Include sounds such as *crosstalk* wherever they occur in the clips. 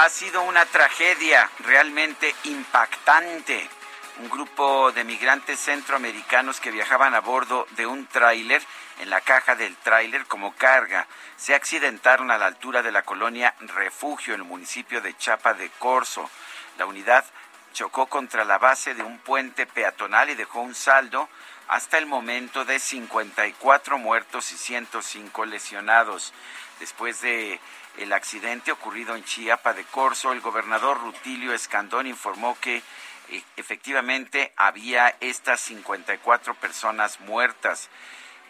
Ha sido una tragedia realmente impactante. Un grupo de migrantes centroamericanos que viajaban a bordo de un tráiler, en la caja del tráiler como carga, se accidentaron a la altura de la colonia Refugio en el municipio de Chapa de Corzo. La unidad chocó contra la base de un puente peatonal y dejó un saldo hasta el momento de 54 muertos y 105 lesionados. Después de el accidente ocurrido en Chiapa de Corzo, el gobernador Rutilio Escandón informó que eh, efectivamente había estas 54 personas muertas.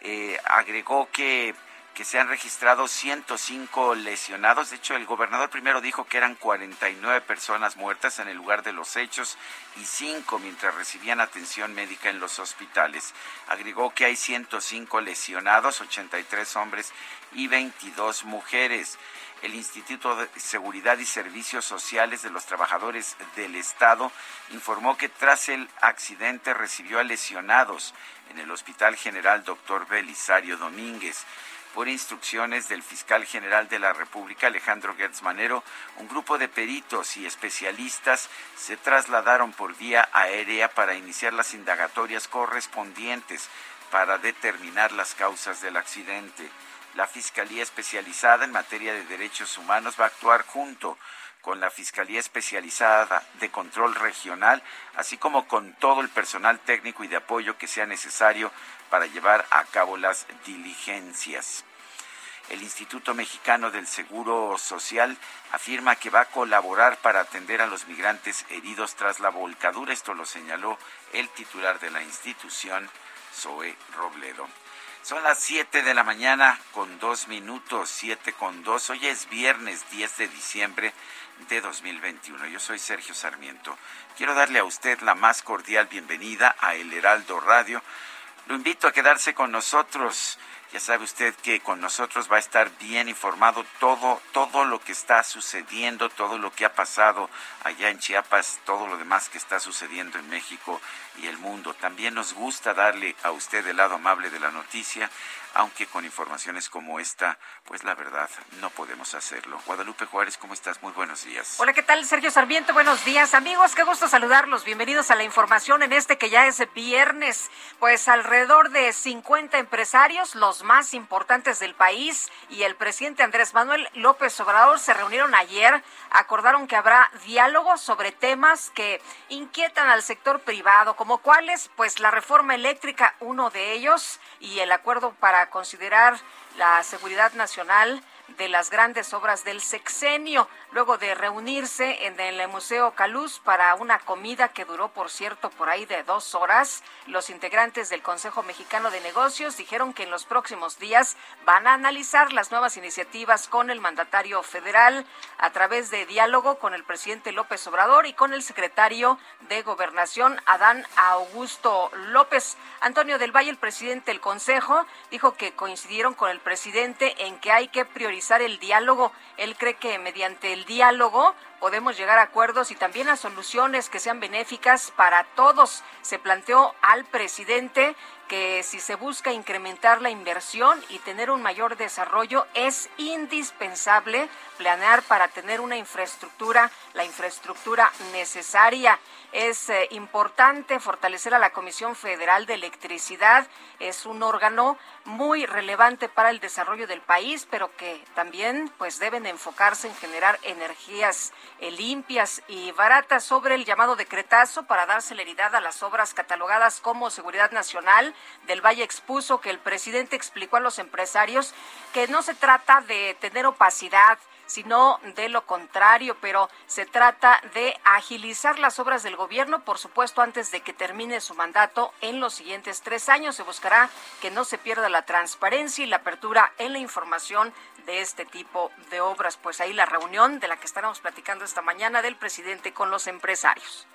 Eh, agregó que, que se han registrado 105 lesionados. De hecho, el gobernador primero dijo que eran 49 personas muertas en el lugar de los hechos y 5 mientras recibían atención médica en los hospitales. Agregó que hay 105 lesionados, 83 hombres y 22 mujeres el Instituto de Seguridad y Servicios Sociales de los Trabajadores del Estado informó que tras el accidente recibió a lesionados en el Hospital General Dr. Belisario Domínguez. Por instrucciones del fiscal general de la República, Alejandro Gertz Manero, un grupo de peritos y especialistas se trasladaron por vía aérea para iniciar las indagatorias correspondientes para determinar las causas del accidente la Fiscalía Especializada en Materia de Derechos Humanos va a actuar junto con la Fiscalía Especializada de Control Regional, así como con todo el personal técnico y de apoyo que sea necesario para llevar a cabo las diligencias. El Instituto Mexicano del Seguro Social afirma que va a colaborar para atender a los migrantes heridos tras la volcadura. Esto lo señaló el titular de la institución, Zoe Robledo. Son las 7 de la mañana con dos minutos, 7 con dos. Hoy es viernes 10 de diciembre de 2021. Yo soy Sergio Sarmiento. Quiero darle a usted la más cordial bienvenida a El Heraldo Radio. Lo invito a quedarse con nosotros. Ya sabe usted que con nosotros va a estar bien informado todo, todo lo que está sucediendo, todo lo que ha pasado allá en Chiapas, todo lo demás que está sucediendo en México y el mundo. También nos gusta darle a usted el lado amable de la noticia, aunque con informaciones como esta, pues la verdad no podemos hacerlo. Guadalupe Juárez, ¿cómo estás? Muy buenos días. Hola, ¿qué tal? Sergio Sarmiento, buenos días. Amigos, qué gusto saludarlos. Bienvenidos a la información en este que ya es viernes. Pues alrededor de 50 empresarios, los más importantes del país, y el presidente Andrés Manuel López Obrador se reunieron ayer, acordaron que habrá diálogo sobre temas que inquietan al sector privado, como cuáles, pues la reforma eléctrica, uno de ellos, y el acuerdo para considerar la seguridad nacional de las grandes obras del sexenio, luego de reunirse en el Museo Caluz para una comida que duró, por cierto, por ahí de dos horas. Los integrantes del Consejo Mexicano de Negocios dijeron que en los próximos días van a analizar las nuevas iniciativas con el mandatario federal a través de diálogo con el presidente López Obrador y con el secretario de Gobernación, Adán Augusto López. Antonio del Valle, el presidente del Consejo, dijo que coincidieron con el presidente en que hay que priorizar el diálogo. Él cree que mediante el diálogo podemos llegar a acuerdos y también a soluciones que sean benéficas para todos. Se planteó al presidente que si se busca incrementar la inversión y tener un mayor desarrollo, es indispensable planear para tener una infraestructura, la infraestructura necesaria. es eh, importante fortalecer a la Comisión Federal de Electricidad. Es un órgano muy relevante para el desarrollo del país, pero que también pues deben enfocarse en generar energías eh, limpias y baratas sobre el llamado decretazo para dar celeridad a las obras catalogadas como seguridad nacional. Del Valle expuso que el presidente explicó a los empresarios que no se trata de tener opacidad sino de lo contrario, pero se trata de agilizar las obras del gobierno, por supuesto, antes de que termine su mandato en los siguientes tres años. Se buscará que no se pierda la transparencia y la apertura en la información de este tipo de obras. Pues ahí la reunión de la que estaremos platicando esta mañana del presidente con los empresarios.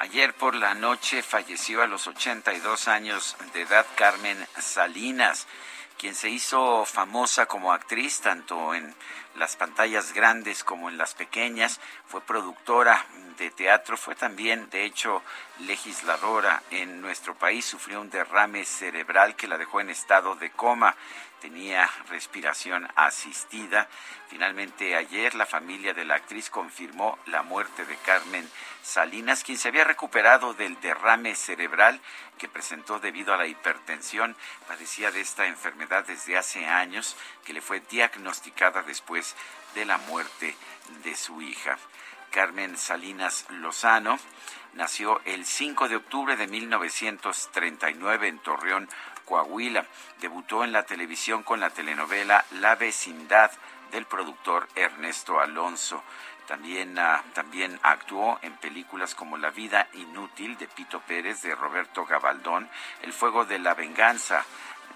Ayer por la noche falleció a los 82 años de edad Carmen Salinas, quien se hizo famosa como actriz tanto en las pantallas grandes como en las pequeñas, fue productora de teatro, fue también, de hecho, legisladora en nuestro país, sufrió un derrame cerebral que la dejó en estado de coma tenía respiración asistida. Finalmente ayer la familia de la actriz confirmó la muerte de Carmen Salinas, quien se había recuperado del derrame cerebral que presentó debido a la hipertensión. Padecía de esta enfermedad desde hace años, que le fue diagnosticada después de la muerte de su hija. Carmen Salinas Lozano nació el 5 de octubre de 1939 en Torreón, Coahuila. Debutó en la televisión con la telenovela La vecindad del productor Ernesto Alonso. También, ah, también actuó en películas como La vida inútil de Pito Pérez, de Roberto Gabaldón, El fuego de la venganza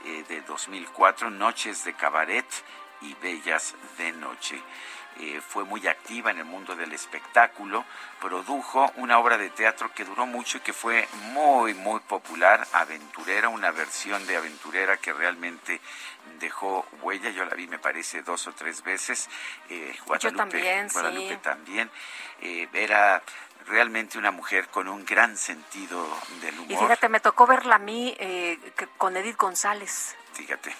eh, de 2004, Noches de cabaret y Bellas de noche. Eh, fue muy activa en el mundo del espectáculo, produjo una obra de teatro que duró mucho y que fue muy, muy popular, Aventurera, una versión de Aventurera que realmente dejó huella, yo la vi me parece dos o tres veces, eh, Guadalupe, también, Guadalupe también, eh, era realmente una mujer con un gran sentido del humor. Y fíjate, me tocó verla a mí con Edith González. Fíjate.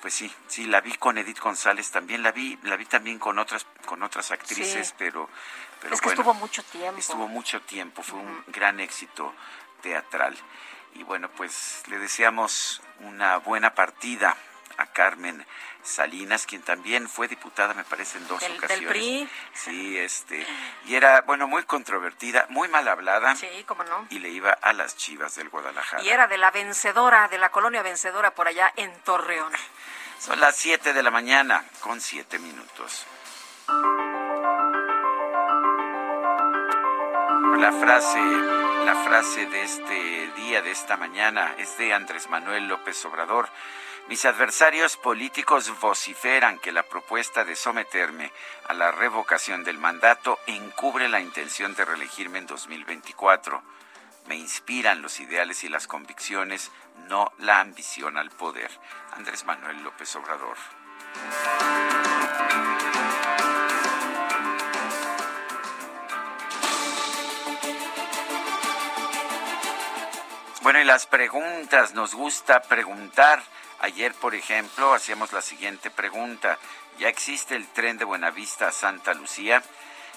Pues sí, sí, la vi con Edith González también, la vi, la vi también con otras, con otras actrices, pero, pero es que estuvo mucho tiempo. Estuvo mucho tiempo, fue un gran éxito teatral. Y bueno, pues le deseamos una buena partida a Carmen Salinas, quien también fue diputada, me parece, en dos ocasiones. Del PRI. Sí, este, y era, bueno, muy controvertida, muy mal hablada. Sí, cómo no. Y le iba a las chivas del Guadalajara. Y era de la vencedora, de la colonia vencedora por allá en Torreón. Son las 7 de la mañana con 7 minutos. La frase, la frase de este día, de esta mañana, es de Andrés Manuel López Obrador. Mis adversarios políticos vociferan que la propuesta de someterme a la revocación del mandato encubre la intención de reelegirme en 2024. Me inspiran los ideales y las convicciones, no la ambición al poder. Andrés Manuel López Obrador. Bueno, y las preguntas, nos gusta preguntar. Ayer, por ejemplo, hacíamos la siguiente pregunta. ¿Ya existe el tren de Buenavista a Santa Lucía?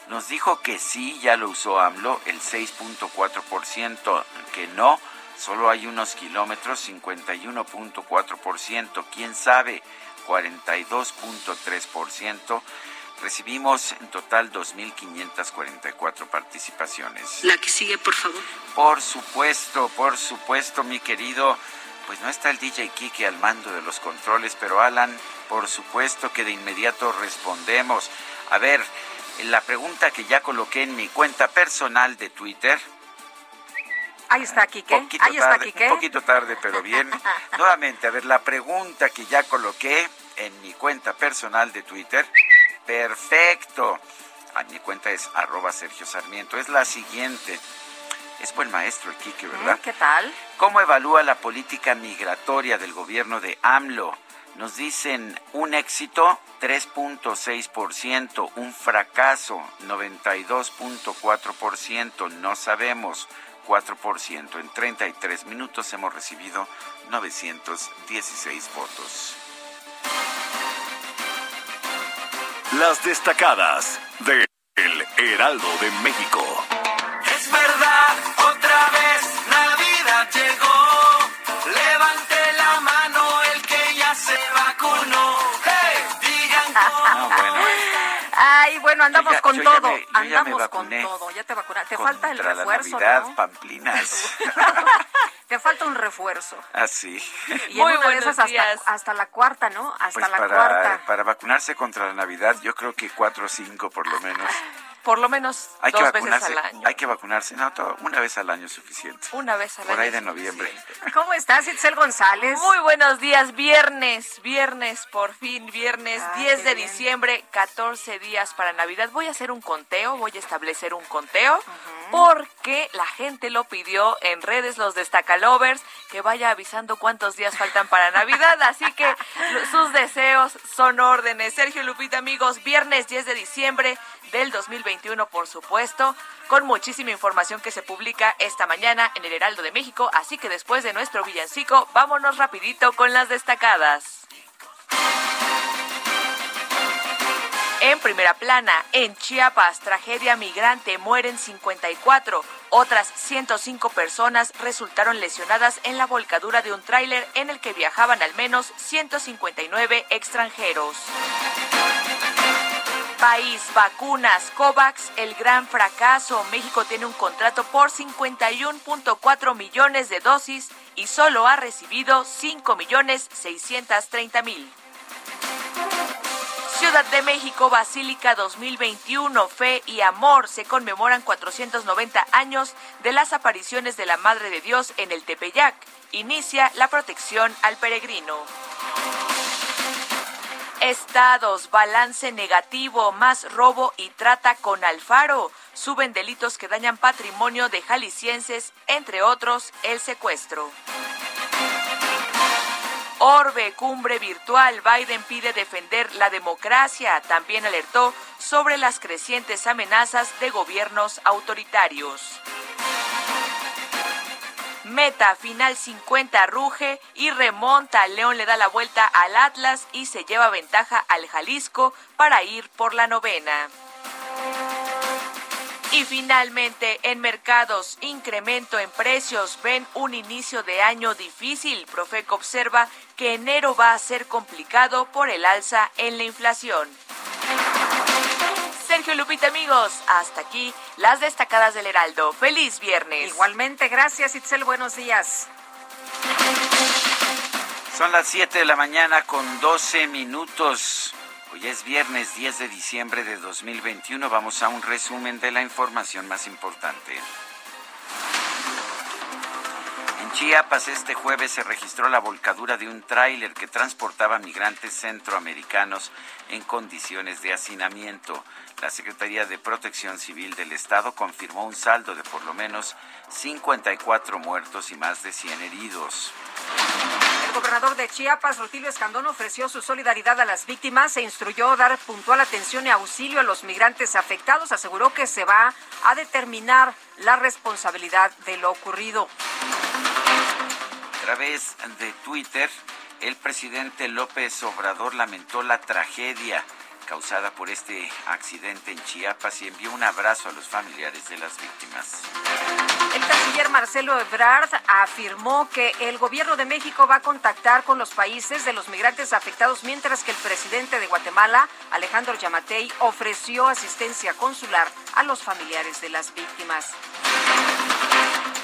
Nos dijo que sí, ya lo usó AMLO, el 6.4%, que no, solo hay unos kilómetros, 51.4%, quién sabe, 42.3%. Recibimos en total 2.544 participaciones. La que sigue, por favor. Por supuesto, por supuesto, mi querido. Pues no está el DJ Kike al mando de los controles, pero Alan, por supuesto que de inmediato respondemos. A ver, la pregunta que ya coloqué en mi cuenta personal de Twitter. Ahí está, Quique. Ahí está, Un poquito tarde, pero bien. *laughs* Nuevamente, a ver, la pregunta que ya coloqué en mi cuenta personal de Twitter. Perfecto. A ah, mi cuenta es arroba Sergio Sarmiento. Es la siguiente. Es buen maestro el Quique, ¿verdad? ¿Qué tal? ¿Cómo evalúa la política migratoria del gobierno de AMLO? Nos dicen un éxito 3.6%, un fracaso 92.4%, no sabemos 4%. En 33 minutos hemos recibido 916 votos. Las destacadas de El Heraldo de México. Bueno, andamos con todo. andamos con todo. Ya te vacunaste. Te falta el refuerzo. La Navidad, pamplinas. *laughs* te falta un refuerzo. Ah, sí. Y Muy en de hasta, hasta, la cuarta, ¿no? Hasta pues la para, cuarta. Para vacunarse contra la Navidad, yo creo que cuatro o cinco por lo menos. Por lo menos hay dos que veces al año. Hay que vacunarse, no, una vez al año es suficiente. Una vez al año. Por ahí de noviembre. ¿Cómo estás, Itzel González? Muy buenos días, viernes, viernes, por fin, viernes 10 de diciembre, 14 días para Navidad. Voy a hacer un conteo, voy a establecer un conteo, porque la gente lo pidió en redes, los destacalovers, que vaya avisando cuántos días faltan para Navidad, así que *laughs* sus deseos son órdenes. Sergio Lupita, amigos, viernes 10 de diciembre del 2021, por supuesto, con muchísima información que se publica esta mañana en el Heraldo de México, así que después de nuestro villancico, vámonos rapidito con las destacadas. En primera plana, en Chiapas, tragedia migrante, mueren 54. Otras 105 personas resultaron lesionadas en la volcadura de un tráiler en el que viajaban al menos 159 extranjeros país, vacunas, COVAX, el gran fracaso. México tiene un contrato por 51.4 millones de dosis y solo ha recibido 5 millones 630 mil. Ciudad de México, Basílica 2021, Fe y Amor se conmemoran 490 años de las apariciones de la Madre de Dios en el Tepeyac. Inicia la protección al peregrino. Estados, balance negativo, más robo y trata con Alfaro. Suben delitos que dañan patrimonio de jaliscienses, entre otros el secuestro. Orbe, cumbre virtual, Biden pide defender la democracia. También alertó sobre las crecientes amenazas de gobiernos autoritarios. Meta, final 50, ruge y remonta. León le da la vuelta al Atlas y se lleva ventaja al Jalisco para ir por la novena. Y finalmente, en mercados, incremento en precios, ven un inicio de año difícil. Profeco observa que enero va a ser complicado por el alza en la inflación. Sergio Lupita, amigos, hasta aquí las destacadas del Heraldo. Feliz viernes. Igualmente, gracias Itzel, buenos días. Son las 7 de la mañana con 12 minutos. Hoy es viernes 10 de diciembre de 2021. Vamos a un resumen de la información más importante. Chiapas este jueves se registró la volcadura de un tráiler que transportaba migrantes centroamericanos en condiciones de hacinamiento. La Secretaría de Protección Civil del Estado confirmó un saldo de por lo menos 54 muertos y más de 100 heridos. El gobernador de Chiapas, Rutilio Escandón, ofreció su solidaridad a las víctimas e instruyó dar puntual atención y auxilio a los migrantes afectados. Aseguró que se va a determinar la responsabilidad de lo ocurrido. A través de Twitter, el presidente López Obrador lamentó la tragedia causada por este accidente en Chiapas y envió un abrazo a los familiares de las víctimas. El canciller Marcelo Ebrard afirmó que el gobierno de México va a contactar con los países de los migrantes afectados, mientras que el presidente de Guatemala, Alejandro Yamatei, ofreció asistencia consular a los familiares de las víctimas.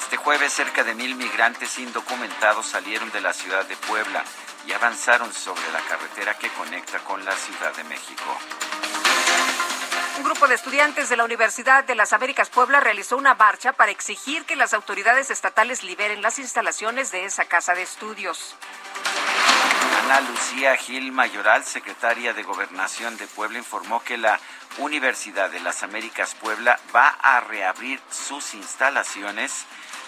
Este jueves cerca de mil migrantes indocumentados salieron de la ciudad de Puebla y avanzaron sobre la carretera que conecta con la Ciudad de México. Un grupo de estudiantes de la Universidad de las Américas Puebla realizó una marcha para exigir que las autoridades estatales liberen las instalaciones de esa casa de estudios. Ana Lucía Gil Mayoral, secretaria de Gobernación de Puebla, informó que la Universidad de las Américas Puebla va a reabrir sus instalaciones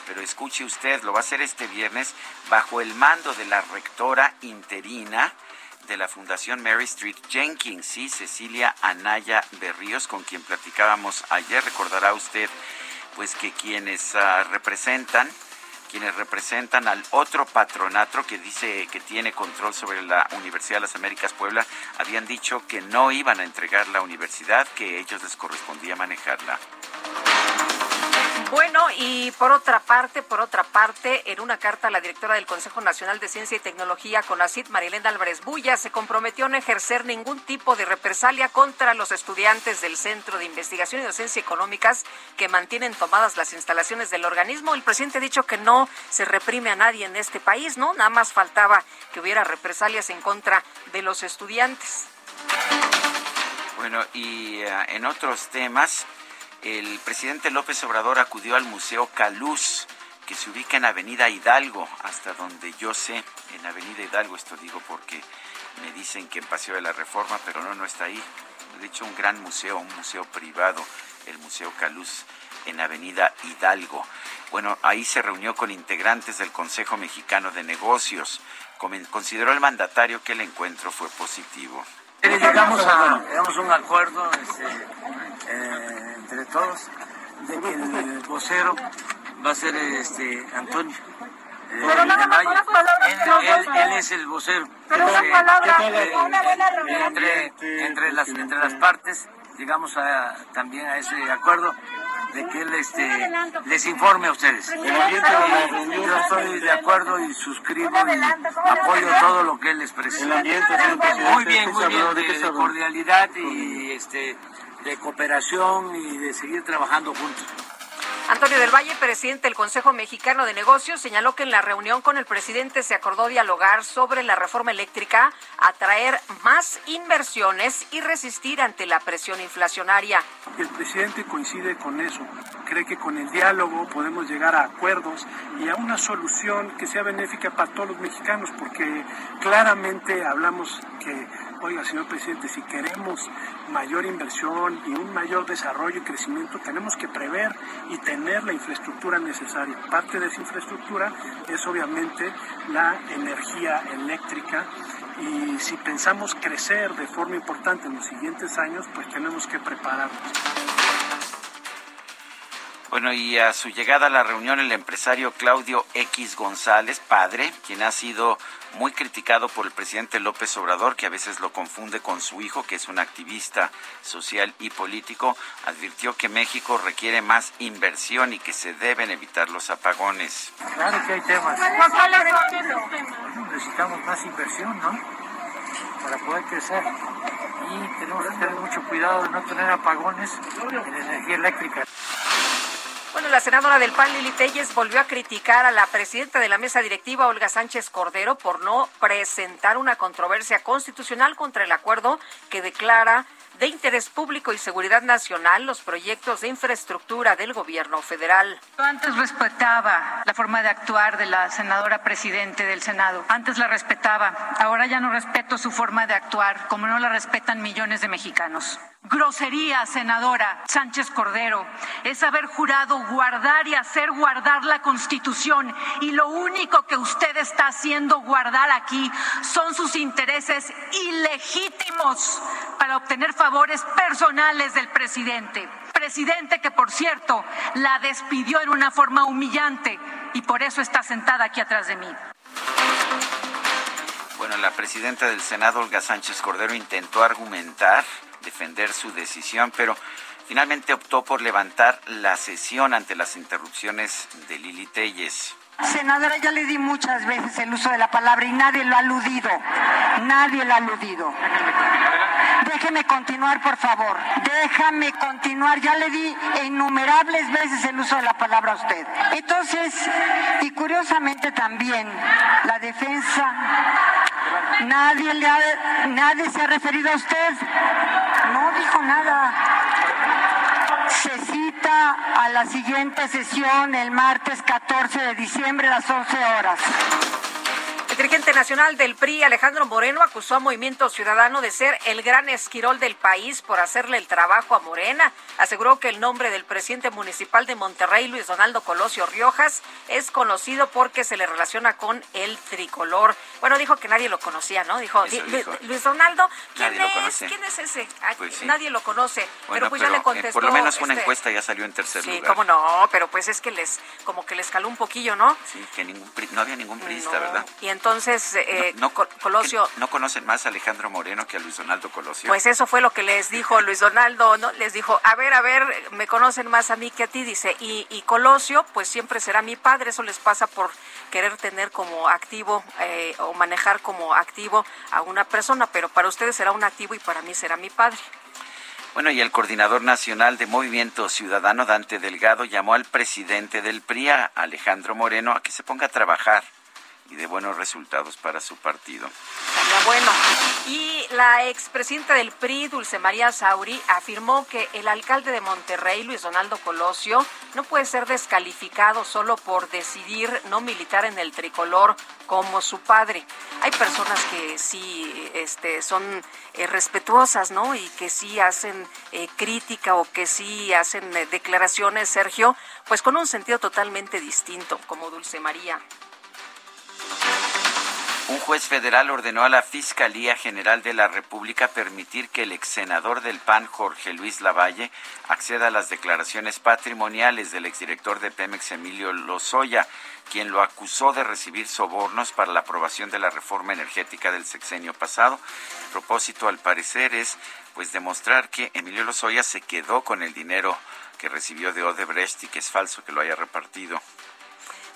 pero escuche usted, lo va a hacer este viernes bajo el mando de la rectora interina de la Fundación Mary Street Jenkins, sí, Cecilia Anaya Berríos, con quien platicábamos ayer. Recordará usted, pues, que quienes ah, representan quienes representan al otro patronato que dice que tiene control sobre la Universidad de las Américas Puebla, habían dicho que no iban a entregar la universidad, que ellos les correspondía manejarla. Bueno, y por otra parte, por otra parte, en una carta a la directora del Consejo Nacional de Ciencia y Tecnología, CONACIT, Marilena Álvarez Bulla, se comprometió a no ejercer ningún tipo de represalia contra los estudiantes del Centro de Investigación y Docencia Económicas que mantienen tomadas las instalaciones del organismo. El presidente ha dicho que no se reprime a nadie en este país, ¿no? Nada más faltaba que hubiera represalias en contra de los estudiantes. Bueno, y eh, en otros temas, el presidente López Obrador acudió al Museo Caluz, que se ubica en Avenida Hidalgo, hasta donde yo sé, en Avenida Hidalgo, esto digo porque me dicen que en Paseo de la Reforma, pero no, no está ahí. De hecho, un gran museo, un museo privado, el Museo Caluz, en Avenida Hidalgo. Bueno, ahí se reunió con integrantes del Consejo Mexicano de Negocios. Consideró el mandatario que el encuentro fue positivo. Llegamos a, llegamos a un acuerdo este, eh, entre todos de que el vocero va a ser este Antonio. Eh, él, él, es el vocero. Pero eh, entre, entre, las, entre las partes llegamos a, también a ese acuerdo de que él este, les informe a ustedes. Yo estoy de acuerdo y suscribo y apoyo todo lo que él les presenta. Muy bien, muy bien, de cordialidad y este, de cooperación y de seguir trabajando juntos. Antonio del Valle, presidente del Consejo Mexicano de Negocios, señaló que en la reunión con el presidente se acordó dialogar sobre la reforma eléctrica, atraer más inversiones y resistir ante la presión inflacionaria. El presidente coincide con eso. Cree que con el diálogo podemos llegar a acuerdos y a una solución que sea benéfica para todos los mexicanos, porque claramente hablamos que oiga, señor presidente, si queremos mayor inversión y un mayor desarrollo y crecimiento, tenemos que prever y tener la infraestructura necesaria. Parte de esa infraestructura es obviamente la energía eléctrica y si pensamos crecer de forma importante en los siguientes años, pues tenemos que prepararnos. Bueno, y a su llegada a la reunión el empresario Claudio X González, padre, quien ha sido muy criticado por el presidente López Obrador, que a veces lo confunde con su hijo, que es un activista social y político, advirtió que México requiere más inversión y que se deben evitar los apagones. Claro que hay temas. necesitamos más inversión, ¿no? Para poder crecer. Y tenemos que tener mucho cuidado de no tener apagones en energía eléctrica. Bueno, la senadora del PAN, Lili Telles, volvió a criticar a la presidenta de la mesa directiva, Olga Sánchez Cordero, por no presentar una controversia constitucional contra el acuerdo que declara de interés público y seguridad nacional los proyectos de infraestructura del gobierno federal. Yo antes respetaba la forma de actuar de la senadora presidente del Senado. Antes la respetaba. Ahora ya no respeto su forma de actuar, como no la respetan millones de mexicanos. Grosería, senadora Sánchez Cordero, es haber jurado guardar y hacer guardar la Constitución y lo único que usted está haciendo guardar aquí son sus intereses ilegítimos para obtener favores personales del presidente. Presidente que, por cierto, la despidió en una forma humillante y por eso está sentada aquí atrás de mí. Bueno, la presidenta del Senado, Olga Sánchez Cordero, intentó argumentar defender su decisión, pero finalmente optó por levantar la sesión ante las interrupciones de Lili Telles. Senadora, ya le di muchas veces el uso de la palabra y nadie lo ha aludido. Nadie lo ha aludido. Déjeme continuar, por favor. Déjame continuar. Ya le di innumerables veces el uso de la palabra a usted. Entonces, y curiosamente también, la defensa, nadie, le ha, nadie se ha referido a usted. No dijo nada. Se cita a la siguiente sesión el martes 14 de diciembre a las 11 horas. Dirigente nacional del PRI, Alejandro Moreno, acusó a Movimiento Ciudadano de ser el gran esquirol del país por hacerle el trabajo a Morena. Aseguró que el nombre del presidente municipal de Monterrey, Luis Donaldo Colosio Riojas, es conocido porque se le relaciona con el tricolor. Bueno, dijo que nadie lo conocía, ¿no? Dijo, Luis Donaldo, ¿quién es? ¿Quién es ese? Pues nadie lo conoce. pero pues ya le contestó. Eh, por lo menos una este, encuesta ya salió en tercer lugar. Sí, cómo no, pero pues es que les, como que les caló un poquillo, ¿no? Sí, que ningún, no había ningún priista, ¿verdad? Y entonces entonces eh, no, Colosio... ¿No conocen más a Alejandro Moreno que a Luis Donaldo Colosio? Pues eso fue lo que les dijo Luis Donaldo, ¿no? Les dijo, a ver, a ver, me conocen más a mí que a ti, dice, y, y Colosio pues siempre será mi padre, eso les pasa por querer tener como activo eh, o manejar como activo a una persona, pero para ustedes será un activo y para mí será mi padre. Bueno, y el coordinador nacional de Movimiento Ciudadano, Dante Delgado, llamó al presidente del PRI, Alejandro Moreno, a que se ponga a trabajar y de buenos resultados para su partido. bueno. Y la expresidenta del PRI, Dulce María Sauri, afirmó que el alcalde de Monterrey, Luis Donaldo Colosio, no puede ser descalificado solo por decidir no militar en el tricolor como su padre. Hay personas que sí este, son eh, respetuosas, ¿no? Y que sí hacen eh, crítica o que sí hacen eh, declaraciones, Sergio, pues con un sentido totalmente distinto, como Dulce María. Un juez federal ordenó a la Fiscalía General de la República permitir que el ex senador del PAN, Jorge Luis Lavalle, acceda a las declaraciones patrimoniales del exdirector de Pemex, Emilio Lozoya, quien lo acusó de recibir sobornos para la aprobación de la reforma energética del sexenio pasado. El propósito, al parecer, es pues demostrar que Emilio Lozoya se quedó con el dinero que recibió de Odebrecht y que es falso que lo haya repartido.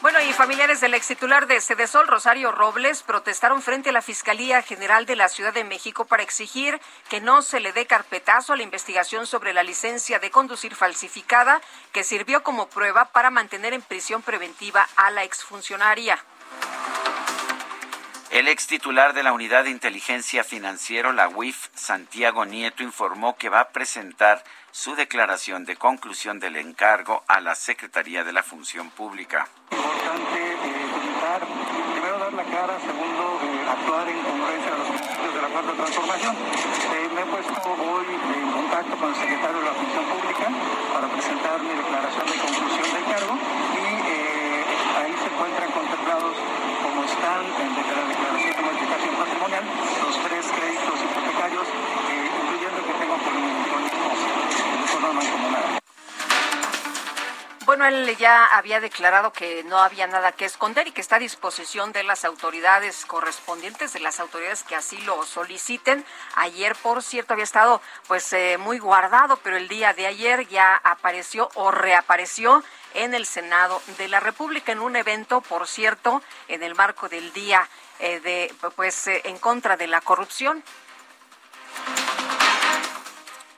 Bueno, y familiares del ex titular de Cedesol, Rosario Robles, protestaron frente a la Fiscalía General de la Ciudad de México para exigir que no se le dé carpetazo a la investigación sobre la licencia de conducir falsificada que sirvió como prueba para mantener en prisión preventiva a la exfuncionaria. El ex titular de la Unidad de Inteligencia Financiero, la UIF, Santiago Nieto, informó que va a presentar su declaración de conclusión del encargo a la Secretaría de la Función Pública. Importante eh, primero dar la cara, segundo eh, actuar en congruencia a los principios de la cuarta transformación. Eh, me he puesto hoy en contacto con el secretario de la Función Pública para presentar mi declaración de conclusión del cargo y ahí se encuentran contemplados están en la declaración de modificación patrimonial. Los tres créditos hipotecarios, incluyendo que tengo con, con bueno, él ya había declarado que no había nada que esconder y que está a disposición de las autoridades correspondientes, de las autoridades que así lo soliciten. Ayer, por cierto, había estado pues eh, muy guardado, pero el día de ayer ya apareció o reapareció en el Senado de la República en un evento, por cierto, en el marco del día eh, de pues eh, en contra de la corrupción.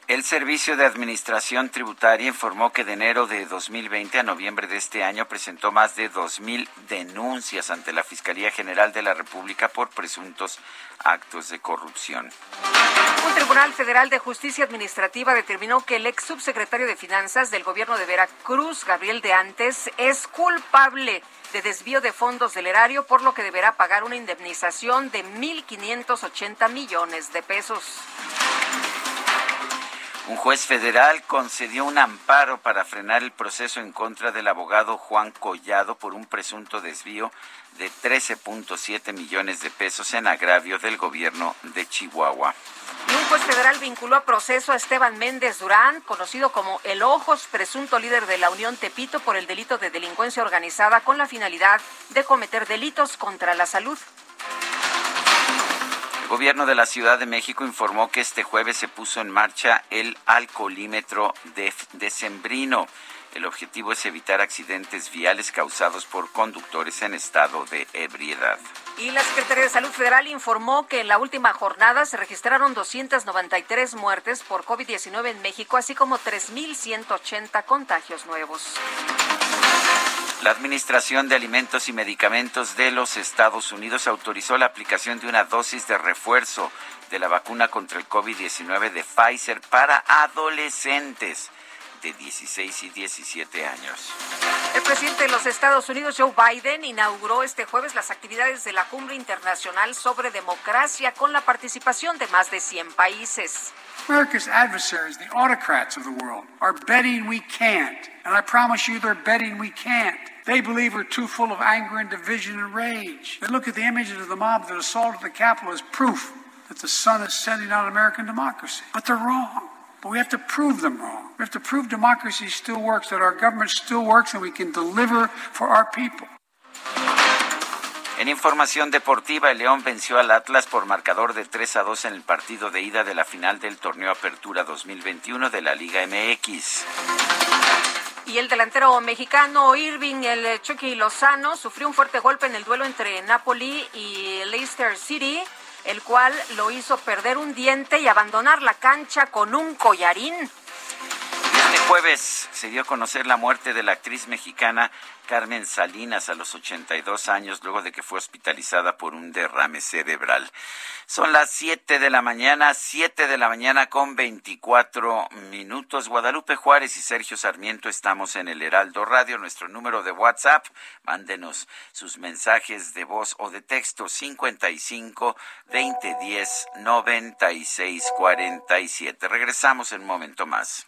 El Servicio de Administración Tributaria informó que de enero de 2020 a noviembre de este año presentó más de 2.000 denuncias ante la Fiscalía General de la República por presuntos actos de corrupción. Un tribunal federal de justicia administrativa determinó que el ex subsecretario de Finanzas del gobierno de Veracruz, Gabriel de Antes, es culpable de desvío de fondos del erario, por lo que deberá pagar una indemnización de 1.580 millones de pesos. Un juez federal concedió un amparo para frenar el proceso en contra del abogado Juan Collado por un presunto desvío de 13.7 millones de pesos en agravio del gobierno de Chihuahua. Y un juez federal vinculó a proceso a Esteban Méndez Durán, conocido como El Ojos, presunto líder de la Unión Tepito por el delito de delincuencia organizada con la finalidad de cometer delitos contra la salud. El gobierno de la Ciudad de México informó que este jueves se puso en marcha el alcoholímetro de decembrino. El objetivo es evitar accidentes viales causados por conductores en estado de ebriedad. Y la Secretaría de Salud Federal informó que en la última jornada se registraron 293 muertes por COVID-19 en México, así como 3.180 contagios nuevos. La Administración de Alimentos y Medicamentos de los Estados Unidos autorizó la aplicación de una dosis de refuerzo de la vacuna contra el COVID-19 de Pfizer para adolescentes de 16 y 17 años. El presidente de los Estados Unidos, Joe Biden, inauguró este jueves las actividades de la Cumbre Internacional sobre Democracia con la participación de más de 100 países. America's adversaries, the autocrats of the world, are betting we can't. And I promise you, they're betting we can't. They believe we're too full of anger and division and rage. They look at the images of the mob that assaulted the Capitol as proof that the sun is setting on American democracy. But they're wrong. But we have to prove them wrong. We have to prove democracy still works, that our government still works, and we can deliver for our people. En información deportiva, el León venció al Atlas por marcador de 3 a 2 en el partido de ida de la final del torneo Apertura 2021 de la Liga MX. Y el delantero mexicano Irving el Chucky Lozano sufrió un fuerte golpe en el duelo entre Napoli y Leicester City, el cual lo hizo perder un diente y abandonar la cancha con un collarín. Este jueves se dio a conocer la muerte de la actriz mexicana Carmen Salinas a los 82 años luego de que fue hospitalizada por un derrame cerebral. Son las 7 de la mañana, 7 de la mañana con 24 minutos. Guadalupe Juárez y Sergio Sarmiento estamos en el Heraldo Radio, nuestro número de WhatsApp. Mándenos sus mensajes de voz o de texto 55 2010 96 47. Regresamos en un momento más.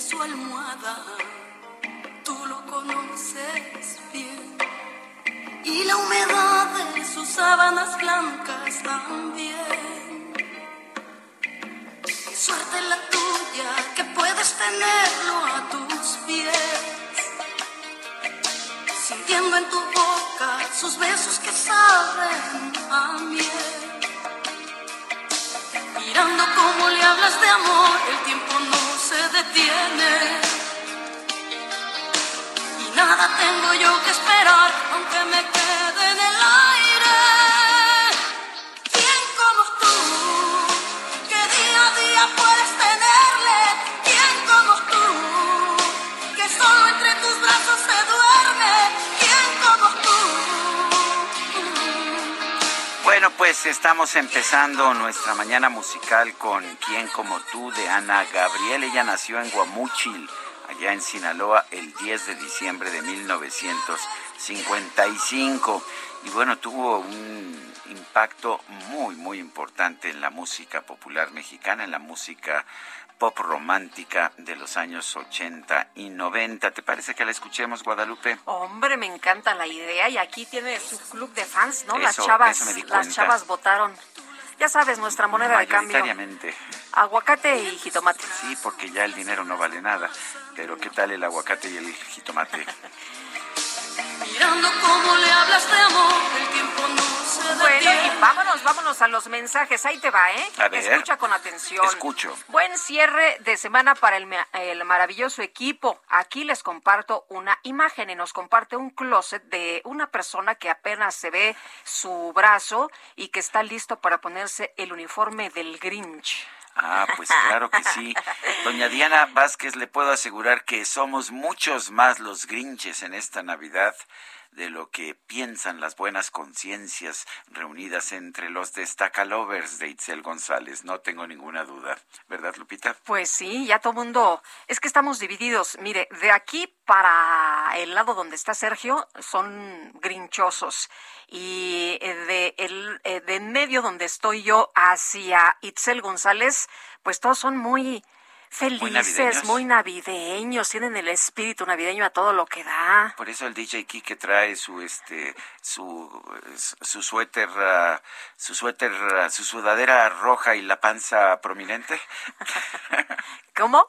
su almohada, tú lo conoces bien. Y la humedad de sus sábanas blancas también. Qué suerte la tuya que puedes tenerlo a tus pies. Sintiendo en tu boca sus besos que saben a miel. Mirando cómo le hablas de amor, el tiempo no se detiene. Y nada tengo yo que esperar, aunque me quede pues estamos empezando nuestra mañana musical con Quién como tú de Ana Gabriel. Ella nació en Guamúchil, allá en Sinaloa, el 10 de diciembre de 1955. Y bueno, tuvo un impacto muy, muy importante en la música popular mexicana, en la música pop romántica de los años 80 y 90. ¿Te parece que la escuchemos, Guadalupe? Hombre, me encanta la idea y aquí tiene su club de fans, ¿no? las chavas, eso me di las chavas votaron. Ya sabes, nuestra moneda de cambio. Aguacate y jitomate. Sí, porque ya el dinero no vale nada. Pero ¿qué tal el aguacate y el jitomate? *laughs* Mirando cómo le hablas de amor, el tiempo no se Bueno, y vámonos, vámonos a los mensajes. Ahí te va, ¿eh? A ver. Escucha con atención. Escucho. Buen cierre de semana para el maravilloso equipo. Aquí les comparto una imagen y nos comparte un closet de una persona que apenas se ve su brazo y que está listo para ponerse el uniforme del Grinch. Ah, pues claro que sí. Doña Diana Vázquez, le puedo asegurar que somos muchos más los grinches en esta Navidad de lo que piensan las buenas conciencias reunidas entre los destacalovers de Itzel González. No tengo ninguna duda. ¿Verdad, Lupita? Pues sí, ya todo mundo. Es que estamos divididos. Mire, de aquí para el lado donde está Sergio son grinchosos. Y eh, de, el, eh, de en medio donde estoy yo hacia Itzel González, pues todos son muy felices, navideños. muy navideños, tienen el espíritu navideño a todo lo que da. Por eso el DJ Kike trae su este su su suéter ah, su suéter ah, su sudadera roja y la panza prominente. *laughs* ¿Cómo?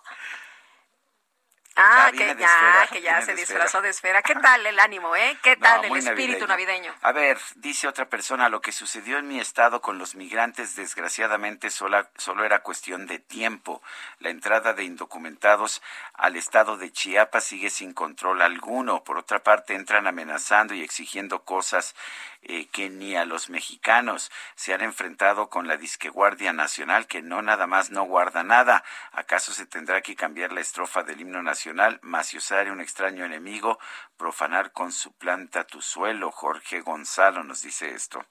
Ah, que de ya, esfera, que ya se de disfrazó de esfera. ¿Qué tal el ánimo, eh? ¿Qué No, tal el espíritu navideño? A ver, dice otra persona, lo que sucedió en mi estado con los migrantes desgraciadamente sola- solo era cuestión de tiempo. La entrada de indocumentados al estado de Chiapas sigue sin control alguno. Por otra parte, entran amenazando y exigiendo cosas eh, que ni a los mexicanos se han enfrentado con la disque Guardia Nacional, que no nada más no guarda nada. ¿Acaso se tendrá que cambiar la estrofa del himno nacional? Maciosare, un extraño enemigo, profanar con su planta tu suelo. Jorge Gonzalo nos dice esto.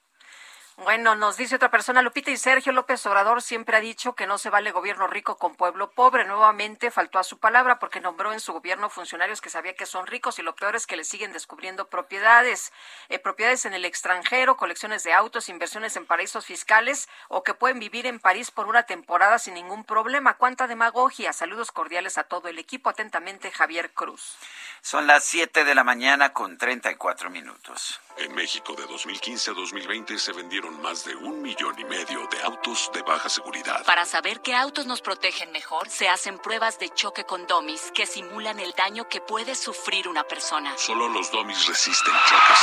Bueno, nos dice otra persona, Lupita y Sergio López Obrador siempre ha dicho que no se vale gobierno rico con pueblo pobre. Nuevamente faltó a su palabra porque nombró en su gobierno funcionarios que sabía que son ricos y lo peor es que le siguen descubriendo propiedades, eh, propiedades en el extranjero, colecciones de autos, inversiones en paraísos fiscales o que pueden vivir en París por una temporada sin ningún problema. Cuánta demagogia. Saludos cordiales a todo el equipo. Atentamente, Javier Cruz. Son las 7 de la mañana con 34 minutos. En México de 2015 a 2020 se más de un millón y medio de autos de baja seguridad. Para saber qué autos nos protegen mejor, se hacen pruebas de choque con domis que simulan el daño que puede sufrir una persona. Solo los domis resisten choques.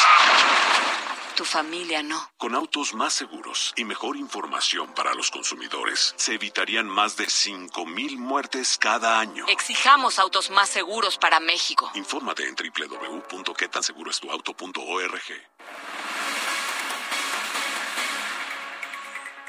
Tu familia no. Con autos más seguros y mejor información para los consumidores, se evitarían más de 5.000 muertes cada año. Exijamos autos más seguros para México. Infórmate en www.quetanseguroestuauto.org.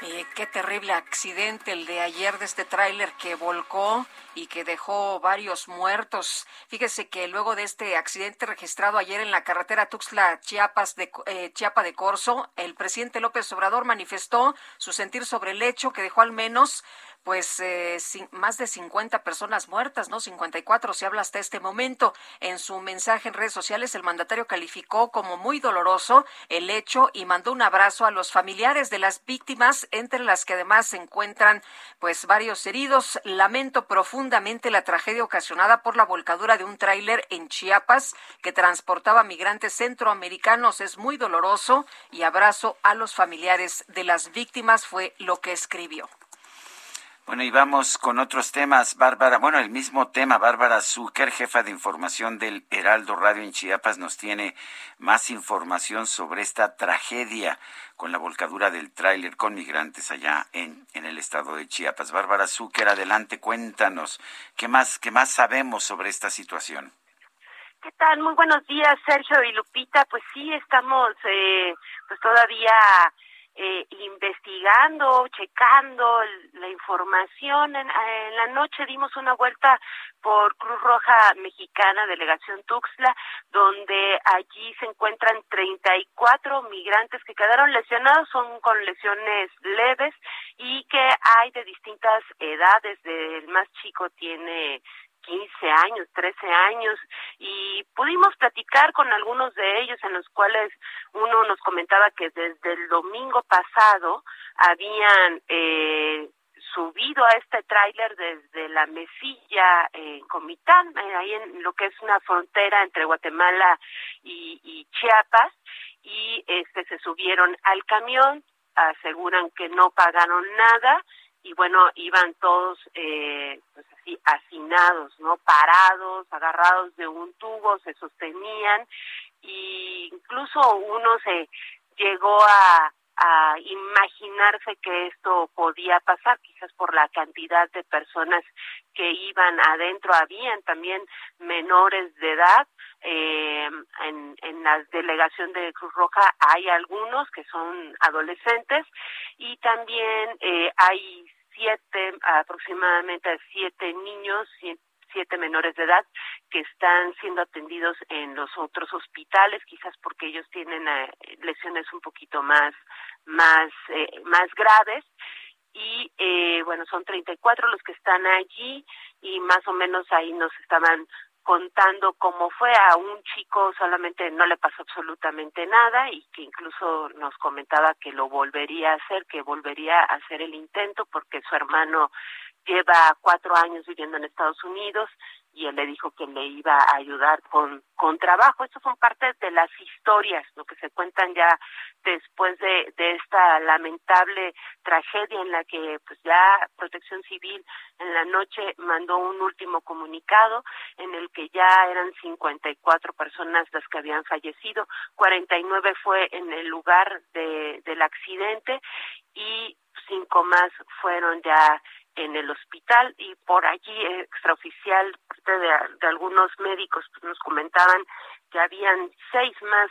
Eh, qué terrible accidente el de ayer de este tráiler que volcó y que dejó varios muertos. Fíjese que luego de este accidente registrado ayer en la carretera Tuxtla Chiapas de eh, Chiapa de Corzo, el presidente López Obrador manifestó su sentir sobre el hecho que dejó al menos pues eh, más de 50 personas muertas, ¿no? 54 se habla hasta este momento. En su mensaje en redes sociales, el mandatario calificó como muy doloroso el hecho y mandó un abrazo a los familiares de las víctimas, entre las que además se encuentran pues varios heridos. Lamento profundamente la tragedia ocasionada por la volcadura de un tráiler en Chiapas que transportaba migrantes centroamericanos. Es muy doloroso y abrazo a los familiares de las víctimas fue lo que escribió. Bueno, y vamos con otros temas. Bárbara, bueno, el mismo tema. Bárbara Zucker, jefa de información del Heraldo Radio en Chiapas, nos tiene más información sobre esta tragedia con la volcadura del tráiler con migrantes allá en, en el estado de Chiapas. Bárbara Zucker, adelante, cuéntanos. ¿Qué más, qué más sabemos sobre esta situación? ¿Qué tal? Muy buenos días, Sergio y Lupita. Pues sí, estamos eh, pues todavía eh, investigando, checando la información. En, en, la noche dimos una vuelta por Cruz Roja Mexicana, Delegación Tuxtla, donde allí se encuentran 34 migrantes que quedaron lesionados, son con lesiones leves y que hay de distintas edades. El más chico tiene 15 años, 13 años, y pudimos platicar con algunos de ellos en los cuales uno nos comentaba que desde el domingo pasado habían eh, subido a este tráiler desde la mesilla en Comitán, eh, ahí en lo que es una frontera entre Guatemala y, y Chiapas, y este se subieron al camión, aseguran que no pagaron nada, y bueno, iban todos eh, pues así hacinados, ¿no? Parados, agarrados de un tubo, se sostenían y incluso uno se llegó a, a imaginarse que esto podía pasar, quizás por la cantidad de personas que iban adentro, habían también menores de edad, eh, en, en la delegación de Cruz Roja hay algunos que son adolescentes y también eh, hay siete, aproximadamente siete niños, siete menores de edad que están siendo atendidos en los otros hospitales, quizás porque ellos tienen eh, lesiones un poquito más, más, eh, más graves. Y eh, bueno son 34 los que están allí y más o menos ahí nos estaban contando cómo fue. A un chico solamente no le pasó absolutamente nada y que incluso nos comentaba que lo volvería a hacer, que volvería a hacer el intento porque su hermano lleva cuatro años viviendo en Estados Unidos y él le dijo que le iba a ayudar con, con trabajo. Estas son parte de las historias, lo que se cuentan ya después de, de esta lamentable tragedia en la que pues ya Protección Civil en la noche mandó un último comunicado en el que ya eran 54 personas las que habían fallecido, 49 fue en el lugar de, del accidente y cinco más fueron ya en el hospital y por allí extraoficial de, de algunos médicos pues, nos comentaban que habían seis más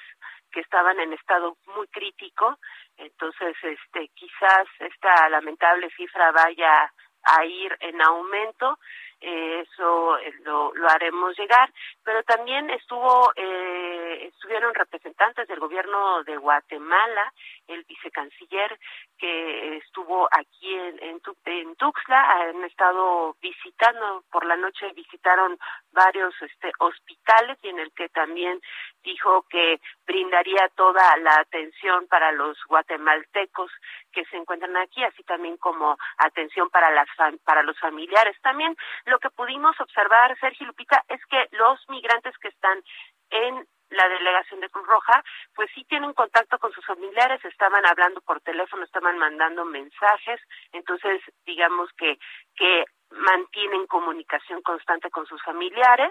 que estaban en estado muy crítico. Entonces, este, quizás esta lamentable cifra vaya a ir en aumento eh, eso eh, lo, lo, haremos llegar, pero también estuvo eh, estuvieron representantes del gobierno de Guatemala, el vicecanciller que estuvo aquí en, en, en Tuxtla, han estado visitando, por la noche visitaron varios este, hospitales y en el que también dijo que brindaría toda la atención para los guatemaltecos que se encuentran aquí, así también como atención para las para los familiares. También lo que pudimos observar, Sergio Lupita, es que los migrantes que están en la delegación de Cruz Roja, pues sí tienen contacto con sus familiares, estaban hablando por teléfono, estaban mandando mensajes, entonces digamos que que mantienen comunicación constante con sus familiares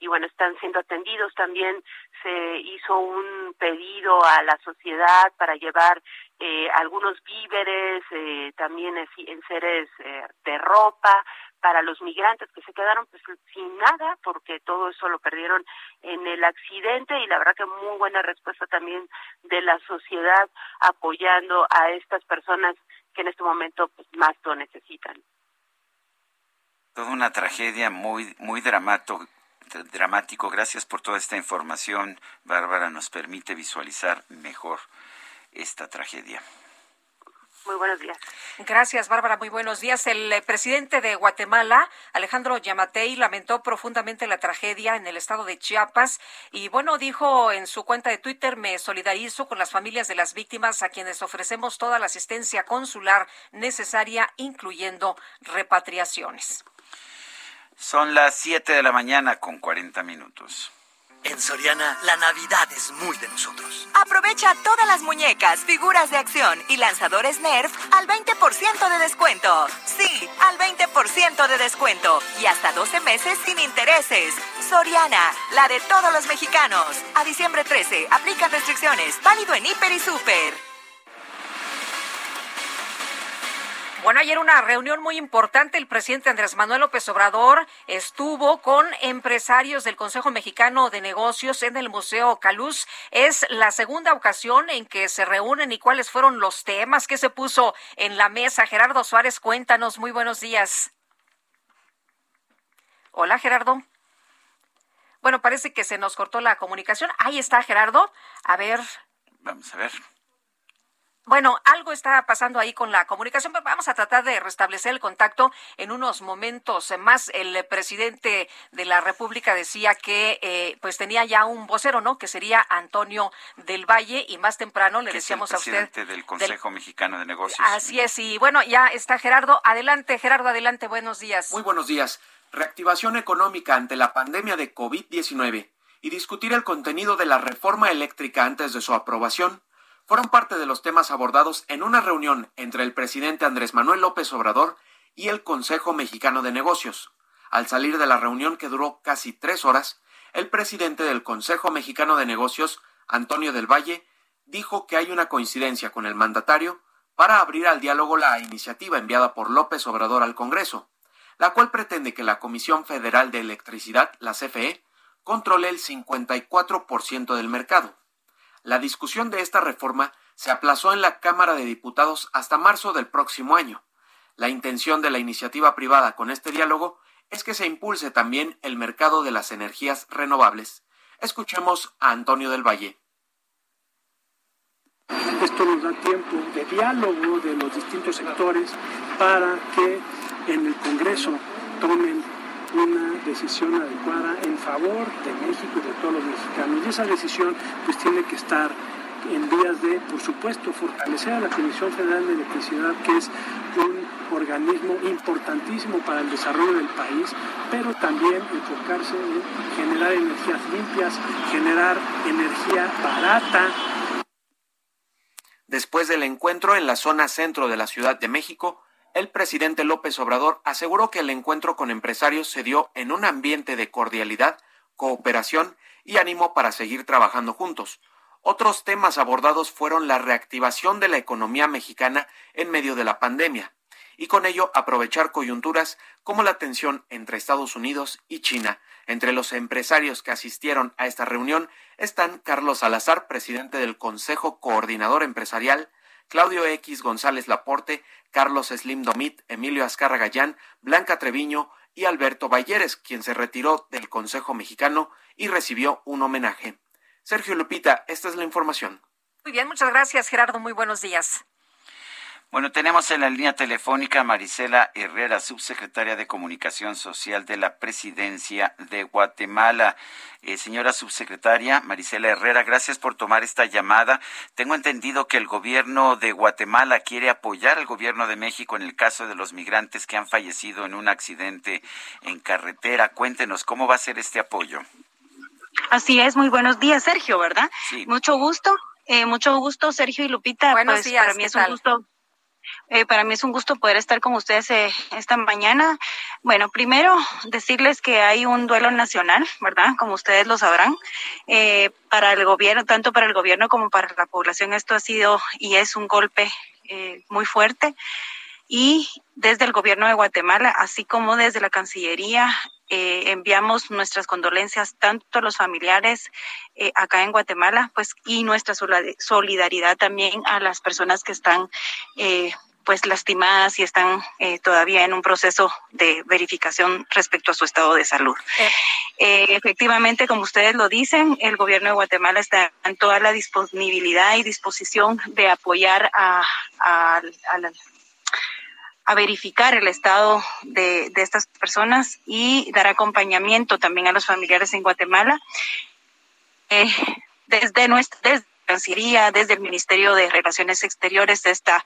y bueno, están siendo atendidos. También se hizo un pedido a la sociedad para llevar eh, algunos víveres, eh, también en seres eh, de ropa para los migrantes que se quedaron pues sin nada porque todo eso lo perdieron en el accidente y la verdad que muy buena respuesta también de la sociedad apoyando a estas personas que en este momento pues más lo necesitan. Toda una tragedia muy muy dramático dramático. Gracias por toda esta información, Bárbara. Nos permite visualizar mejor esta tragedia. Muy buenos días. Gracias, Bárbara. Muy buenos días. El eh, presidente de Guatemala, Alejandro Yamatei, lamentó profundamente la tragedia en el estado de Chiapas y, bueno, dijo en su cuenta de Twitter, me solidarizo con las familias de las víctimas a quienes ofrecemos toda la asistencia consular necesaria, incluyendo repatriaciones. Son las 7 de la mañana con 40 minutos. En Soriana, la Navidad es muy de nosotros. Aprovecha todas las muñecas, figuras de acción y lanzadores Nerf al 20% de descuento. Sí, al 20% de descuento y hasta 12 meses sin intereses. Soriana, la de todos los mexicanos. A diciembre 13, aplican restricciones. Válido en Hiper y Super. Bueno, ayer una reunión muy importante. El presidente Andrés Manuel López Obrador estuvo con empresarios del Consejo Mexicano de Negocios en el Museo Caluz. Es la segunda ocasión en que se reúnen y cuáles fueron los temas que se puso en la mesa. Gerardo Suárez, cuéntanos. Muy buenos días. Hola, Gerardo. Bueno, parece que se nos cortó la comunicación. Ahí está, Gerardo. A ver. Vamos a ver. Bueno, algo está pasando ahí con la comunicación, pero vamos a tratar de restablecer el contacto en unos momentos más. El presidente de la República decía que eh, pues tenía ya un vocero, ¿no? Que sería Antonio del Valle y más temprano le decíamos a usted. Presidente del Consejo Mexicano de Negocios. Así es, y bueno, ya está Gerardo. Adelante, Gerardo, adelante, buenos días. Muy buenos días. Reactivación económica ante la pandemia de COVID-19 y discutir el contenido de la reforma eléctrica antes de su aprobación fueron parte de los temas abordados en una reunión entre el presidente Andrés Manuel López Obrador y el Consejo Mexicano de Negocios. Al salir de la reunión que duró casi tres horas, el presidente del Consejo Mexicano de Negocios, Antonio del Valle, dijo que hay una coincidencia con el mandatario para abrir al diálogo la iniciativa enviada por López Obrador al Congreso, la cual pretende que la Comisión Federal de Electricidad, la CFE, controle el 54% del mercado. La discusión de esta reforma se aplazó en la Cámara de Diputados hasta marzo del próximo año. La intención de la iniciativa privada con este diálogo es que se impulse también el mercado de las energías renovables. Escuchemos a Antonio del Valle. Esto nos da tiempo de diálogo de los distintos sectores para que en el Congreso tomen una decisión adecuada en favor de México y de todos los mexicanos. Y esa decisión pues tiene que estar en vías de, por supuesto, fortalecer a la Comisión Federal de Electricidad, que es un organismo importantísimo para el desarrollo del país, pero también enfocarse en generar energías limpias, generar energía barata. Después del encuentro en la zona centro de la Ciudad de México, el presidente López Obrador aseguró que el encuentro con empresarios se dio en un ambiente de cordialidad, cooperación y ánimo para seguir trabajando juntos. Otros temas abordados fueron la reactivación de la economía mexicana en medio de la pandemia y con ello aprovechar coyunturas como la tensión entre Estados Unidos y China. Entre los empresarios que asistieron a esta reunión están Carlos Salazar, presidente del Consejo Coordinador Empresarial, Claudio X González Laporte, Carlos Slim Domit, Emilio Azcarra Gallán, Blanca Treviño y Alberto Balleres, quien se retiró del Consejo Mexicano y recibió un homenaje. Sergio Lupita, esta es la información. Muy bien, muchas gracias Gerardo, muy buenos días. Bueno, tenemos en la línea telefónica a Marisela Herrera, subsecretaria de Comunicación Social de la Presidencia de Guatemala. Eh, señora subsecretaria Marisela Herrera, gracias por tomar esta llamada. Tengo entendido que el gobierno de Guatemala quiere apoyar al gobierno de México en el caso de los migrantes que han fallecido en un accidente en carretera. Cuéntenos, ¿cómo va a ser este apoyo? Así es, muy buenos días, Sergio, ¿verdad? Sí. Mucho gusto. Eh, mucho gusto, Sergio y Lupita. Buenos pues, días, para mí es un gusto eh, para mí es un gusto poder estar con ustedes eh, esta mañana. Bueno, primero decirles que hay un duelo nacional, ¿verdad? Como ustedes lo sabrán, eh, para el gobierno, tanto para el gobierno como para la población, esto ha sido y es un golpe muy fuerte. Y desde el gobierno de Guatemala, así como desde la Cancillería, eh, enviamos nuestras condolencias tanto a los familiares eh, acá en Guatemala, pues y nuestra solidaridad también a las personas que están eh, pues lastimadas y están todavía en un proceso de verificación respecto a su estado de salud. efectivamente, como ustedes lo dicen, el gobierno de Guatemala está en toda la disponibilidad y disposición de apoyar a, a, a la a verificar el estado de, de, estas personas y dar acompañamiento también a los familiares en Guatemala. Eh, desde nuestra desde Cancillería, desde el Ministerio de Relaciones Exteriores, esta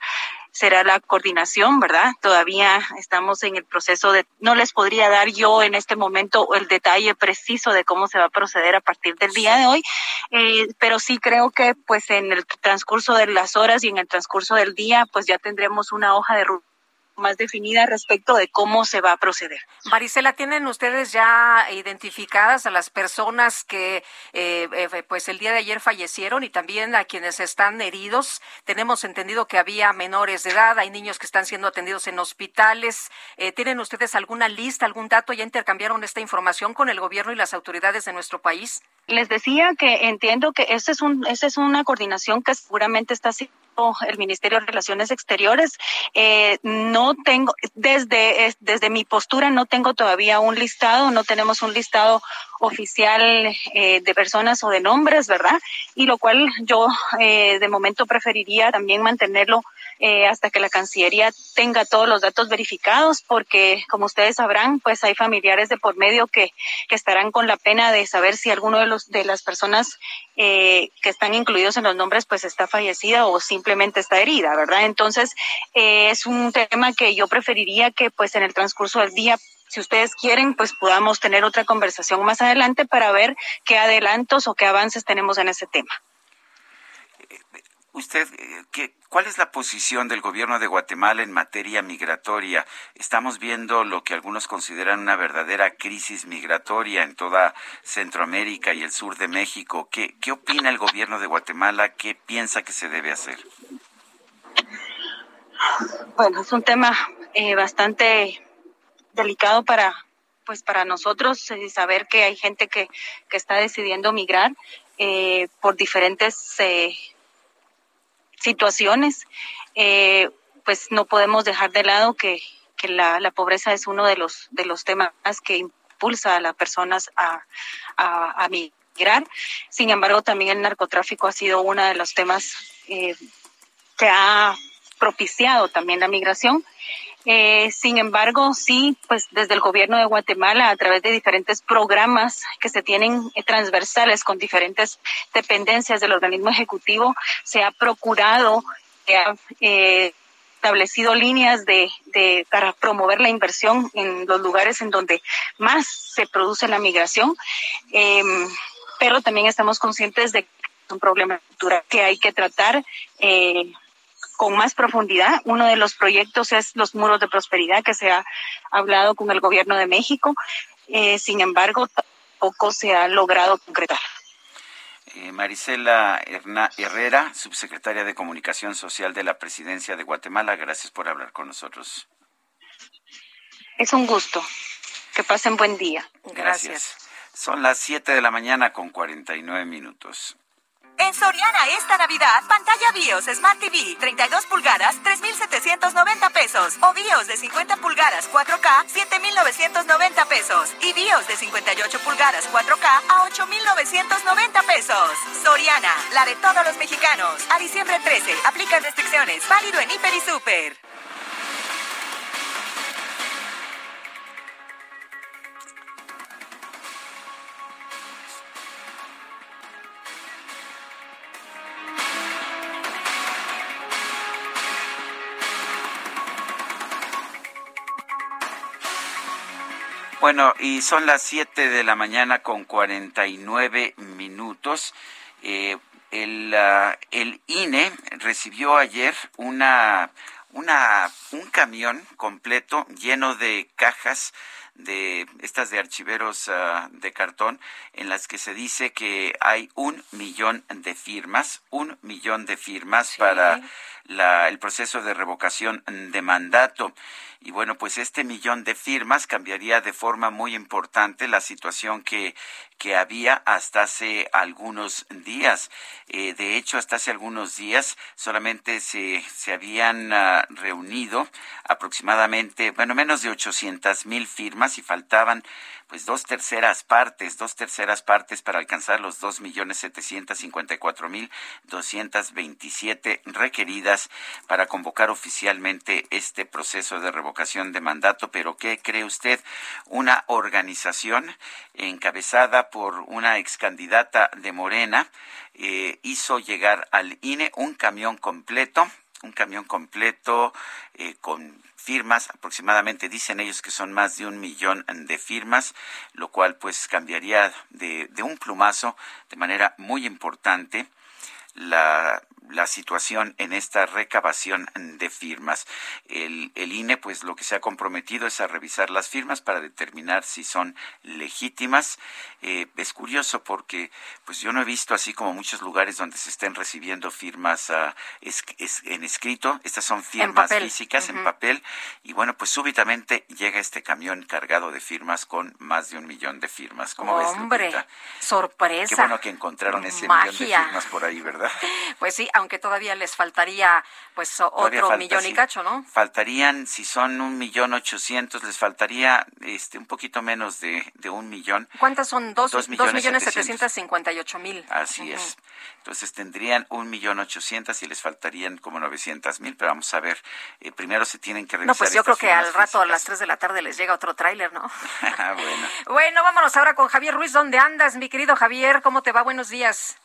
será la coordinación, ¿verdad? Todavía estamos en el proceso de, no les podría dar yo en este momento el detalle preciso de cómo se va a proceder a partir del día de hoy, eh, pero sí creo que pues en el transcurso de las horas y en el transcurso del día, pues ya tendremos una hoja de ruta más definida respecto de cómo se va a proceder. Marisela, ¿tienen ustedes ya identificadas a las personas que eh, eh, pues el día de ayer fallecieron y también a quienes están heridos? Tenemos entendido que había menores de edad, hay niños que están siendo atendidos en hospitales. Eh, ¿Tienen ustedes alguna lista, algún dato? ¿Ya intercambiaron esta información con el gobierno y las autoridades de nuestro país? Les decía que entiendo que esta es, un, es una coordinación que seguramente está haciendo el Ministerio de Relaciones Exteriores. Eh, no tengo, desde, desde mi postura, no tengo todavía un listado, no tenemos un listado oficial eh, de personas o de nombres, ¿verdad? Y lo cual yo eh, de momento preferiría también mantenerlo eh, hasta que la Cancillería tenga todos los datos verificados, porque como ustedes sabrán, pues hay familiares de por medio que, que estarán con la pena de saber si alguno de los de las personas eh, que están incluidos en los nombres pues está fallecida o simplemente está herida, ¿verdad? Entonces eh, es un tema que yo preferiría que pues en el transcurso del día si ustedes quieren, pues podamos tener otra conversación más adelante para ver qué adelantos o qué avances tenemos en ese tema. Usted, ¿qué, ¿Cuál es la posición del gobierno de Guatemala en materia migratoria? Estamos viendo lo que algunos consideran una verdadera crisis migratoria en toda Centroamérica y el sur de México. ¿Qué, qué opina el gobierno de Guatemala? ¿Qué piensa que se debe hacer? Bueno, es un tema eh, bastante delicado para pues para nosotros eh, saber que hay gente que, que está decidiendo migrar eh, por diferentes eh, situaciones, eh, pues no podemos dejar de lado que, que la, la, pobreza es uno de los, de los temas que impulsa a las personas a, a, migrar. Sin embargo, también el narcotráfico ha sido uno de los temas eh, que ha propiciado también la migración. Eh, sin embargo, sí, pues desde el gobierno de Guatemala, a través de diferentes programas que se tienen eh, transversales con diferentes dependencias del organismo ejecutivo, se ha procurado, se ha eh, establecido líneas de, para promover la inversión en los lugares en donde más se produce la migración. Eh, pero también estamos conscientes de que es un problema cultural que hay que tratar. Eh, con más profundidad. Uno de los proyectos es los muros de prosperidad que se ha hablado con el gobierno de México. Eh, sin embargo, tampoco se ha logrado concretar. Eh, Marisela Herrera, subsecretaria de Comunicación Social de la Presidencia de Guatemala, gracias por hablar con nosotros. Es un gusto. Que pasen buen día. Gracias. Son las 7 de la mañana con 49 minutos. En Soriana esta Navidad, pantalla BIOS Smart TV 32 pulgadas, 3,790 pesos. O BIOS de 50 pulgadas 4K, 7,990 pesos. Y BIOS de 58 pulgadas 4K a 8,990 pesos. Soriana, la de todos los mexicanos. A diciembre 13, aplican restricciones. Válido en Hiper y Super. Bueno, y son las 7 de la mañana con 49 minutos. Eh, el, uh, el INE recibió ayer una, una, un camión completo lleno de cajas de estas de archiveros uh, de cartón en las que se dice que hay un millón de firmas, un millón de firmas para la, el proceso de revocación de mandato. Y bueno, pues este millón de firmas cambiaría de forma muy importante la situación que, que había hasta hace algunos días. Eh, de hecho, hasta hace algunos días solamente se, se habían uh, reunido aproximadamente, bueno, menos de 800 mil firmas y faltaban pues dos terceras partes, dos terceras partes para alcanzar los dos millones setecientos cincuenta y cuatro mil doscientas veintisiete requeridas para convocar oficialmente este proceso de revocación de mandato. Pero ¿qué cree usted? Una organización encabezada por una ex candidata de Morena eh, hizo llegar al INE un camión completo un camión completo eh, con firmas, aproximadamente dicen ellos que son más de un millón de firmas, lo cual pues cambiaría de, un plumazo de manera muy importante la, la situación en esta recabación de firmas. El, el, INE, pues lo que se ha comprometido es a revisar las firmas para determinar si son legítimas. Eh, es curioso porque, pues yo no he visto así como muchos lugares donde se estén recibiendo firmas uh, es, es, en escrito. Estas son firmas físicas uh -huh. en papel. Y bueno, pues súbitamente llega este camión cargado de firmas con más de un millón de firmas. ¿Cómo Hombre, ves, Lupita? sorpresa. Qué bueno que encontraron ese Magia. millón de firmas por ahí, ¿verdad? *laughs* Pues sí, aunque todavía les faltaría pues todavía otro falta, millón sí. y cacho, ¿no? Faltarían, si son un millón ochocientos, les faltaría este un poquito menos de, de un millón. ¿Cuántas son? Dos, dos millones, millones setecientos cincuenta y ocho mil. Así uh -huh. es. Entonces tendrían un millón ochocientas y les faltarían como novecientas mil, pero vamos a ver. Eh, primero se tienen que revisar. No, pues yo creo que al rato físicas. a las tres de la tarde les llega otro tráiler, ¿no? *laughs* bueno. Bueno, vámonos ahora con Javier Ruiz. ¿Dónde andas, mi querido Javier? ¿Cómo te va? Buenos días.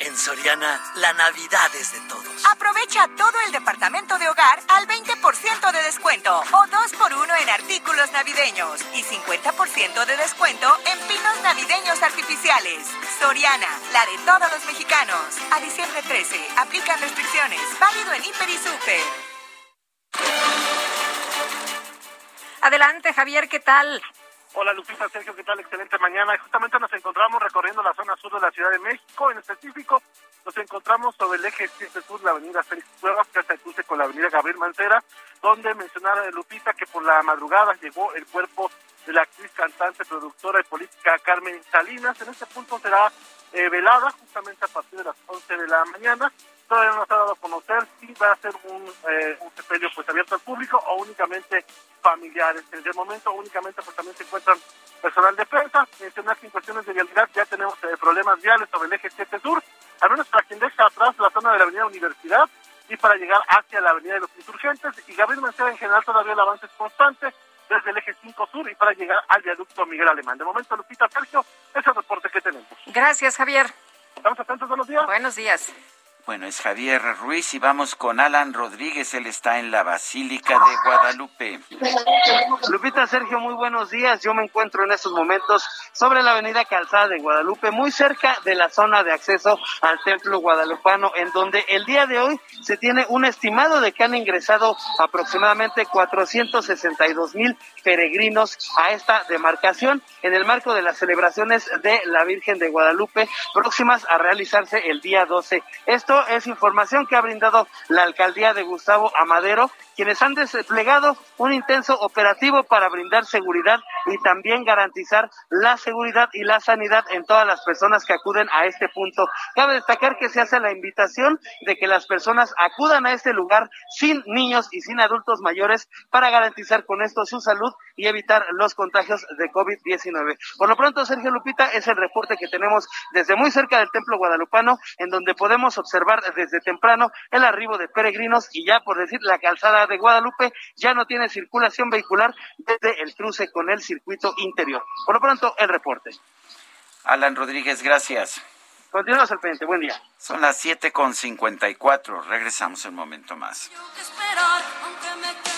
En Soriana, la Navidad es de todos. Aprovecha todo el departamento de hogar al 20% de descuento o 2 por 1 en artículos navideños y 50% de descuento en pinos navideños artificiales. Soriana, la de todos los mexicanos. A diciembre 13, aplican restricciones. Válido en Hiper y Super. Adelante, Javier, ¿qué tal? Hola Lupita, Sergio, ¿qué tal? Excelente mañana. Justamente nos encontramos recorriendo la zona sur de la Ciudad de México. En específico, nos encontramos sobre el eje 7 sur, la avenida Félix Cuevas, que se cruce con la avenida Gabriel Mancera, donde mencionaba Lupita que por la madrugada llegó el cuerpo de la actriz, cantante, productora y política Carmen Salinas. En este punto será eh, velada justamente a partir de las 11 de la mañana. Todavía no se ha dado a conocer si va a ser un, eh, un sepelio pues abierto al público o únicamente familiares. El momento únicamente pues también se encuentran personal de prensa. Mencionar que en cuestiones de vialidad ya tenemos eh, problemas viales sobre el eje 7 sur, al menos para quien deja atrás la zona de la avenida Universidad y para llegar hacia la avenida de los insurgentes. Y Gabriel Mancera en general todavía el avance es constante desde el eje 5 sur y para llegar al viaducto Miguel Alemán. De momento, Lupita Sergio, ese es el reporte que tenemos. Gracias, Javier. Estamos atentos, buenos días. Buenos días. Bueno, es Javier Ruiz y vamos con Alan Rodríguez. Él está en la Basílica de Guadalupe. Lupita, Sergio, muy buenos días. Yo me encuentro en estos momentos sobre la avenida Calzada de Guadalupe, muy cerca de la zona de acceso al templo guadalupano, en donde el día de hoy se tiene un estimado de que han ingresado aproximadamente 462 mil peregrinos a esta demarcación en el marco de las celebraciones de la Virgen de Guadalupe próximas a realizarse el día 12. Esto es información que ha brindado la alcaldía de Gustavo Amadero, quienes han desplegado un intenso operativo para brindar seguridad y también garantizar la seguridad y la sanidad en todas las personas que acuden a este punto. Cabe destacar que se hace la invitación de que las personas acudan a este lugar sin niños y sin adultos mayores para garantizar con esto su salud y evitar los contagios de COVID-19. Por lo pronto, Sergio Lupita, es el reporte que tenemos desde muy cerca del Templo Guadalupano, en donde podemos observar desde temprano el arribo de peregrinos y ya por decir la calzada de Guadalupe ya no tiene circulación vehicular desde el cruce con el circuito interior. Por lo pronto, el reporte. Alan Rodríguez, gracias. Continuamos al pendiente. Buen día. Son las siete con cincuenta y cuatro. Regresamos un momento más. Sergio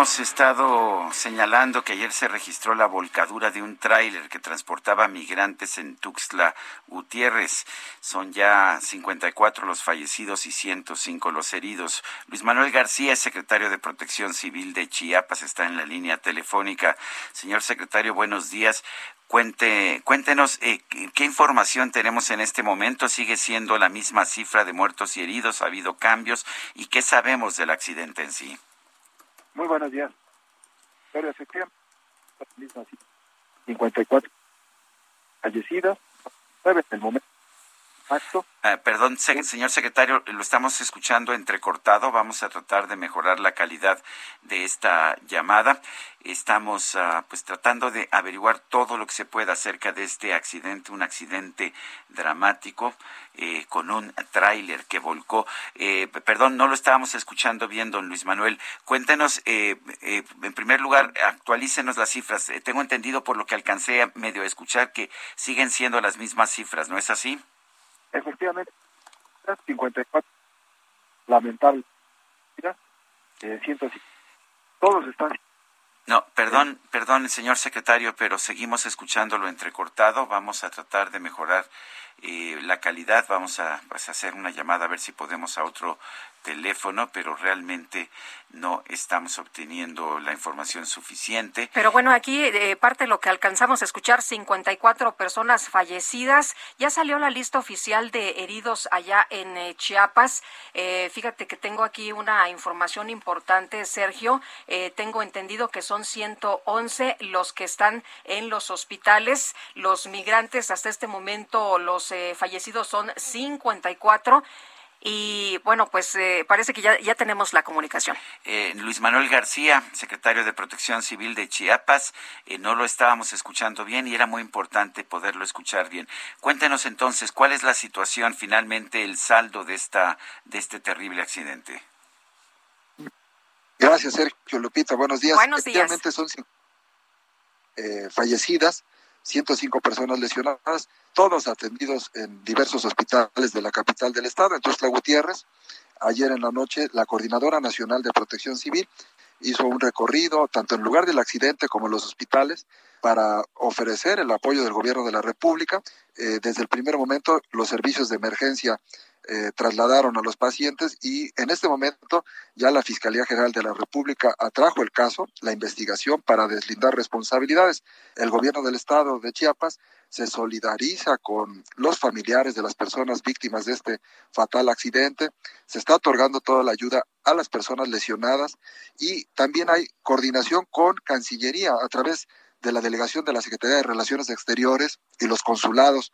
Hemos estado señalando que ayer se registró la volcadura de un tráiler que transportaba migrantes en Tuxtla Gutiérrez. Son ya 54 los fallecidos y 105 los heridos. Luis Manuel García, secretario de Protección Civil de Chiapas, está en la línea telefónica. Señor secretario, buenos días. Cuente, cuéntenos eh, qué información tenemos en este momento. ¿Sigue siendo la misma cifra de muertos y heridos? ¿Ha habido cambios? ¿Y qué sabemos del accidente en sí? Muy buenos días. Pero efectivamente, 54 fallecidos, 9 en el momento. Uh, perdón, se, señor secretario, lo estamos escuchando entrecortado. Vamos a tratar de mejorar la calidad de esta llamada. Estamos uh, pues tratando de averiguar todo lo que se pueda acerca de este accidente, un accidente dramático eh, con un tráiler que volcó. Eh, perdón, no lo estábamos escuchando bien, don Luis Manuel. Cuéntenos, eh, en primer lugar, actualícenos las cifras. tengo entendido por lo que alcancé a medio escuchar que siguen siendo las mismas cifras, ¿no es así? Efectivamente, 54, lamentable, eh, 105. Todos están. No, perdón, perdón, señor secretario, pero seguimos escuchándolo entrecortado. Vamos a tratar de mejorar eh, la calidad. Vamos a, pues, hacer una llamada a ver si podemos a otro teléfono, pero realmente no estamos obteniendo la información suficiente. Pero bueno, aquí eh, parte de lo que alcanzamos a escuchar, 54 personas fallecidas. Ya salió la lista oficial de heridos allá en eh, Chiapas. Eh, fíjate que tengo aquí una información importante, Sergio. tengo entendido que son 111 los que están en los hospitales. Los migrantes hasta este momento, los fallecidos son 54. Y bueno, pues eh, parece que ya, ya tenemos la comunicación. Eh, Luis Manuel García, secretario de Protección Civil de Chiapas, eh, no lo estábamos escuchando bien y era muy importante poderlo escuchar bien. Cuéntenos entonces, ¿cuál es la situación finalmente, el saldo de, esta, de este terrible accidente? Gracias, Sergio Lupita. Buenos días. Buenos días. son fallecidas 105 personas lesionadas, todos atendidos en diversos hospitales de la capital del estado, en Tuxtla Gutiérrez. Ayer en la noche, la Coordinadora Nacional de Protección Civil hizo un recorrido tanto en lugar del accidente como en los hospitales para ofrecer el apoyo del gobierno de la República. Eh, desde el primer momento, los servicios de emergencia eh, trasladaron a los pacientes y en este momento ya la Fiscalía General de la República atrajo el caso, la investigación para deslindar responsabilidades. El gobierno del estado de Chiapas se solidariza con los familiares de las personas víctimas de este fatal accidente, se está otorgando toda la ayuda a las personas lesionadas y también hay coordinación con Cancillería a través de la delegación de la Secretaría de Relaciones Exteriores y los consulados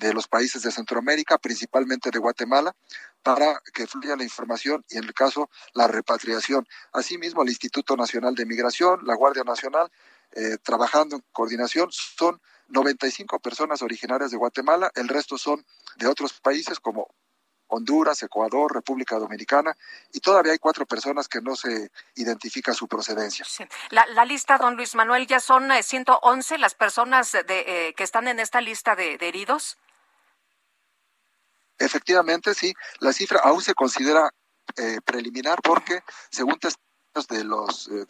de los países de Centroamérica, principalmente de Guatemala, para que fluya la información y en el caso la repatriación. Asimismo, el Instituto Nacional de Migración, la Guardia Nacional, eh, trabajando en coordinación, son 95 personas originarias de Guatemala, el resto son de otros países como Honduras, Ecuador, República Dominicana, y todavía hay cuatro personas que no se identifica su procedencia. La, lista, don Luis Manuel, ya son 111 eh, las personas de, eh, que están en esta lista de heridos. Efectivamente, sí, la cifra aún se considera eh, preliminar porque, según testimonios de los eh,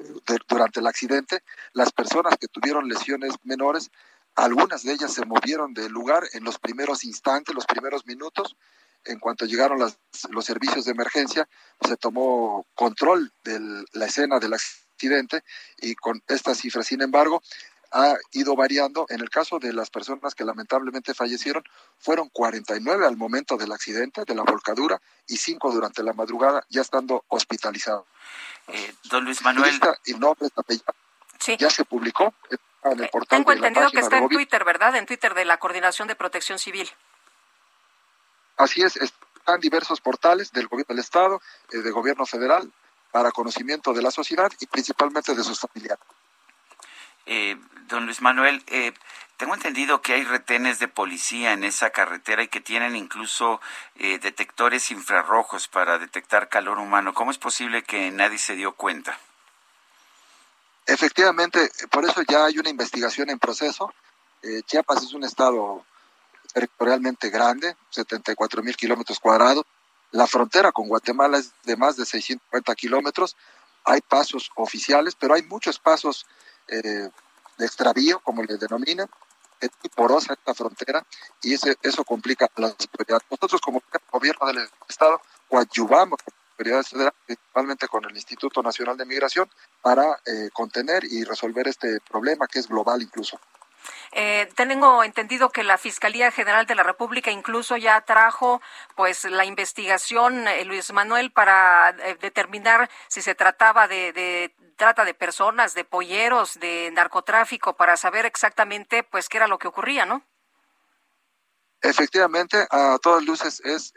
durante el accidente, las personas que tuvieron lesiones menores, algunas de ellas se movieron del lugar en los primeros instantes, los primeros minutos. En cuanto llegaron los servicios de emergencia, se tomó control de la escena del accidente y con esta cifra, sin embargo, ha ido variando. En el caso de las personas que lamentablemente fallecieron, fueron 49 al momento del accidente, de la volcadura, y 5 durante la madrugada, ya estando hospitalizados. Eh, don Luis Manuel. y nombre, sí. ya se publicó en el eh, portal Tengo entendido que está en Twitter, ¿verdad? En Twitter de la Coordinación de Protección Civil. Así es, están diversos portales del gobierno del Estado, eh, del gobierno federal, para conocimiento de la sociedad y principalmente de sus familiares. Eh, don Luis Manuel, eh, tengo entendido que hay retenes de policía en esa carretera y que tienen incluso eh, detectores infrarrojos para detectar calor humano. ¿Cómo es posible que nadie se dio cuenta? Efectivamente, por eso ya hay una investigación en proceso. Chiapas es un estado territorialmente grande, 74 mil kilómetros cuadrados. La frontera con Guatemala es de más de 650 kilómetros. Hay pasos oficiales, pero hay muchos pasos eh, de extravío, como le denominan, es muy porosa esta frontera y ese, eso complica la seguridad. Nosotros como gobierno del Estado coadyuvamos con las autoridades federales, principalmente con el Instituto Nacional de Migración, para eh, contener y resolver este problema que es global incluso. Eh, tengo entendido que la Fiscalía General de la República incluso ya trajo pues la investigación, eh, Luis Manuel, para eh, determinar si se trataba de, trata de personas, de polleros, de narcotráfico, para saber exactamente pues qué era lo que ocurría, ¿no? Efectivamente, a todas luces es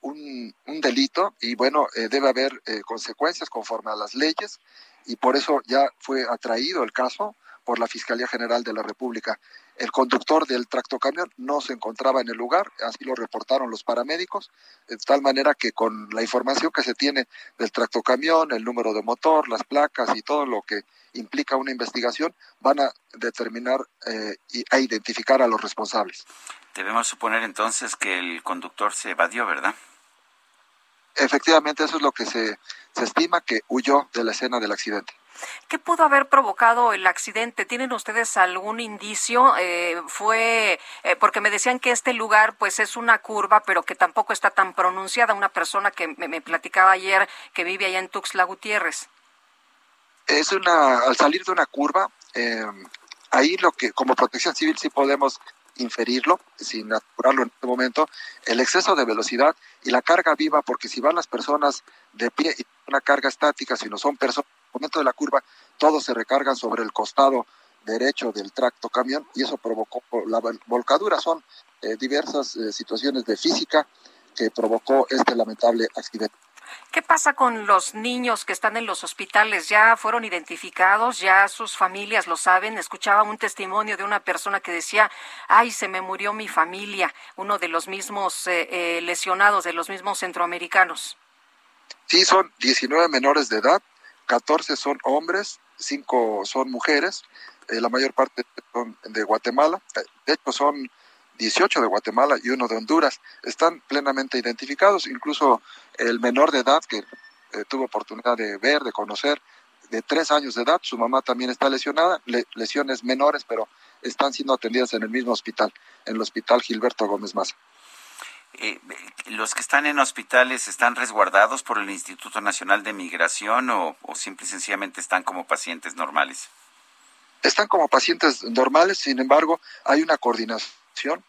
un, un, delito y bueno, debe haber consecuencias conforme a las leyes y por eso ya fue atraído el caso por la Fiscalía General de la República. El conductor del tractocamión no se encontraba en el lugar, así lo reportaron los paramédicos, de tal manera que con la información que se tiene del tractocamión, el número de motor, las placas y todo lo que implica una investigación, van a determinar eh, y, a identificar a los responsables. Debemos suponer entonces que el conductor se evadió, ¿verdad? Efectivamente, eso es lo que se, se estima que huyó de la escena del accidente. ¿Qué pudo haber provocado el accidente? ¿Tienen ustedes algún indicio? Eh, fue eh, porque me decían que este lugar pues es una curva, pero que tampoco está tan pronunciada. Una persona que me, platicaba ayer que vive allá en Tuxtla Gutiérrez. Es una, al salir de una curva, eh, ahí lo que como protección civil sí podemos inferirlo, sin apurarlo en este momento, el exceso de velocidad y la carga viva, porque si van las personas de pie y una carga estática, si no son personas momento de la curva, todos se recargan sobre el costado derecho del tracto camión y eso provocó la volcadura. Son eh, diversas eh, situaciones de física que provocó este lamentable accidente. ¿Qué pasa con los niños que están en los hospitales? ¿Ya fueron identificados? ¿Ya sus familias lo saben? Escuchaba un testimonio de una persona que decía, ay, se me murió mi familia, uno de los mismos eh, lesionados, de los mismos centroamericanos. Sí, son 19 menores de edad 14 son hombres, 5 son mujeres, eh, la mayor parte son de Guatemala, de hecho son 18 de Guatemala y uno de Honduras, están plenamente identificados, incluso el menor de edad que eh, tuvo oportunidad de ver, de conocer, de 3 años de edad, su mamá también está lesionada, lesiones menores, pero están siendo atendidas en el mismo hospital, en el hospital Gilberto Gómez Maza. Eh, ¿los que están en hospitales están resguardados por el Instituto Nacional de Migración o, o simple y sencillamente están como pacientes normales? Están como pacientes normales, sin embargo, hay una coordinación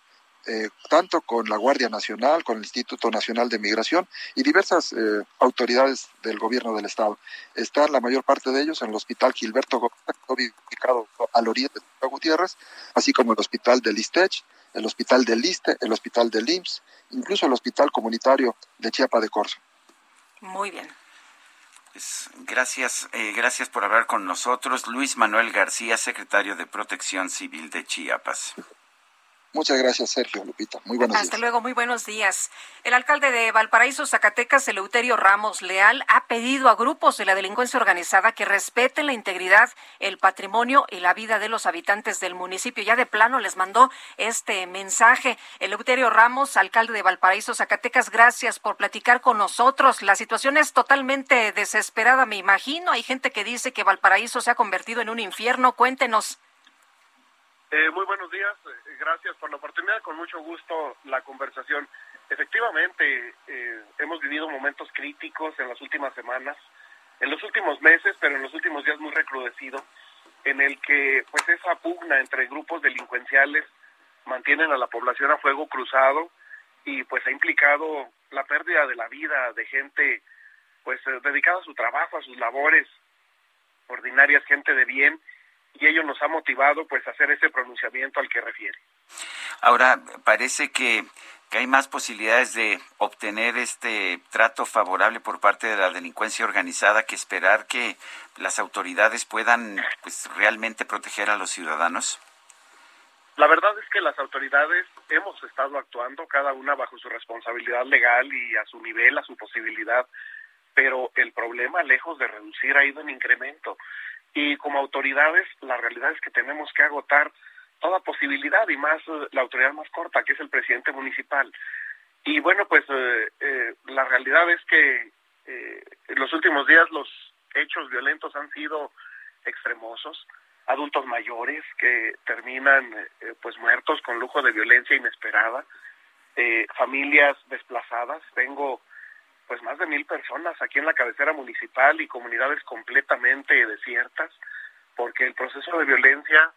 eh, tanto con la Guardia Nacional, con el Instituto Nacional de Migración y diversas eh, autoridades del gobierno del Estado. Están la mayor parte de ellos en el Hospital Gilberto ubicado al oriente de Gutiérrez, así como el Hospital del Istech, el Hospital del Liste, el Hospital del IMSS, incluso el Hospital Comunitario de Chiapa de Corzo. Muy bien. Pues, gracias, eh, gracias por hablar con nosotros. Luis Manuel García, secretario de Protección Civil de Chiapas. Muchas gracias, Sergio Lupita. Muy buenos Hasta luego, muy buenos días. El alcalde de Valparaíso, Zacatecas, Eleuterio Ramos Leal, ha pedido a grupos de la delincuencia organizada que respeten la integridad, el patrimonio y la vida de los habitantes del municipio. Ya de plano les mandó este mensaje. Eleuterio Ramos, alcalde de Valparaíso, Zacatecas, gracias por platicar con nosotros. La situación es totalmente desesperada, me imagino. Hay gente que dice que Valparaíso se ha convertido en un infierno. Cuéntenos. Eh, muy buenos días, eh, gracias por la oportunidad, con mucho gusto la conversación. Efectivamente, eh, hemos vivido momentos críticos en las últimas semanas, en los últimos meses, pero en los últimos días muy recrudecido, en el que pues esa pugna entre grupos delincuenciales mantienen a la población a fuego cruzado y pues ha implicado la pérdida de la vida de gente pues dedicada a su trabajo, a sus labores ordinarias, gente de bien y ello nos ha motivado pues a hacer ese pronunciamiento al que refiere. Ahora, parece que, que, hay más posibilidades de obtener este trato favorable por parte de la delincuencia organizada que esperar que las autoridades puedan pues realmente proteger a los ciudadanos. La verdad es que las autoridades hemos estado actuando cada una bajo su responsabilidad legal y a su nivel, a su posibilidad, pero el problema lejos de reducir ha ido en incremento y como autoridades la realidad es que tenemos que agotar toda posibilidad y más eh, la autoridad más corta que es el presidente municipal. Y bueno pues eh, eh, la realidad es que en los últimos días los hechos violentos han sido extremosos adultos mayores que terminan pues muertos con lujo de violencia inesperada familias desplazadas. Tengo pues más de mil personas aquí en la cabecera municipal y comunidades completamente desiertas, porque el proceso de violencia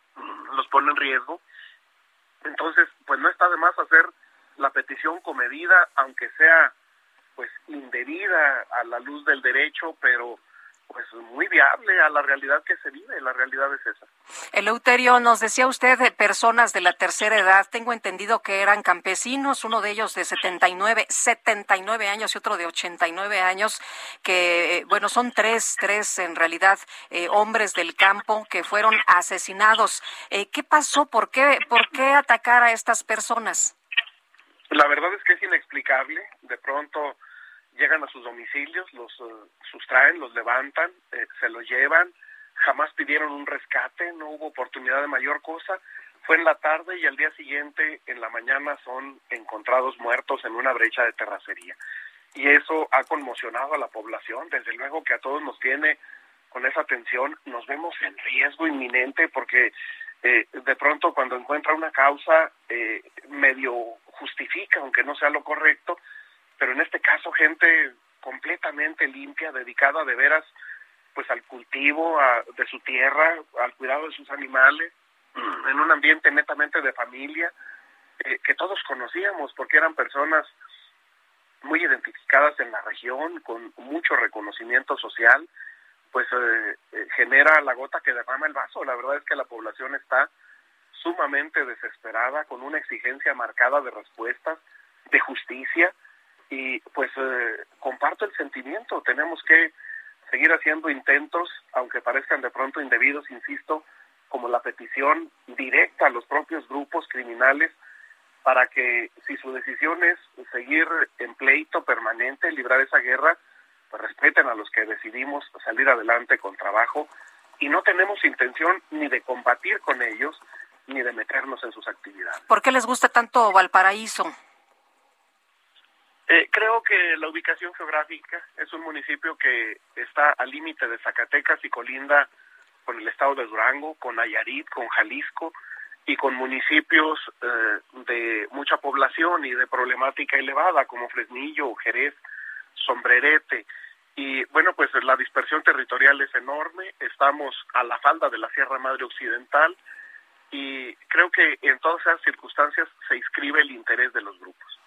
los pone en riesgo. Entonces, pues no está de más hacer la petición comedida, aunque sea pues indebida a la luz del derecho, pero pues muy viable a la realidad que se vive, la realidad es esa. Eleuterio, nos decía usted de personas de la tercera edad, tengo entendido que eran campesinos, uno de ellos de 79, 79 años y otro de 89 años, que eh, bueno, son tres, tres en realidad eh, hombres del campo que fueron asesinados. Eh, ¿Qué pasó? ¿Por qué, ¿Por qué atacar a estas personas? La verdad es que es inexplicable, de pronto llegan a sus domicilios, los uh, sustraen, los levantan, eh, se los llevan, jamás pidieron un rescate, no hubo oportunidad de mayor cosa, fue en la tarde y al día siguiente, en la mañana, son encontrados muertos en una brecha de terracería. Y eso ha conmocionado a la población, desde luego que a todos nos tiene con esa tensión, nos vemos en riesgo inminente porque eh, de pronto cuando encuentra una causa eh, medio justifica, aunque no sea lo correcto, pero en este caso gente completamente limpia, dedicada de veras pues al cultivo de su tierra, al cuidado de sus animales, *clears throat* en un ambiente netamente de familia, eh, que todos conocíamos porque eran personas muy identificadas en la región, con mucho reconocimiento social, pues eh, eh, genera la gota que derrama el vaso. La verdad es que la población está sumamente desesperada, con una exigencia marcada de respuestas, de justicia, y pues eh, comparto el sentimiento, tenemos que seguir haciendo intentos, aunque parezcan de pronto indebidos, insisto, como la petición directa a los propios grupos criminales para que si su decisión es seguir en pleito permanente, librar esa guerra, pues respeten a los que decidimos salir adelante con trabajo y no tenemos intención ni de combatir con ellos ni de meternos en sus actividades. ¿Por qué les gusta tanto Valparaíso? Eh, creo que la ubicación geográfica es un municipio que está al límite de Zacatecas y colinda con el estado de Durango, con Nayarit, con Jalisco, y con municipios eh, de mucha población y de problemática elevada como Fresnillo, Jerez, Sombrerete. Y bueno, pues la dispersión territorial es enorme, estamos a la falda de la Sierra Madre Occidental y creo que en todas esas circunstancias se inscribe el interés de los grupos.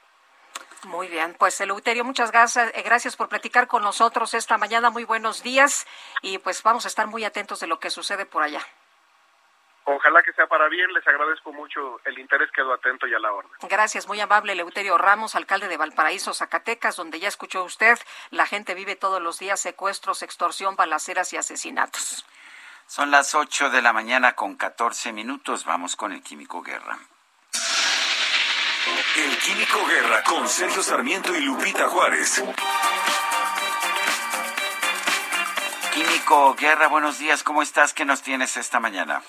Muy bien, pues Eleuterio, muchas gracias, eh, gracias por platicar con nosotros esta mañana. Muy buenos días y pues vamos a estar muy atentos de lo que sucede por allá. Ojalá que sea para bien, les agradezco mucho el interés, quedo atento y a la orden. Gracias, muy amable Eleuterio Ramos, alcalde de Valparaíso, Zacatecas, donde ya escuchó usted, la gente vive todos los días secuestros, extorsión, balaceras y asesinatos. Son las 8 de la mañana con 14 minutos, vamos con el Químico Guerra. El Químico Guerra con Sergio Sarmiento y Lupita Juárez. Químico Guerra, buenos días, ¿cómo estás? ¿Qué nos tienes esta mañana?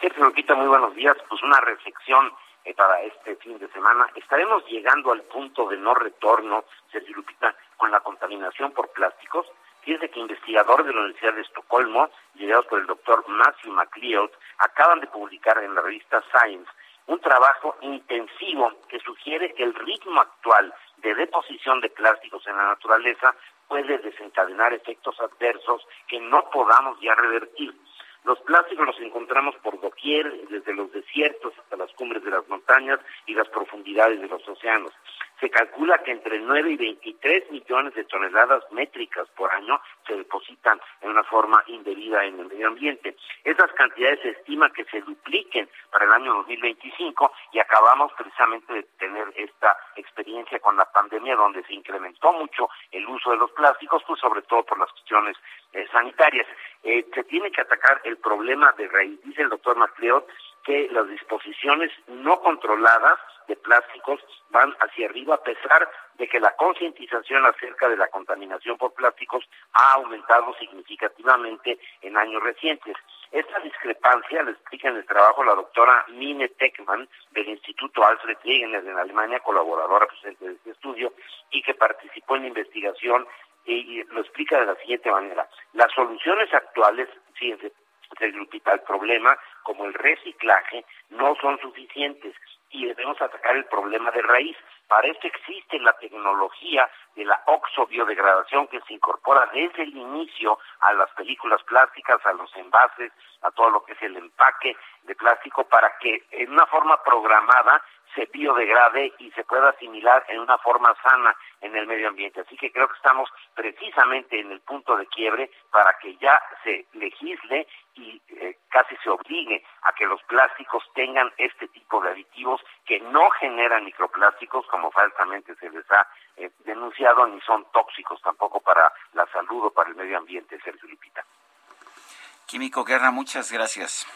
Sergio Lupita, muy buenos días. Pues una reflexión eh, para este fin de semana. Estaremos llegando al punto de no retorno, Sergio Lupita, con la contaminación por plásticos. Fíjense que investigadores de la Universidad de Estocolmo, liderados por el doctor Matthew MacLeod, acaban de publicar en la revista Science un trabajo intensivo que sugiere que el ritmo actual de deposición de plásticos en la naturaleza puede desencadenar efectos adversos que no podamos ya revertir. Los plásticos los encontramos por doquier, desde los desiertos hasta las cumbres de las montañas y las profundidades de los océanos. Se calcula que entre 9 y 23 millones de toneladas métricas por año se depositan en una forma indebida en el medio ambiente. Esas cantidades se estima que se dupliquen para el año 2025 y acabamos precisamente de tener esta experiencia con la pandemia donde se incrementó mucho el uso de los plásticos, pues sobre todo por las cuestiones eh, sanitarias. Eh, se tiene que atacar el problema de raíz, dice el doctor Macleod, que las disposiciones no controladas de plásticos van hacia arriba a pesar de que la concientización acerca de la contaminación por plásticos ha aumentado significativamente en años recientes. Esta discrepancia la explica en el trabajo la doctora Mine Teckman del Instituto Alfred Wegener en Alemania, colaboradora presente de este estudio y que participó en la investigación y lo explica de la siguiente manera. Las soluciones actuales, fíjense, el problema, como el reciclaje, no son suficientes y debemos atacar el problema de raíz. Para esto existe la tecnología de la oxobiodegradación que se incorpora desde el inicio a las películas plásticas, a los envases, a todo lo que es el empaque de plástico, para que en una forma programada se biodegrade y se pueda asimilar en una forma sana en el medio ambiente. Así que creo que estamos precisamente en el punto de quiebre para que ya se legisle y eh, casi se obligue a que los plásticos tengan este tipo de aditivos que no generan microplásticos como falsamente se les ha eh, denunciado ni son tóxicos tampoco para la salud o para el medio ambiente, Sergio Lupita. Químico Guerra, muchas gracias.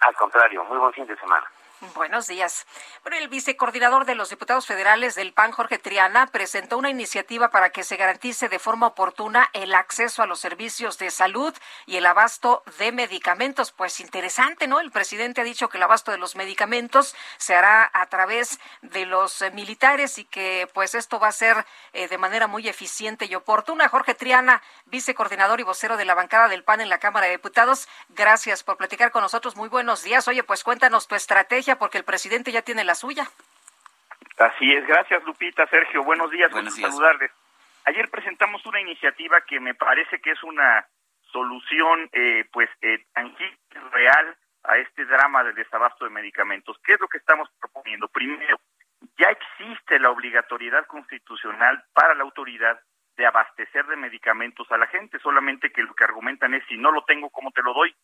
Al contrario, muy buen fin de semana. Buenos días. Bueno, el vicecoordinador de los diputados federales del PAN, Jorge Triana, presentó una iniciativa para que se garantice de forma oportuna el acceso a los servicios de salud y el abasto de medicamentos. Pues interesante, ¿no? El presidente ha dicho que el abasto de los medicamentos se hará a través de los eh, militares y que pues esto va a ser eh, de manera muy eficiente y oportuna. Jorge Triana, vicecoordinador y vocero de la bancada del PAN en la Cámara de Diputados, gracias por platicar con nosotros. Muy buenos días. Oye, pues cuéntanos tu estrategia porque el presidente ya tiene la suya. Así es, gracias Lupita, Sergio, buenos días, buenos días. saludarles. Ayer presentamos una iniciativa que me parece que es una solución eh, pues eh, tangible, real a este drama del desabasto de medicamentos. ¿Qué es lo que estamos proponiendo? Primero, ya existe la obligatoriedad constitucional para la autoridad de abastecer de medicamentos a la gente, solamente que lo que argumentan es si no lo tengo, ¿cómo te lo doy?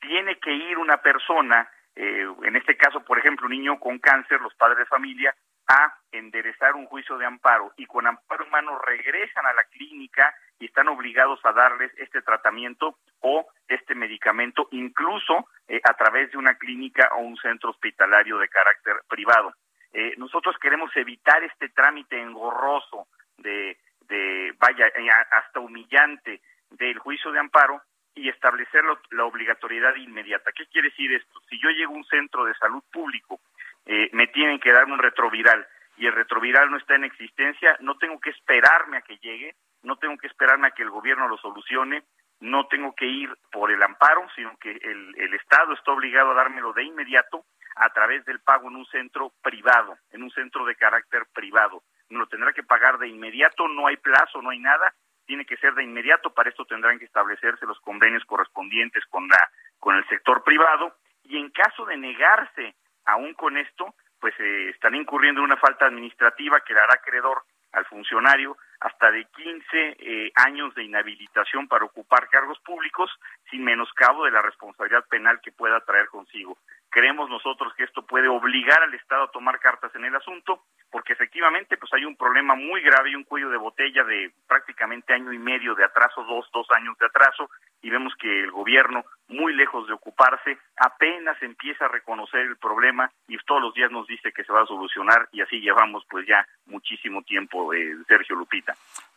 Tiene que ir una persona eh, en este caso, por ejemplo, un niño con cáncer, los padres de familia, a enderezar un juicio de amparo y con amparo humano regresan a la clínica y están obligados a darles este tratamiento o este medicamento, incluso eh, a través de una clínica o un centro hospitalario de carácter privado. Eh, nosotros queremos evitar este trámite engorroso de, de vaya, hasta humillante del juicio de amparo y establecer la obligatoriedad inmediata. ¿Qué quiere decir esto? Si yo llego a un centro de salud público, eh, me tienen que dar un retroviral y el retroviral no está en existencia, no tengo que esperarme a que llegue, no tengo que esperarme a que el gobierno lo solucione, no tengo que ir por el amparo, sino que el, el Estado está obligado a dármelo de inmediato, a través del pago en un centro privado, en un centro de carácter privado. No lo tendrá que pagar de inmediato, no hay plazo, no hay nada, tiene que ser de inmediato, para esto tendrán que establecerse los convenios correspondientes con la con el sector privado y en caso de negarse aún con esto, pues eh, están incurriendo en una falta administrativa que dará acreedor al funcionario hasta de 15 eh, años de inhabilitación para ocupar cargos públicos sin menoscabo de la responsabilidad penal que pueda traer consigo. Creemos nosotros que esto puede obligar al Estado a tomar cartas en el asunto, porque efectivamente pues hay un problema muy grave y un cuello de botella de prácticamente año y medio de atraso, dos, dos años de atraso, y vemos que el gobierno, muy lejos de ocuparse, apenas empieza a reconocer el problema y todos los días nos dice que se va a solucionar y así llevamos pues ya muchísimo tiempo, eh, Sergio Lupita.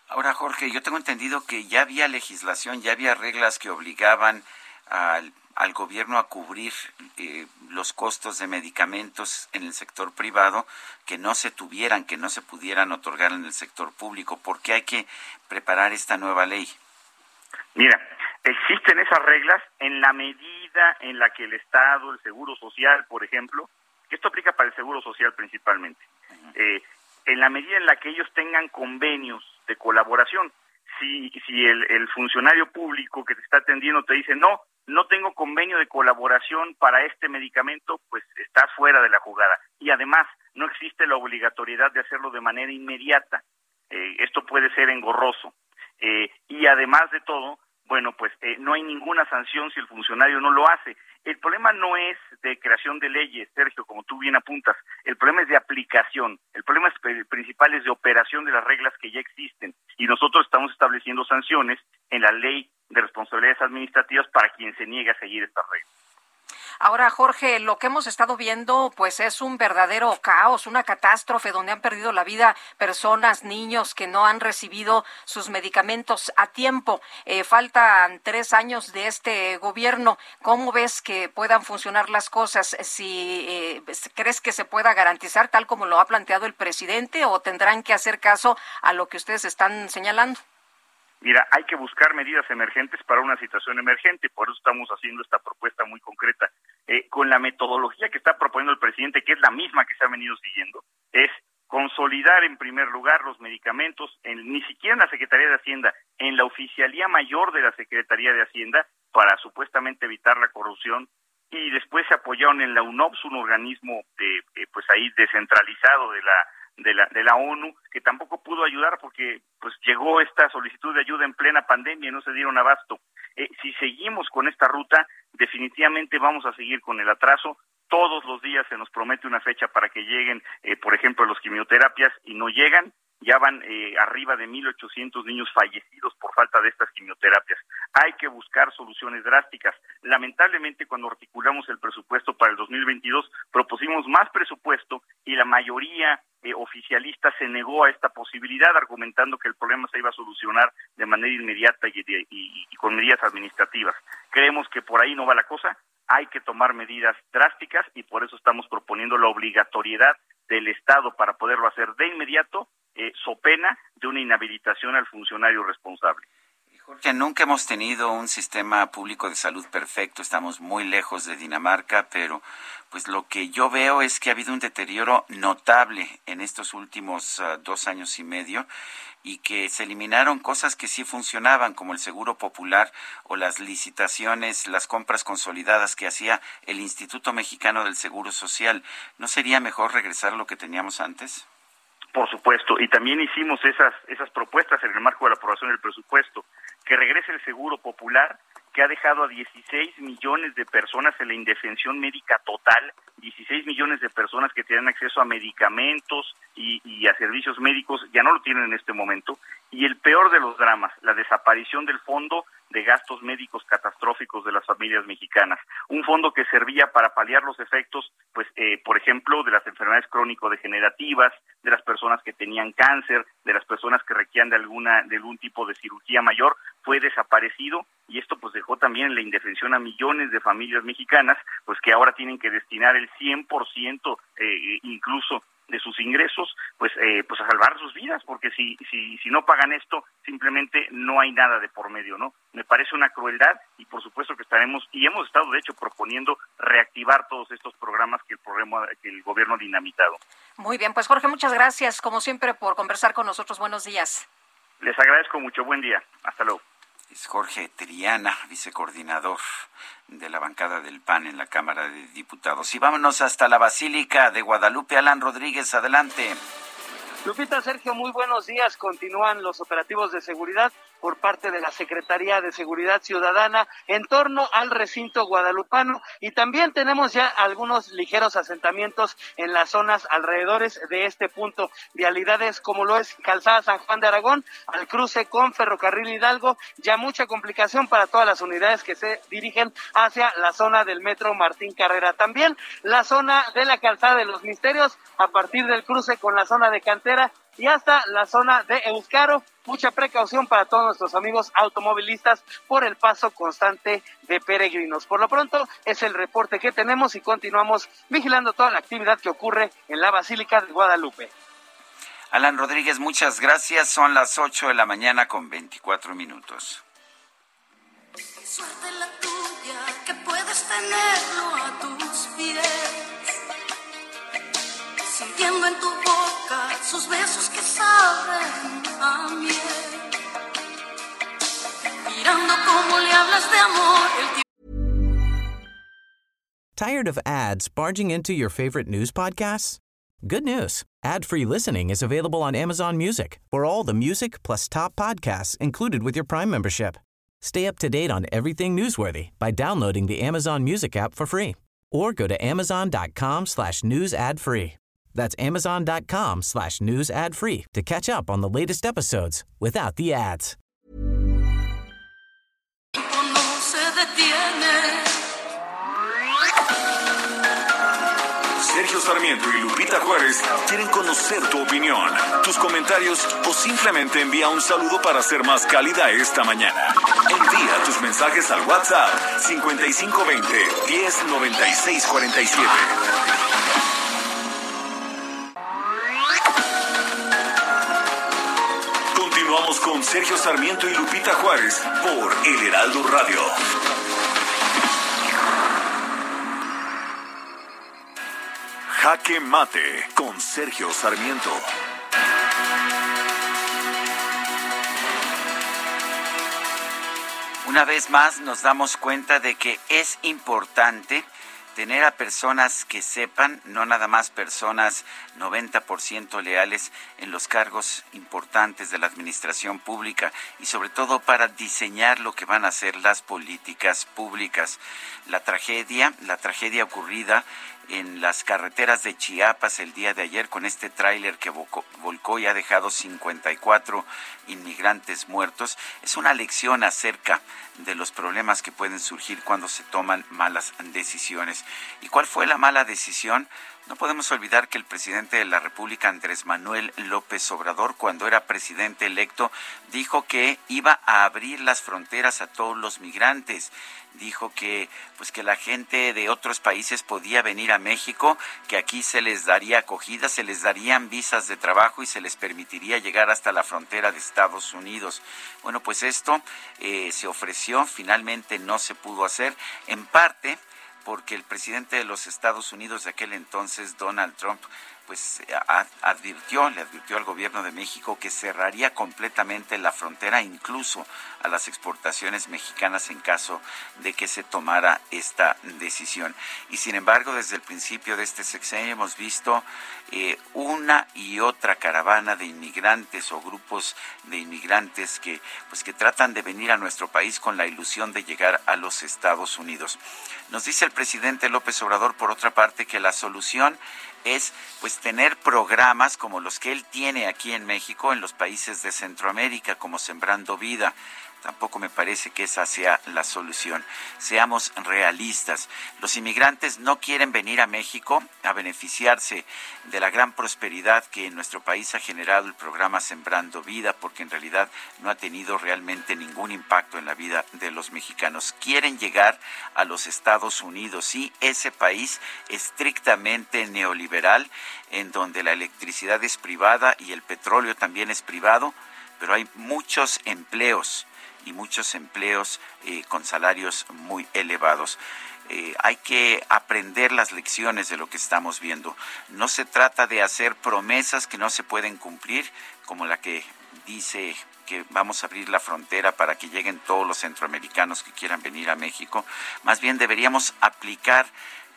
Ahora, Jorge, yo tengo entendido que ya había legislación, ya había reglas que obligaban al, al gobierno a cubrir eh, los costos de medicamentos en el sector privado que no se tuvieran, que no se pudieran otorgar en el sector público. ¿Por qué hay que preparar esta nueva ley? Mira, existen esas reglas en la medida en la que el Estado, el Seguro Social, por ejemplo, que esto aplica para el Seguro Social principalmente, eh, en la medida en la que ellos tengan convenios de colaboración. Si, si el, el funcionario público que te está atendiendo te dice, no, no tengo convenio de colaboración para este medicamento, pues está fuera de la jugada. Y además, no existe la obligatoriedad de hacerlo de manera inmediata. Eh, esto puede ser engorroso. Eh, y además de todo, bueno, pues eh, no hay ninguna sanción si el funcionario no lo hace. El problema no es de creación de leyes, Sergio, como tú bien apuntas. El problema es de aplicación. El problema principal es de operación de las reglas que ya existen. Y nosotros estamos estableciendo sanciones en la ley de responsabilidades administrativas para quien se niegue a seguir estas reglas. Ahora, Jorge, lo que hemos estado viendo, pues es un verdadero caos, una catástrofe donde han perdido la vida personas, niños que no han recibido sus medicamentos a tiempo. Eh, faltan tres años de este gobierno. ¿Cómo ves que puedan funcionar las cosas? Si eh, crees que se pueda garantizar tal como lo ha planteado el presidente o tendrán que hacer caso a lo que ustedes están señalando. Mira, hay que buscar medidas emergentes para una situación emergente, por eso estamos haciendo esta propuesta muy concreta. Eh, con la metodología que está proponiendo el presidente, que es la misma que se ha venido siguiendo, es consolidar en primer lugar los medicamentos, en, ni siquiera en la Secretaría de Hacienda, en la oficialía mayor de la Secretaría de Hacienda, para supuestamente evitar la corrupción, y después se apoyaron en la UNOPS, un organismo de, eh, pues ahí descentralizado de la de la, de la ONU, que tampoco pudo ayudar porque pues llegó esta solicitud de ayuda en plena pandemia y no se dieron abasto. Eh, si seguimos con esta ruta, definitivamente vamos a seguir con el atraso. Todos los días se nos promete una fecha para que lleguen, eh, por ejemplo, los quimioterapias y no llegan ya van eh, arriba de 1.800 niños fallecidos por falta de estas quimioterapias. Hay que buscar soluciones drásticas. Lamentablemente, cuando articulamos el presupuesto para el 2022, propusimos más presupuesto y la mayoría eh, oficialista se negó a esta posibilidad, argumentando que el problema se iba a solucionar de manera inmediata y con medidas administrativas. Creemos que por ahí no va la cosa. Hay que tomar medidas drásticas y por eso estamos proponiendo la obligatoriedad del Estado para poderlo hacer de inmediato eh, so pena de una inhabilitación al funcionario responsable. Jorge, nunca hemos tenido un sistema público de salud perfecto, estamos muy lejos de Dinamarca, pero pues lo que yo veo es que ha habido un deterioro notable en estos últimos ah, dos años y medio y que se eliminaron cosas que sí funcionaban, como el seguro popular o las licitaciones, las compras consolidadas que hacía el Instituto Mexicano del Seguro Social. ¿No sería mejor regresar a lo que teníamos antes? Por supuesto, y también hicimos esas, esas propuestas en el marco de la aprobación del presupuesto, que regrese el seguro popular, que ha dejado a 16 millones de personas en la indefensión médica total, 16 millones de personas que tienen acceso a medicamentos y, a servicios médicos, ya no lo tienen en este momento. Y el peor de los dramas, la desaparición del fondo de gastos médicos catastróficos de las familias mexicanas. Un fondo que servía para paliar los efectos, pues, eh, por ejemplo, de las enfermedades crónico-degenerativas, de las personas que tenían cáncer, de las personas que requieran de alguna, de algún tipo de cirugía mayor, fue desaparecido y esto pues dejó también la indefensión a millones de familias mexicanas, pues que ahora tienen que destinar el 100% eh, incluso de sus ingresos, pues, eh, pues a salvar sus vidas, porque si, si, si no pagan esto, simplemente no hay nada de por medio, ¿no? Me parece una crueldad y por supuesto que estaremos, y hemos estado de hecho proponiendo reactivar todos estos programas que el, programa, que el gobierno ha dinamitado. Muy bien, pues Jorge, muchas gracias, como siempre, por conversar con nosotros. Buenos días. Les agradezco mucho. Buen día. Hasta luego. Es Jorge Triana, vicecoordinador de la bancada del PAN en la Cámara de Diputados. Y vámonos hasta la Basílica de Guadalupe. Alan Rodríguez, adelante. Lupita, Sergio, muy buenos días. Continúan los operativos de seguridad por parte de la Secretaría de Seguridad Ciudadana en torno al recinto guadalupano y también tenemos ya algunos ligeros asentamientos en las zonas alrededores de este punto. Vialidades como lo es Calzada San Juan de Aragón, al cruce con Ferrocarril Hidalgo, ya mucha complicación para todas las unidades que se dirigen hacia la zona del metro Martín Carrera. También la zona de la Calzada de los Misterios a partir del cruce con la zona de Cantera y hasta la zona de Euskaro. Mucha precaución para todos nuestros amigos automovilistas por el paso constante de peregrinos. Por lo pronto es el reporte que tenemos y continuamos vigilando toda la actividad que ocurre en la Basílica de Guadalupe. Alan Rodríguez, muchas gracias. Son las 8 de la mañana con 24 minutos. suerte la tuya que puedes tenerlo a tus pies sintiendo en tu boca sus besos que saben a miel. Mirando cómo le hablas de amor. Tired of ads barging into your favorite news podcasts? Good news. Ad-free listening is available on Amazon Music for all the music plus top podcasts included with your Prime membership. Stay up to date on everything newsworthy by downloading the Amazon Music app for free or go to amazon.com slash news ad free. That's amazon.com slash news ad free to catch up on the latest episodes without the ads. Sergio Sarmiento y Lupita Juárez quieren conocer tu opinión, tus comentarios o simplemente envía un saludo para ser más cálida esta mañana. Envía tus mensajes al WhatsApp 5520 109647. Con Sergio Sarmiento y Lupita Juárez por El Heraldo Radio. Jaque Mate con Sergio Sarmiento. Una vez más nos damos cuenta de que es importante tener a personas que sepan, no nada más personas 90% leales en los cargos importantes de la administración pública y sobre todo para diseñar lo que van a ser las políticas públicas. La tragedia, la tragedia ocurrida en las carreteras de Chiapas el día de ayer con este tráiler que volcó y ha dejado 54 inmigrantes muertos es una lección acerca de los problemas que pueden surgir cuando se toman malas decisiones. ¿Y cuál fue la mala decisión? No podemos olvidar que el presidente de la República, Andrés Manuel López Obrador, cuando era presidente electo, dijo que iba a abrir las fronteras a todos los migrantes. Dijo que pues que la gente de otros países podía venir a México, que aquí se les daría acogida, se les darían visas de trabajo y se les permitiría llegar hasta la frontera de Estados Unidos. Bueno, pues esto eh, se ofreció, finalmente no se pudo hacer, en parte porque el presidente de los Estados Unidos de aquel entonces, Donald Trump, pues advirtió, le advirtió al gobierno de México que cerraría completamente la frontera, incluso a las exportaciones mexicanas en caso de que se tomara esta decisión. Y sin embargo, desde el principio de este sexenio hemos visto eh, una y otra caravana de inmigrantes o grupos de inmigrantes que, pues, que tratan de venir a nuestro país con la ilusión de llegar a los Estados Unidos. Nos dice el presidente López Obrador, por otra parte, que la solución es pues tener programas como los que él tiene aquí en México, en los países de Centroamérica, como Sembrando Vida. Tampoco me parece que esa sea la solución. Seamos realistas. Los inmigrantes no quieren venir a México a beneficiarse de la gran prosperidad que en nuestro país ha generado el programa Sembrando Vida, porque en realidad no ha tenido realmente ningún impacto en la vida de los mexicanos. Quieren llegar a los Estados Unidos, sí, ese país estrictamente neoliberal, en donde la electricidad es privada y el petróleo también es privado, pero hay muchos empleos y muchos empleos eh, con salarios muy elevados. Eh, hay que aprender las lecciones de lo que estamos viendo. No se trata de hacer promesas que no se pueden cumplir, como la que dice que vamos a abrir la frontera para que lleguen todos los centroamericanos que quieran venir a México. Más bien deberíamos aplicar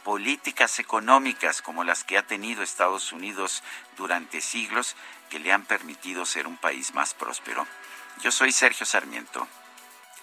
políticas económicas como las que ha tenido Estados Unidos durante siglos que le han permitido ser un país más próspero. Yo soy Sergio Sarmiento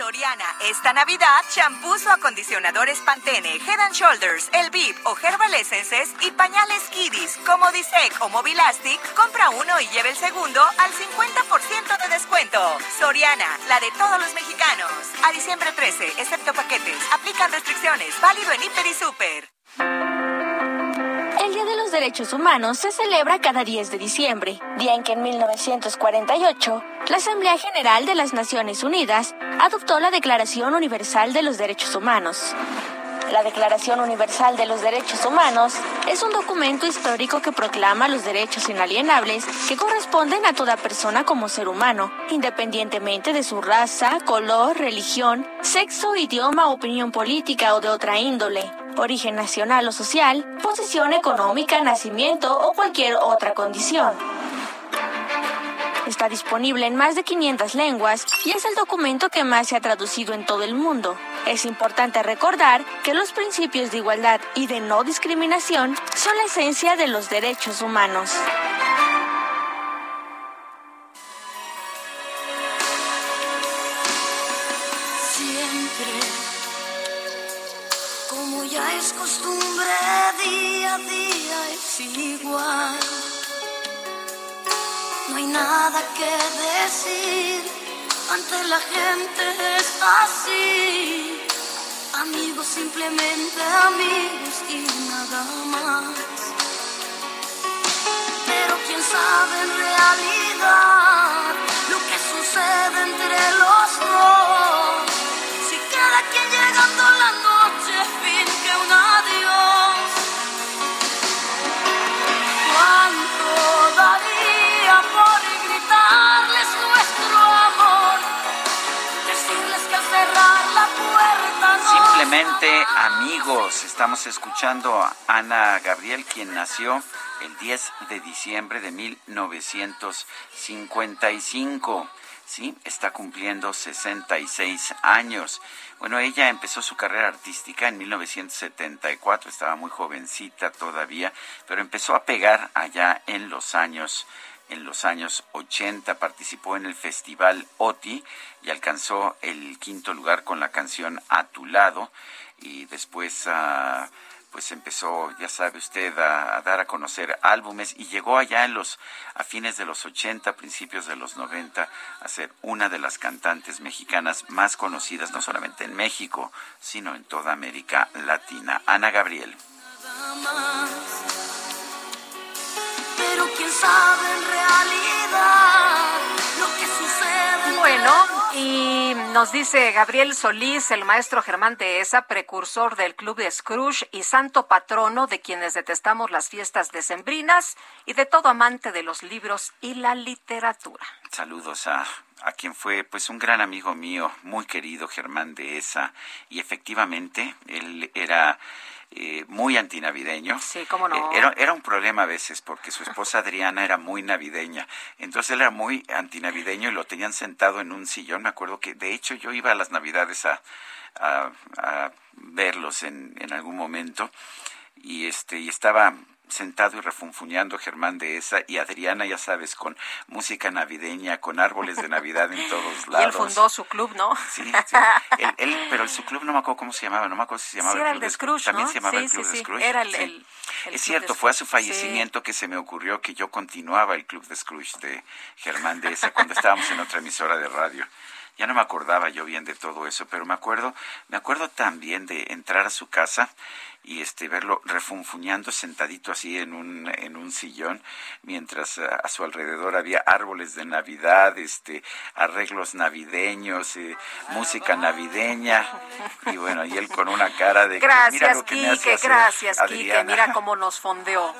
Soriana, esta Navidad, shampoos o acondicionadores Pantene, Head and Shoulders, El Bib o Herbal Essences y pañales Kiddies como Disec o Mobilastic, compra uno y lleve el segundo al 50% de descuento. Soriana, la de todos los mexicanos. A diciembre 13, excepto paquetes. Aplican restricciones. Válido en Hiper y Super. Derechos Humanos se celebra cada 10 de diciembre, día en que en 1948 la Asamblea General de las Naciones Unidas adoptó la Declaración Universal de los Derechos Humanos. La Declaración Universal de los Derechos Humanos es un documento histórico que proclama los derechos inalienables que corresponden a toda persona como ser humano, independientemente de su raza, color, religión, sexo, idioma, opinión política o de otra índole, origen nacional o social, posición económica, nacimiento o cualquier otra condición. Está disponible en más de 500 lenguas y es el documento que más se ha traducido en todo el mundo. Es importante recordar que los principios de igualdad y de no discriminación son la esencia de los derechos humanos. Día día es igual. No hay nada que decir, ante la gente es así. Amigos, simplemente amigos y nada más. Pero quién sabe en realidad lo que sucede entre los dos. Amigos, estamos escuchando a Ana Gabriel, quien nació el 10 de diciembre de 1955. Sí, está cumpliendo 66 años. Bueno, ella empezó su carrera artística en 1974, estaba muy jovencita todavía, pero empezó a pegar allá en los años en los años 80 participó en el festival OTI y alcanzó el quinto lugar con la canción A tu lado y después ah, pues empezó, ya sabe usted, a, dar a conocer álbumes y llegó allá en los a fines de los 80, principios de los 90 a ser una de las cantantes mexicanas más conocidas no solamente en México, sino en toda América Latina. Ana Gabriel. Bueno, y nos dice Gabriel Solís, el maestro Germán Dehesa, precursor del Club de Scrooge y santo patrono de quienes detestamos las fiestas decembrinas y de todo amante de los libros y la literatura. Saludos a, a quien fue pues un gran amigo mío, muy querido Germán Dehesa, y efectivamente él era eh, muy antinavideño. Sí, cómo no. Eh, Era, era un problema a veces porque su esposa Adriana era muy navideña. Entonces él era muy antinavideño y lo tenían sentado en un sillón. Me acuerdo que de hecho yo iba a las navidades a, a, a verlos en, en algún momento y este y estaba sentado y refunfuñando Germán de esa y Adriana, ya sabes, con música navideña, con árboles de Navidad en todos lados. *laughs* Y él fundó su club, ¿no? Sí, sí. *laughs* Él, pero su club no me acuerdo cómo se llamaba, no me acuerdo si se llamaba sí, era el, de Scrooge, También se llamaba sí, el club sí, de Scrooge. Era el, el, es cierto, fue a su fallecimiento que se me ocurrió que yo continuaba el club de Scrooge de Germán de esa cuando estábamos en otra emisora de radio. Ya no me acordaba yo bien de todo eso, pero me acuerdo, me acuerdo también de entrar a su casa y este verlo refunfuñando sentadito así en un en un sillón mientras a, su alrededor había árboles de Navidad, este arreglos navideños, eh, música navideña y bueno, y él con una cara de Gracias, mira lo que Quique, me hace hacer gracias, Adriana. Quique, mira cómo nos fondeó.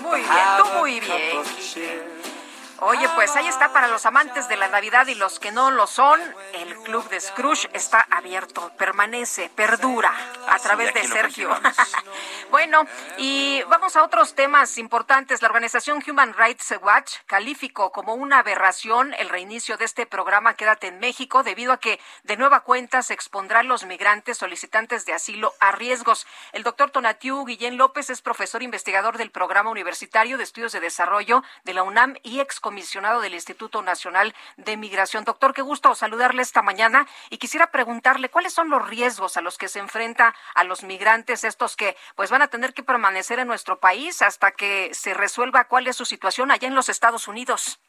Muy bien, tú muy bien. Quique. Oye, pues ahí está para los amantes de la Navidad y los que no lo son. El club de Scrooge está abierto, permanece, perdura a través de Sergio. *laughs* bueno, y vamos a otros temas importantes. La organización Human Rights Watch calificó como una aberración el reinicio de este programa Quédate en México debido a que de nueva cuenta se expondrán los migrantes solicitantes de asilo a riesgos. El doctor Tonatiu Guillén López es profesor investigador del Programa Universitario de Estudios de Desarrollo de la UNAM y ex comisionado del Instituto Nacional de Migración. Doctor, qué gusto saludarle esta mañana y quisiera preguntarle cuáles son los riesgos a los que se enfrenta a los migrantes estos que pues van a tener que permanecer en nuestro país hasta que se resuelva cuál es su situación allá en los Estados Unidos.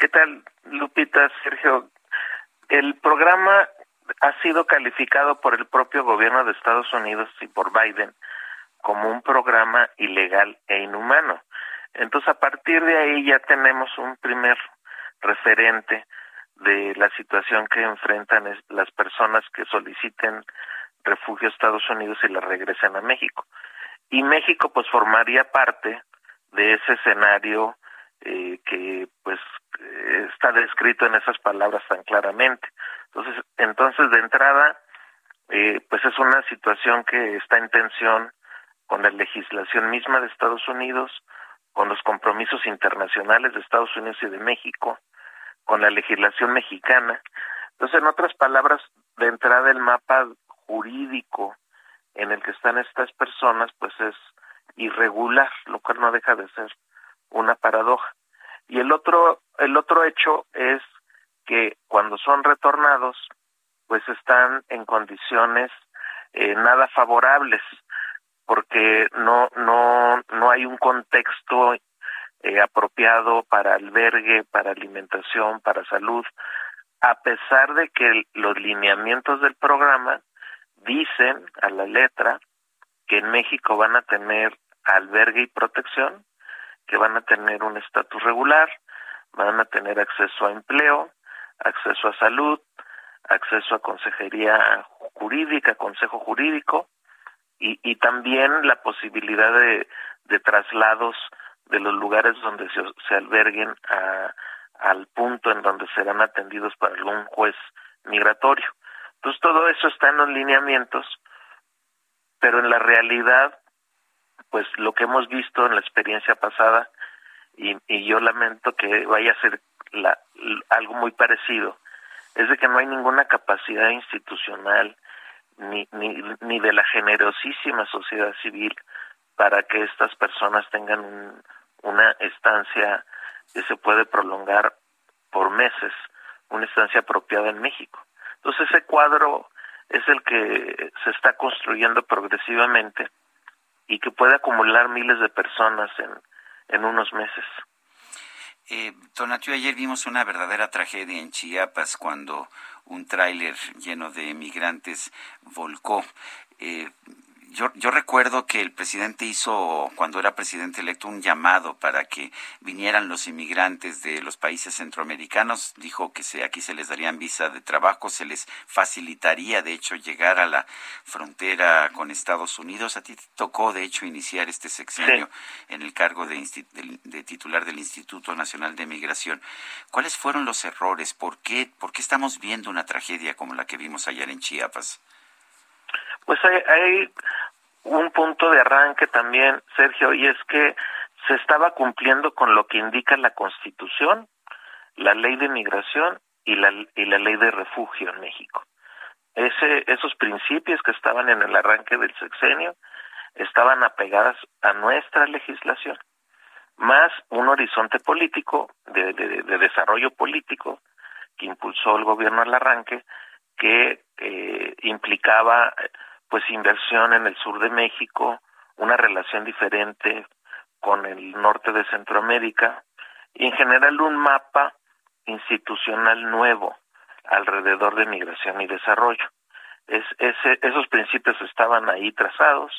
¿Qué tal, Lupita, Sergio? El programa ha sido calificado por el propio gobierno de Estados Unidos y por Biden como un programa ilegal e inhumano. Entonces, a partir de ahí ya tenemos un primer referente de la situación que enfrentan las personas que soliciten refugio a Estados Unidos y la regresen a México. Y México pues formaría parte de ese escenario eh, que pues está descrito en esas palabras tan claramente. Entonces, entonces de entrada, eh, pues es una situación que está en tensión con la legislación misma de Estados Unidos, con los compromisos internacionales de Estados Unidos y de México, con la legislación mexicana. Entonces, en otras palabras, de entrada el mapa jurídico en el que están estas personas, pues es irregular, lo cual no deja de ser una paradoja. Y el otro, el otro hecho es que cuando son retornados, pues están en condiciones eh, nada favorables porque no no no hay un contexto eh, apropiado para albergue, para alimentación, para salud, a pesar de que los lineamientos del programa dicen a la letra que en México van a tener albergue y protección, que van a tener un estatus regular, van a tener acceso a empleo, acceso a salud, acceso a consejería jurídica, consejo jurídico, y, y también la posibilidad de, traslados de los lugares donde se, se alberguen a, al punto en donde serán atendidos por algún juez migratorio. Entonces todo eso está en los lineamientos, pero en la realidad, pues lo que hemos visto en la experiencia pasada, y, y yo lamento que vaya a ser la, algo muy parecido, es de que no hay ninguna capacidad institucional ni, ni, ni de la generosísima sociedad civil para que estas personas tengan un, una estancia que se puede prolongar por meses, una estancia apropiada en México. Entonces ese cuadro es el que se está construyendo progresivamente y que puede acumular miles de personas en, en unos meses. Eh, ayer vimos una verdadera tragedia en Chiapas cuando un tráiler lleno de migrantes volcó. Eh, yo, yo recuerdo que el presidente hizo, cuando era presidente electo, un llamado para que vinieran los inmigrantes de los países centroamericanos. Dijo que se, aquí se les darían visa de trabajo, se les facilitaría, de hecho, llegar a la frontera con Estados Unidos. A ti te tocó, de hecho, iniciar este sexenio sí. en el cargo de, de, de, titular del Instituto Nacional de Migración. ¿Cuáles fueron los errores? ¿Por qué, ¿Por qué estamos viendo una tragedia como la que vimos ayer en Chiapas? Pues hay, hay un punto de arranque también, Sergio, y es que se estaba cumpliendo con lo que indica la Constitución, la ley de migración y la, y la ley de refugio en México. Ese, esos principios que estaban en el arranque del sexenio estaban apegadas a nuestra legislación, más un horizonte político de, de, desarrollo político que impulsó el gobierno al arranque, que eh, implicaba pues inversión en el sur de México, una relación diferente con el norte de Centroamérica y en general un mapa institucional nuevo alrededor de migración y desarrollo. Es, esos principios estaban ahí trazados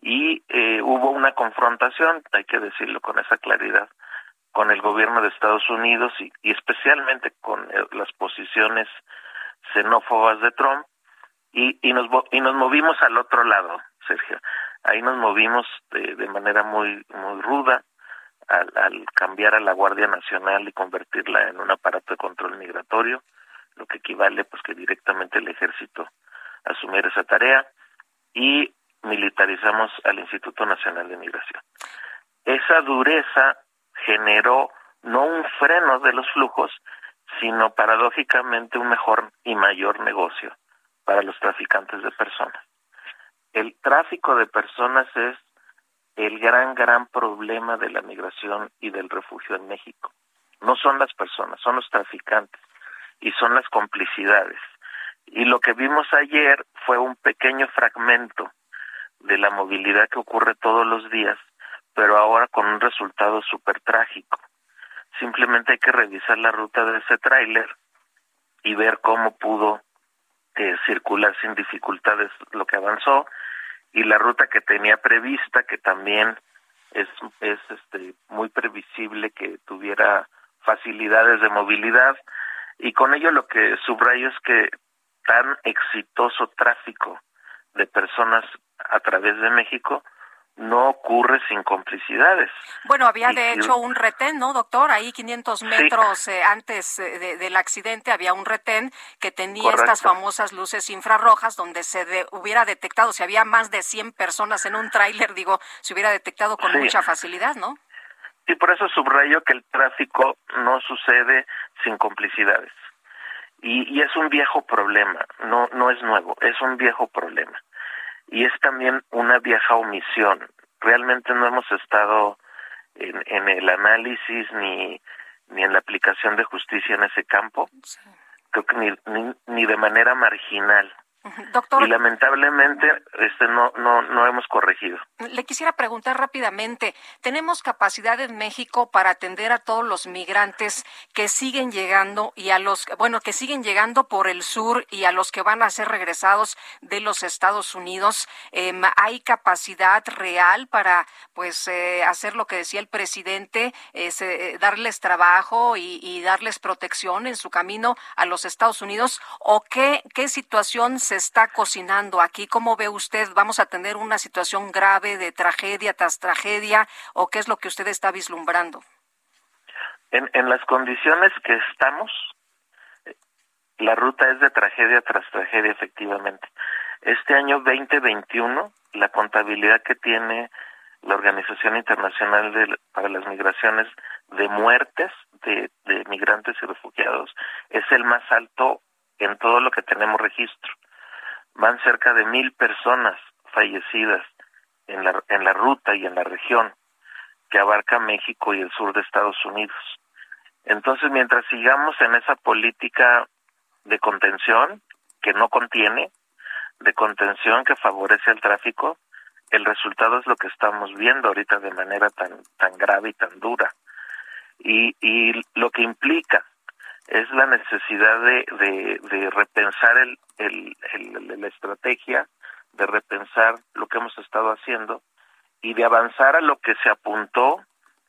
y eh, hubo una confrontación, hay que decirlo con esa claridad, con el gobierno de Estados Unidos y, y especialmente con eh, las posiciones xenófobas de Trump y, y, nos, y nos movimos al otro lado, Sergio. Ahí nos movimos de, manera muy, muy ruda al, al cambiar a la Guardia Nacional y convertirla en un aparato de control migratorio, lo que equivale pues que directamente el ejército asumiera esa tarea y militarizamos al Instituto Nacional de Migración. Esa dureza generó no un freno de los flujos, sino paradójicamente un mejor y mayor negocio para los traficantes de personas. El tráfico de personas es el gran, gran problema de la migración y del refugio en México. No son las personas, son los traficantes y son las complicidades. Y lo que vimos ayer fue un pequeño fragmento de la movilidad que ocurre todos los días, pero ahora con un resultado súper trágico. Simplemente hay que revisar la ruta de ese tráiler y ver cómo pudo eh, circular sin dificultades lo que avanzó y la ruta que tenía prevista, que también es, es este, muy previsible que tuviera facilidades de movilidad. Y con ello lo que subrayo es que tan exitoso tráfico de personas a través de México no ocurre sin complicidades. Bueno, había de hecho un retén, ¿no, doctor? Ahí 500 metros eh, antes eh, del accidente había un retén que tenía estas famosas luces infrarrojas donde se hubiera detectado, si había más de 100 personas en un tráiler, digo, se hubiera detectado con mucha facilidad, ¿no? Y por eso subrayo que el tráfico no sucede sin complicidades. Y, y es un viejo problema, no, no es nuevo, es un viejo problema y es también una vieja omisión. Realmente no hemos estado en, en el análisis ni, ni en la aplicación de justicia en ese campo, creo que ni, ni, ni de manera marginal. Y lamentablemente este no no no hemos corregido. Le quisiera preguntar rápidamente, ¿tenemos capacidad en México para atender a todos los migrantes que siguen llegando y a los bueno, que siguen llegando por el sur y a los que van a ser regresados de los Estados Unidos? Eh, ¿hay capacidad real para pues eh, hacer lo que decía el presidente, eh, darles trabajo y, y darles protección en su camino a los Estados Unidos o qué qué situación se está cocinando aquí? ¿Cómo ve usted? ¿Vamos a tener una situación grave de tragedia tras tragedia o qué es lo que usted está vislumbrando? En, en las condiciones que estamos, la ruta es de tragedia tras tragedia, efectivamente. Este año 2021, la contabilidad que tiene la Organización Internacional de, para las Migraciones de muertes de, de migrantes y refugiados es el más alto en todo lo que tenemos registro van cerca de mil personas fallecidas en la, en la ruta y en la región que abarca México y el sur de Estados Unidos. Entonces, mientras sigamos en esa política de contención que no contiene, de contención que favorece el tráfico, el resultado es lo que estamos viendo ahorita de manera tan tan grave y tan dura. Y, y lo que implica es la necesidad de, de, de repensar el, el, el, la estrategia, de repensar lo que hemos estado haciendo y de avanzar a lo que se apuntó,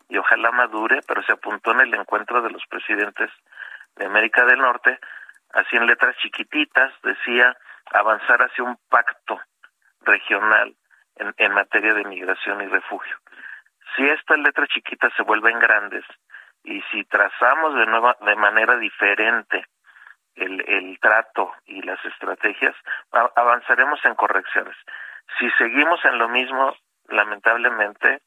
y ojalá madure, pero se apuntó en el encuentro de los presidentes de América del Norte, así en letras chiquititas, decía avanzar hacia un pacto regional en, en materia de migración y refugio. Si estas letras chiquitas se vuelven grandes, y si trazamos de nueva de manera diferente el, el trato y las estrategias avanzaremos en correcciones. Si seguimos en lo mismo lamentablemente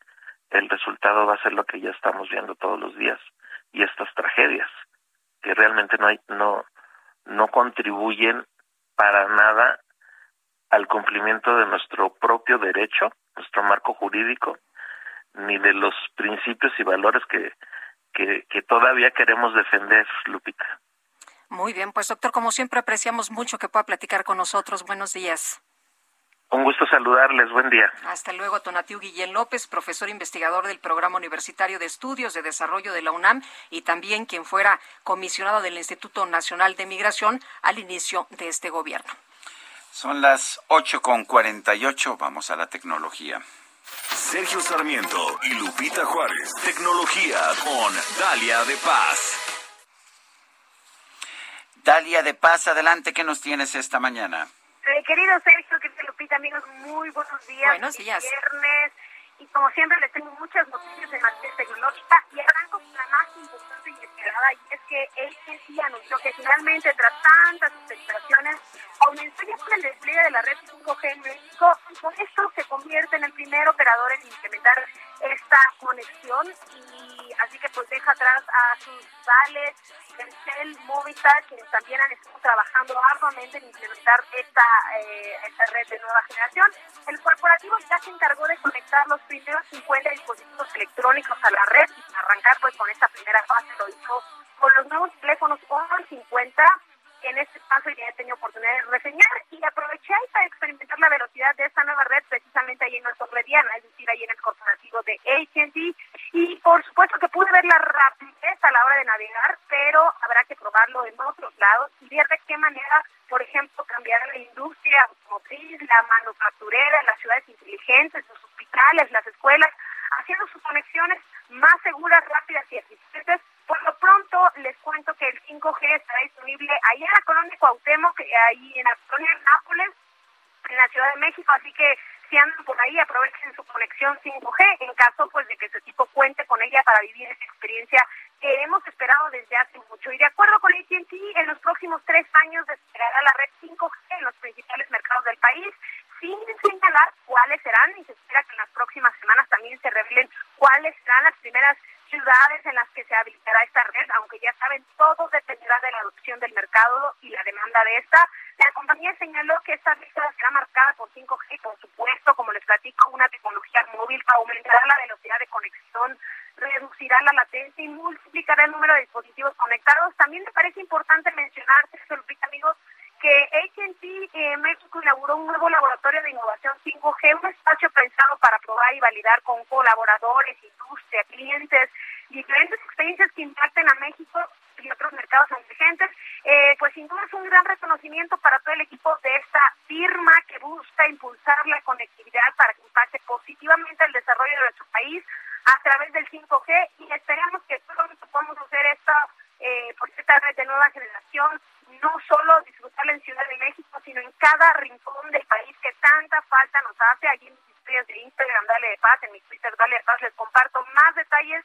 el resultado va a ser lo que ya estamos viendo todos los días y estas tragedias que realmente no hay, no no contribuyen para nada al cumplimiento de nuestro propio derecho nuestro marco jurídico ni de los principios y valores que, que, que todavía queremos defender, Lupita. Muy bien, pues doctor, como siempre apreciamos mucho que pueda platicar con nosotros. Buenos días. Un gusto saludarles, buen día. Hasta luego, Tonatiu Guillén López, profesor investigador del Programa Universitario de Estudios de Desarrollo de la UNAM y también quien fuera comisionado del Instituto Nacional de Migración al inicio de este gobierno. Son las ocho con ocho. vamos a la tecnología. Sergio Sarmiento y Lupita Juárez. Tecnología con Dalia de Paz. Dalia de Paz, adelante, ¿qué nos tienes esta mañana? Eh, querido Sergio, querido Lupita, amigos, muy buenos días. Buenos días. viernes y como siempre les tengo muchas noticias de materia tecnológica y arranco con la más importante y esperada y es que AT&T anunció que finalmente tras tantas especulaciones aumentó ya con el despliegue de la red 5G en México y con esto se convierte en el primer operador en implementar esta conexión y así que pues deja atrás a sus rivales Telcel, Movistar, quienes también han estado trabajando arduamente en implementar esta, eh, esta red de nueva generación. El corporativo ya se encargó de conectar los primeros 50 dispositivos electrónicos a la red y arrancar pues con esta primera fase lo hizo con los nuevos teléfonos Honor 50 en este paso ya he tenido oportunidad de reseñar y aproveché para experimentar la velocidad de esta nueva red precisamente ahí en nuestro Rediana, es decir, ahí en el corporativo de AT&T y por supuesto que pude ver la rapidez a la hora de navegar, pero habrá que probarlo en otros lados y ver de qué manera, por ejemplo, cambiar la industria automotriz, la manufacturera, las ciudades inteligentes, los hospitales, las escuelas, haciendo sus conexiones más seguras, rápidas y eficientes por lo pronto, les cuento que el 5G estará disponible ahí en la colonia Cuauhtémoc, ahí en la colonia Nápoles, en la Ciudad de México, así que si andan por ahí aprovechen su conexión 5G en caso pues de que su equipo cuente con ella para vivir esa experiencia que hemos esperado desde hace mucho. Y de acuerdo con AT&T, en los próximos tres años desplegará la red 5G en los principales mercados del país, sin señalar cuáles serán, y se espera que en las próximas semanas también se revelen cuáles serán las primeras ciudades en las que se habilitará esta red, aunque ya saben, todo dependerá de la adopción del mercado y la demanda de esta. La compañía señaló que esta lista será marcada por 5G, por supuesto, como les platico, una tecnología móvil aumentará la velocidad de conexión, reducirá la latencia y multiplicará el número de dispositivos conectados. También me parece importante mencionar, amigos, que AT&T eh, México inauguró un nuevo laboratorio de innovación 5G, un espacio pensado para probar y validar con colaboradores, industria, clientes, diferentes experiencias que impacten a México y otros mercados emergentes, eh, pues sin duda es un gran reconocimiento para todo el equipo de esta firma que busca impulsar la conectividad para que impacte positivamente el desarrollo de nuestro país a través del 5G y esperamos que pronto podamos hacer esta, eh, por esta red de nueva generación no solo disfrutarla en Ciudad de México, sino en cada rincón del país que tanta falta nos hace. Allí en mis historias de Instagram, Dale de Paz, en mi Twitter, Dale de Paz, les comparto más detalles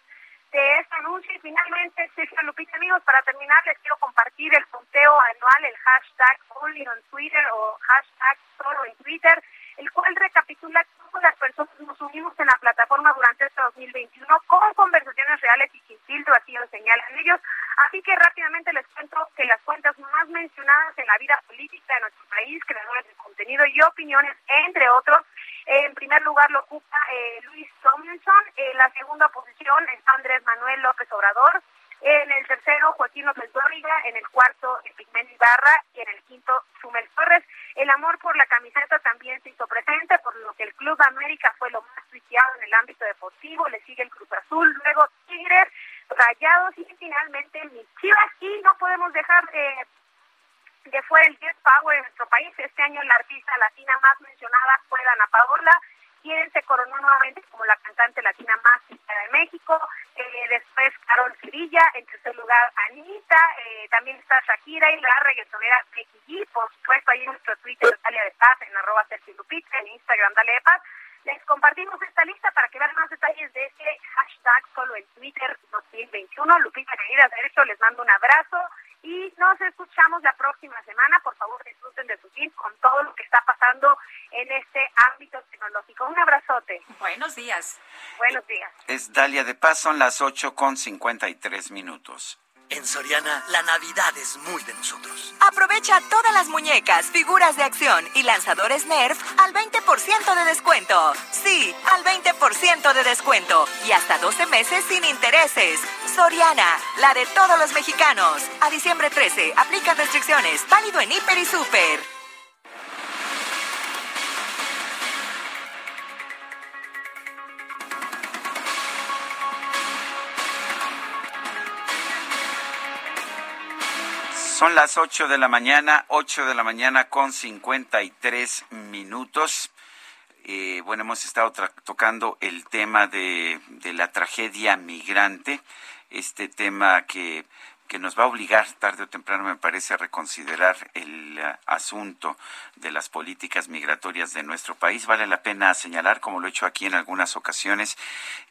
de este anuncio. Y finalmente, Sergio Lupita, amigos, para terminar, les quiero compartir el conteo anual, el hashtag Only on Twitter o hashtag solo en Twitter, el cual recapitula cómo las personas nos unimos en la plataforma durante este 2021 con conversaciones reales y sin filtro, así lo señalan ellos. Así que rápidamente les cuento que las cuentas más mencionadas en la vida política de nuestro país, creadores de contenido y opiniones, entre otros, en primer lugar lo ocupa eh, Luis Tomlinson, en la segunda posición está Andrés Manuel López Obrador, en el tercero, Joaquín López Dóriga. En el cuarto, Pigmento Ibarra. Y en el quinto, Sumel Torres. El amor por la camiseta también se hizo presente, por lo que el Club América fue lo más tuiteado en el ámbito deportivo. Le sigue el Cruz Azul, luego Tigres, Rayados y finalmente mis Chivas. Y no podemos dejar de de fuera el Jet Power en nuestro país. Este año la artista latina más mencionada fue Dana Paola quien se coronó nuevamente como la cantante latina más de México. Eh, después Carol Sevilla, en tercer lugar Anita, eh, también está Shakira y la reggaetonera Becky G. Por supuesto, ahí en nuestro Twitter, Dalia de Paz, en arroba Sergio en Instagram, Dale de Paz. Les compartimos esta lista para que vean más detalles de este hashtag solo en Twitter 2021. Lupita, querida Sergio, les mando un abrazo y nos escuchamos la próxima semana. Por favor, disfruten de su fin con todo lo que está pasando en este ámbito tecnológico. Un abrazote. Buenos días. Buenos días. Es Dalia de Paz, son las 8 con 53 minutos. En Soriana, la Navidad es muy de nosotros. Aprovecha todas las muñecas, figuras de acción y lanzadores Nerf al 20% de descuento. Sí, al 20% de descuento y hasta 12 meses sin intereses. Soriana, la de todos los mexicanos. A diciembre 13, aplica restricciones. Válido en Hiper y Super. Son las 8 de la mañana, 8 de la mañana con 53 minutos. Eh, bueno, hemos estado tocando el tema de, de la tragedia migrante, este tema que que nos va a obligar tarde o temprano, me parece, a reconsiderar el uh, asunto de las políticas migratorias de nuestro país. Vale la pena señalar, como lo he hecho aquí en algunas ocasiones,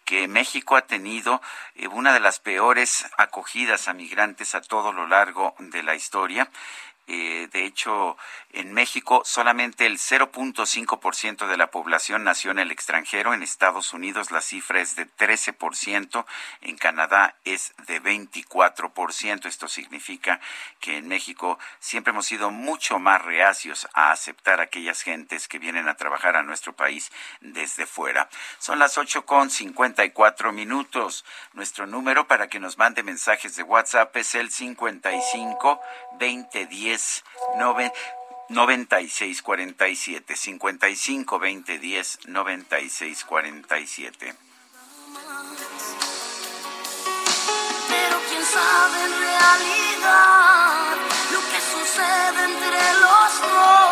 que México ha tenido eh, una de las peores acogidas a migrantes a todo lo largo de la historia. Eh, de hecho, en México solamente el 0.5% de la población nació en el extranjero. En Estados Unidos la cifra es de 13%. En Canadá es de 24%. Esto significa que en México siempre hemos sido mucho más reacios a aceptar a aquellas gentes que vienen a trabajar a nuestro país desde fuera. Son las 8 con 54 minutos. Nuestro número para que nos mande mensajes de WhatsApp es el 55 2010 10 96 47 55 20 10 96 47 Pero quién sabe en realidad lo que sucede entre los dos.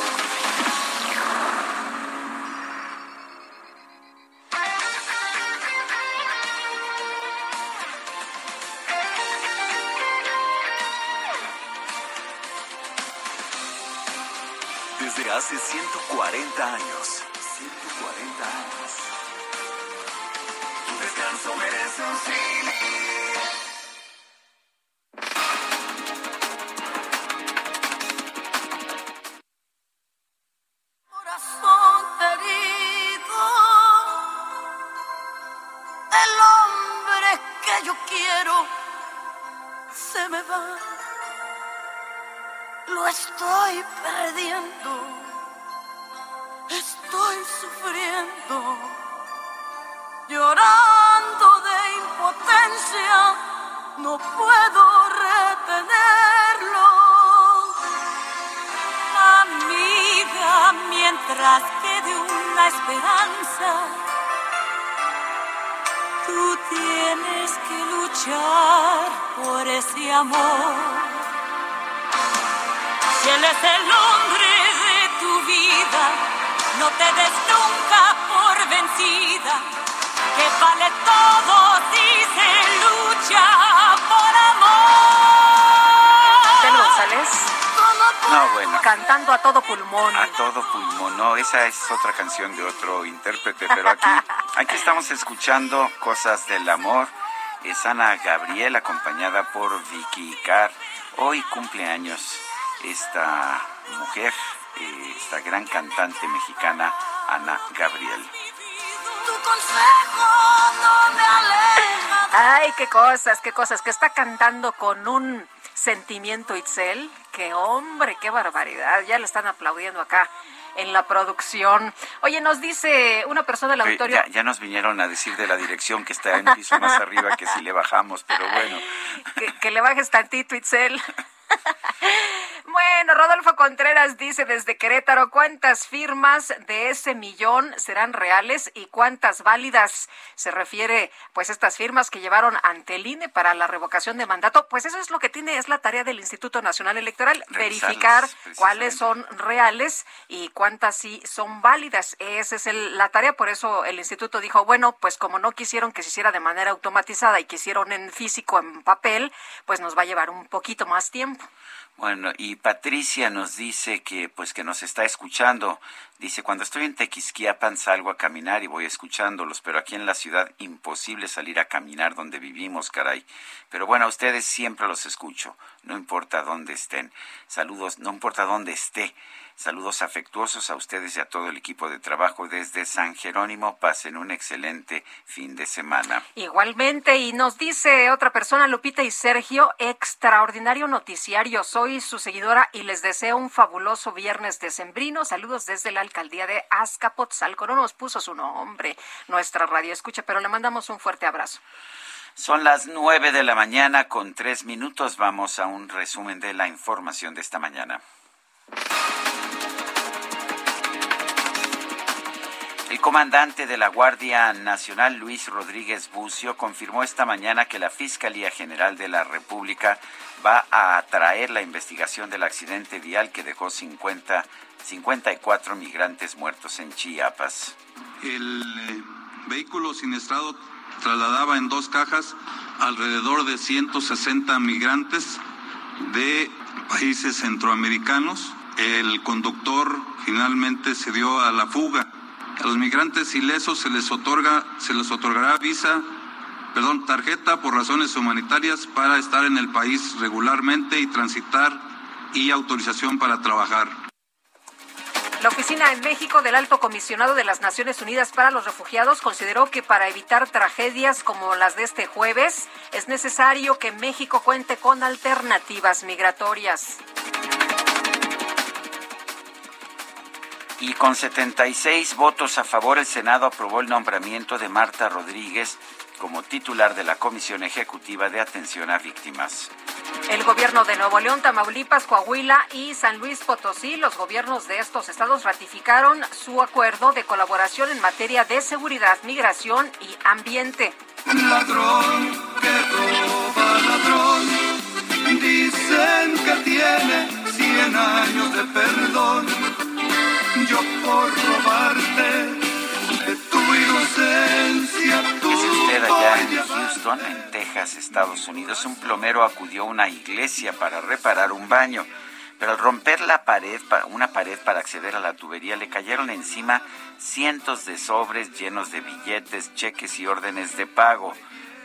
Canción de otro intérprete, pero aquí, aquí estamos escuchando Cosas del Amor. Es Ana Gabriel, acompañada por Vicky Carr. Hoy cumpleaños esta mujer, eh, esta gran cantante mexicana, Ana Gabriel. Ay, qué cosas, qué cosas. Que está cantando con un sentimiento Itzel. Que hombre, qué barbaridad. Ya le están aplaudiendo acá en la producción. Oye, nos dice una persona del auditorio. ya, ya nos vinieron a decir de la dirección que está en piso más arriba que si le bajamos, pero bueno. *laughs* que, que le bajes tantito, Itzel. *laughs* Bueno, Rodolfo Contreras dice desde Querétaro, ¿cuántas firmas de ese millón serán reales y cuántas válidas? Se refiere, pues, estas firmas que llevaron ante el INE para la revocación de mandato. Pues eso es lo que tiene, es la tarea del Instituto Nacional Electoral, verificar cuáles son reales y cuántas sí son válidas. Esa es la tarea, por eso el instituto dijo, bueno, pues como no quisieron que se hiciera de manera automatizada y quisieron en físico, en papel, pues nos va a llevar un poquito más tiempo. Bueno, y Patricia nos dice que pues que nos está escuchando. Dice, cuando estoy en Tequisquiapan salgo a caminar y voy escuchándolos, pero aquí en la ciudad imposible salir a caminar donde vivimos, caray. Pero bueno, a ustedes siempre los escucho, no importa dónde estén. Saludos, no importa dónde esté. Saludos afectuosos a ustedes y a todo el equipo de trabajo desde San Jerónimo. Pasen un excelente fin de semana. Igualmente, y nos dice otra persona, Lupita y Sergio, extraordinario noticiario. Soy su seguidora y les deseo un fabuloso viernes decembrino. Saludos desde la alcaldía de Azcapotzalco. No nos puso su nombre nuestra radio escucha, pero le mandamos un fuerte abrazo. Son las nueve de la mañana con tres minutos. Vamos a un resumen de la información de esta mañana. El comandante de la Guardia Nacional, Luis Rodríguez Bucio, confirmó esta mañana que la Fiscalía General de la República va a atraer la investigación del accidente vial que dejó 50, 54 migrantes muertos en Chiapas. El eh, vehículo siniestrado trasladaba en dos cajas alrededor de 160 migrantes de países centroamericanos. El conductor finalmente se dio a la fuga a los migrantes ilesos se les otorga, se les otorgará visa, perdón, tarjeta por razones humanitarias para estar en el país regularmente y transitar y autorización para trabajar. La oficina en México del Alto Comisionado de las Naciones Unidas para los Refugiados consideró que para evitar tragedias como las de este jueves es necesario que México cuente con alternativas migratorias. Y con 76 votos a favor, el Senado aprobó el nombramiento de Marta Rodríguez como titular de la Comisión Ejecutiva de Atención a Víctimas. El gobierno de Nuevo León, Tamaulipas, Coahuila y San Luis Potosí, los gobiernos de estos estados ratificaron su acuerdo de colaboración en materia de seguridad, migración y ambiente. Ladrón que roba ladrón, dicen que tiene 100 años de perdón yo por robarte de tu inocencia. Es usted allá en Houston, en Texas, Estados Unidos, un plomero acudió a una iglesia para reparar un baño. Pero al romper la pared, una pared para acceder a la tubería, le cayeron encima cientos de sobres llenos de billetes, cheques y órdenes de pago.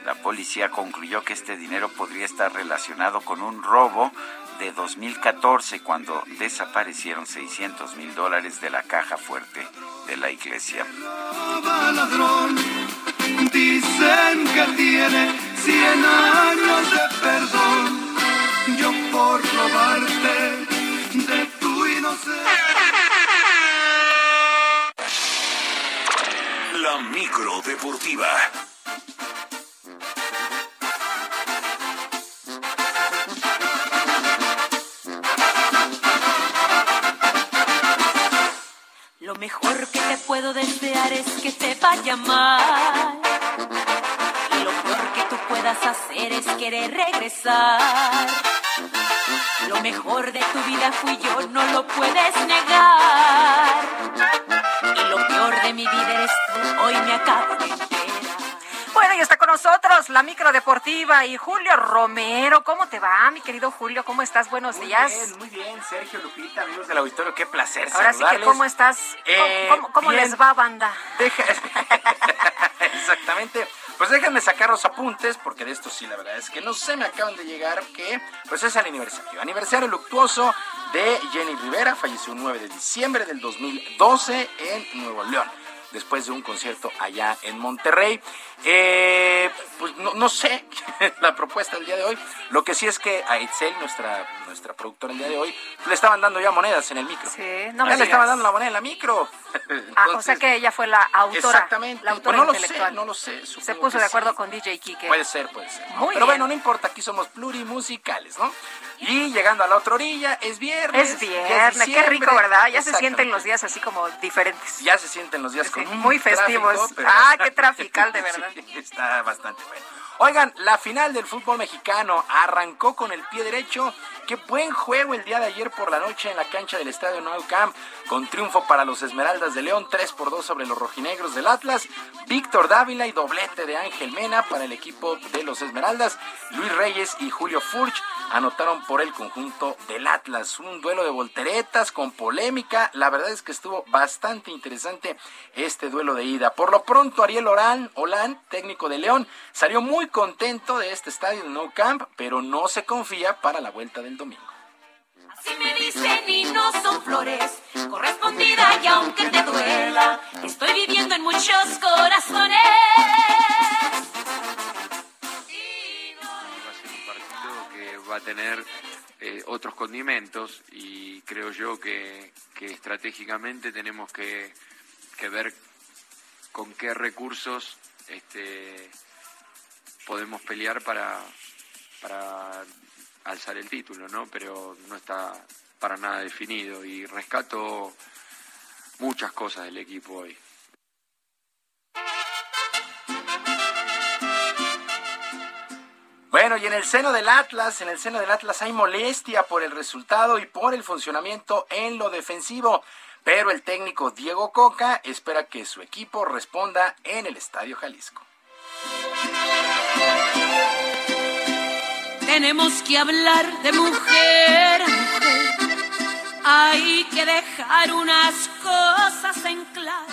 La policía concluyó que este dinero podría estar relacionado con un robo de 2014 cuando desaparecieron 600 mil dólares de la caja fuerte de la iglesia. Dicen que tiene 100 años de perdón, yo por robarte de tu inocencia. La micro deportiva. Lo mejor que te puedo desear es que te vaya mal. Y lo peor que tú puedas hacer es querer regresar. Lo mejor de tu vida fui yo, no lo puedes negar. Y lo peor de mi vida eres tú, hoy me acabo bueno, y está con nosotros la micro deportiva y Julio Romero. ¿Cómo te va, mi querido Julio? ¿Cómo estás? Buenos días. Muy bien, muy bien. Sergio Lupita, amigos del auditorio, qué placer Ahora sí que, ¿cómo estás? ¿Cómo, eh, les va, banda? *laughs* Exactamente. Pues déjenme sacar los apuntes, porque de esto sí, la verdad es que no sé, me acaban de llegar que, pues es el aniversario. Aniversario luctuoso de Jenny Rivera, falleció el 9 de diciembre del 2012 en Nuevo León. después de un concierto allá en Monterrey. Eh, pues no, sé *laughs* la propuesta del día de hoy. Lo que sí es que a Itzel, nuestra, nuestra productora el día de hoy, le estaban dando ya monedas en el micro. Sí, no me le estaban dando la moneda en la micro. *laughs* ah, o sea que ella fue la autora. Exactamente. La autora pues no intelectual. Lo sé, no lo sé. Se puso de acuerdo con DJ Kike. Puede ser, puede ser. Pero bueno, no importa, aquí somos plurimusicales, ¿no? Y llegando a la otra orilla, es viernes. Es viernes, qué rico, ¿verdad? Ya se sienten los días así como diferentes. Ya se sienten los días con muy festivos. Ah, *laughs* qué trafical, de verdad. Está bastante bueno. Oigan, la final del fútbol mexicano arrancó con el pie derecho. Qué buen juego el día de ayer por la noche en la cancha del Estadio Nou Camp, con triunfo para los Esmeraldas de León, 3 por 2 sobre los rojinegros del Atlas. Víctor Dávila y doblete de Ángel Mena para el equipo de los Esmeraldas. Luis Reyes y Julio Furch anotaron por el conjunto del Atlas. Un duelo de volteretas con polémica. La verdad es que estuvo bastante interesante este duelo de ida. Por lo pronto, Ariel Orán, Olán, técnico de León, salió muy contento de este estadio de No Camp, pero no se confía para la vuelta del domingo. Así me dicen y no son flores, correspondida y aunque te duela, estoy viviendo en muchos corazones. va a tener eh, otros condimentos y creo yo que, estratégicamente tenemos que, ver con qué recursos este, podemos pelear para, para alzar el título, ¿no? Pero no está para nada definido y rescato muchas cosas del equipo hoy. Bueno, y en el seno del Atlas, en el seno del Atlas hay molestia por el resultado y por el funcionamiento en lo defensivo, pero el técnico Diego Coca espera que su equipo responda en el Estadio Jalisco. Tenemos que hablar de mujer Hay que dejar unas cosas en claro.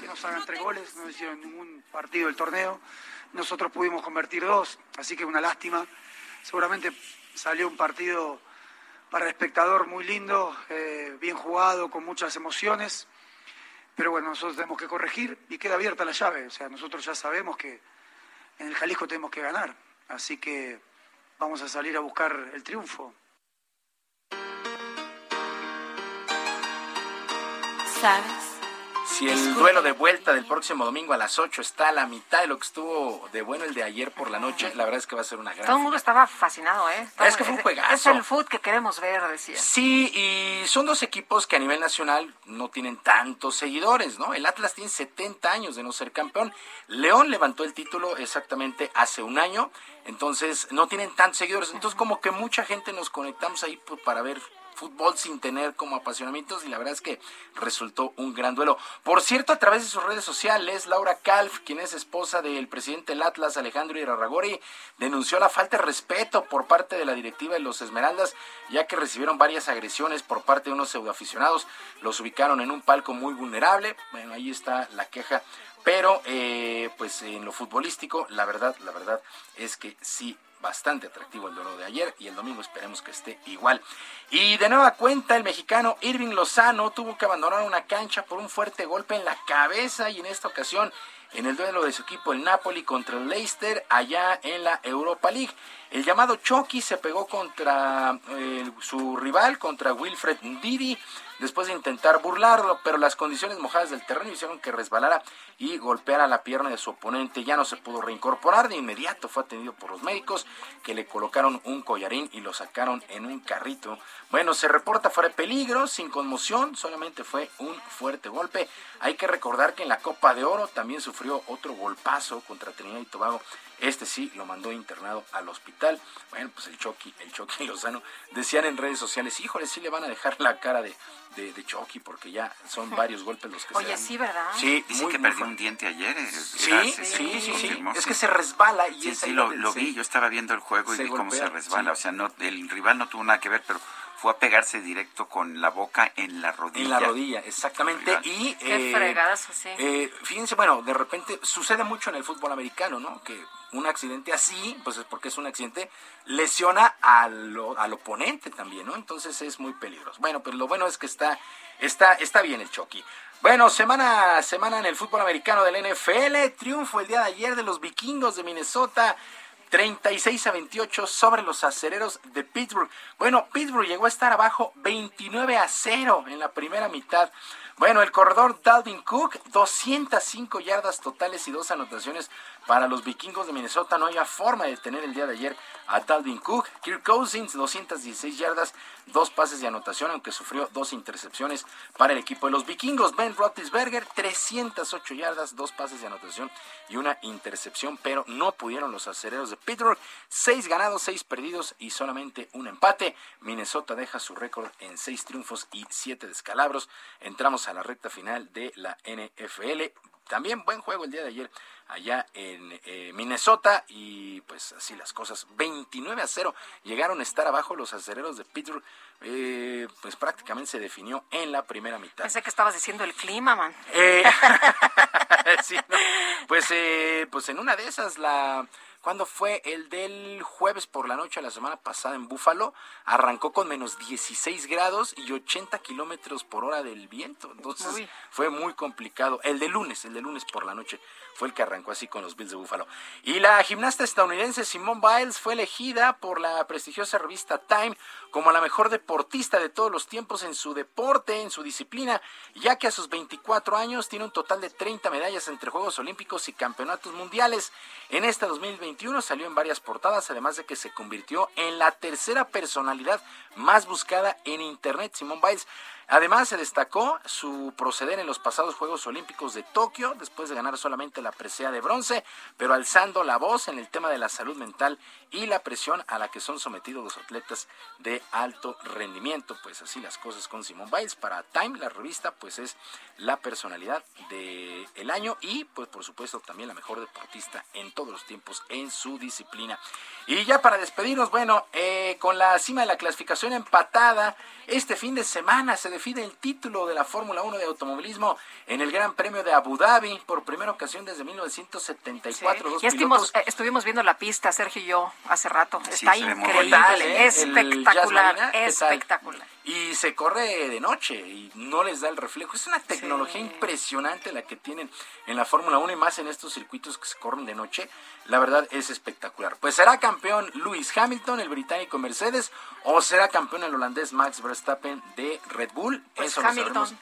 Que nos hagan tres goles, no hicieron ningún partido del torneo nosotros pudimos convertir dos, así que una lástima. Seguramente salió un partido para el espectador muy lindo, eh, bien jugado, con muchas emociones. Pero bueno, nosotros tenemos que corregir y queda abierta la llave. O sea, nosotros ya sabemos que en el Jalisco tenemos que ganar. Así que vamos a salir a buscar el triunfo. ¿Sabes? Si el duelo de vuelta del próximo domingo a las 8 está a la mitad de lo que estuvo de bueno el de ayer por la noche, la verdad es que va a ser una gran. Todo el mundo estaba fascinado, ¿eh? es que fue un juegazo. Es el foot que queremos ver, decía. Sí, y son dos equipos que a nivel nacional no tienen tantos seguidores, ¿no? El Atlas tiene 70 años de no ser campeón. León levantó el título exactamente hace un año, entonces no tienen tantos seguidores. Entonces, como que mucha gente nos conectamos ahí pues, para ver fútbol sin tener como apasionamientos y la verdad es que resultó un gran duelo. Por cierto, a través de sus redes sociales, Laura Calf, quien es esposa del presidente del Atlas, Alejandro Irarragori, denunció la falta de respeto por parte de la directiva de los Esmeraldas, ya que recibieron varias agresiones por parte de unos pseudoaficionados, los ubicaron en un palco muy vulnerable, bueno, ahí está la queja. Pero eh, pues en lo futbolístico la verdad la verdad es que sí bastante atractivo el duelo de ayer y el domingo esperemos que esté igual. Y de nueva cuenta, el mexicano Irving Lozano tuvo que abandonar una cancha por un fuerte golpe en la cabeza y en esta ocasión en el duelo de su equipo el Napoli contra el Leicester allá en la Europa League. El llamado Chucky se pegó contra eh, su rival, contra Wilfred Ndidi después de intentar burlarlo, pero las condiciones mojadas del terreno hicieron que resbalara y golpeara la pierna de su oponente. Ya no se pudo reincorporar, de inmediato fue atendido por los médicos que le colocaron un collarín y lo sacaron en un carrito. Bueno, se reporta fuera de peligro, sin conmoción, solamente fue un fuerte golpe. Hay que recordar que en la Copa de Oro también sufrió otro golpazo contra Trinidad y Tobago. Este sí lo mandó internado al hospital. Bueno, pues el Chucky, el Chucky *laughs* Lozano, decían en redes sociales, híjole, sí le van a dejar la cara de, de, Chucky porque ya son varios golpes los que Oye, se dan. sí, ¿verdad? Sí, Dice que perdió un diente ayer. Eh, sí, sí, sí, sí, Es que se resbala y sí, sí, lo, lo vi. Yo estaba viendo el juego y vi cómo se resbala. O sea, no, el rival no tuvo nada que ver, pero fue a pegarse directo con la boca en la rodilla. En la rodilla, exactamente. Y, Qué eh, fregadas, sí. Eh, fíjense, bueno, de repente sucede mucho en el fútbol americano, ¿no? Que un accidente así, pues es porque es un accidente, lesiona al, oponente también, ¿no? Entonces es muy peligroso. Bueno, pues lo bueno es que está, está, está bien el Chucky. Bueno, semana, semana en el fútbol americano del NFL, triunfo el día de ayer de los vikingos de Minnesota. 36 a 28 sobre los acereros de Pittsburgh. Bueno, Pittsburgh llegó a estar abajo 29 a 0 en la primera mitad. Bueno, el corredor Dalvin Cook, 205 yardas totales y dos anotaciones para los vikingos de Minnesota. No había forma de tener el día de ayer a Dalvin Cook. Kirk Cousins, 216 yardas, dos pases de anotación, aunque sufrió dos intercepciones para el equipo de los vikingos. Ben Roethlisberger, 308 yardas, dos pases de anotación y una intercepción, pero no pudieron los acereros de Pittsburgh. Seis ganados, seis perdidos y solamente un empate. Minnesota deja su récord en seis triunfos y siete descalabros. Entramos a la recta final de la NFL. También buen juego el día de ayer allá en eh, Minnesota y pues así las cosas. 29 a 0 llegaron a estar abajo los acereros de Pittsburgh. Eh, pues prácticamente se definió en la primera mitad. Pensé que estabas diciendo el clima, man. Eh, *laughs* *laughs* pues, pues en una de esas la cuando fue el del jueves por la noche la semana pasada en Búfalo, arrancó con menos 16 grados y 80 kilómetros por hora del viento. Entonces fue muy complicado. El de lunes, el de lunes por la noche, fue el que arrancó así con los Bills de Búfalo. Y la gimnasta estadounidense Simone Biles fue elegida por la prestigiosa revista Time como la mejor deportista de todos los tiempos en su deporte, en su disciplina, ya que a sus 24 años tiene un total de 30 medallas entre Juegos Olímpicos y Campeonatos Mundiales. En este 2021 salió en varias portadas, además de que se convirtió en la tercera personalidad más buscada en Internet. Simone Biles Además, se destacó su proceder en los pasados Juegos Olímpicos de Tokio, después de ganar solamente la presea de bronce, pero alzando la voz en el tema de la salud mental y la presión a la que son sometidos los atletas de alto rendimiento. Pues así las cosas con Simone Biles. Para Time, la revista, pues es la personalidad del año y, pues por supuesto, también la mejor deportista en todos los tiempos en su disciplina. Y ya para despedirnos, bueno, eh, con la cima de la clasificación empatada, este fin de semana se define el título de la Fórmula 1 de automovilismo en el Gran Premio de Abu Dhabi por primera ocasión desde 1974. ya estuvimos, eh, estuvimos viendo la pista, Sergio y yo, hace rato. Está increíble, espectacular, espectacular. Y se corre de noche y no les da el reflejo. Es una tecnología impresionante la que tienen en la Fórmula 1 y más en estos circuitos que se corren de noche. La verdad es espectacular. Pues será campeón Lewis Hamilton, el británico Mercedes, o será campeón el holandés Max Verstappen de Red Bull. Pues Eso Hamilton.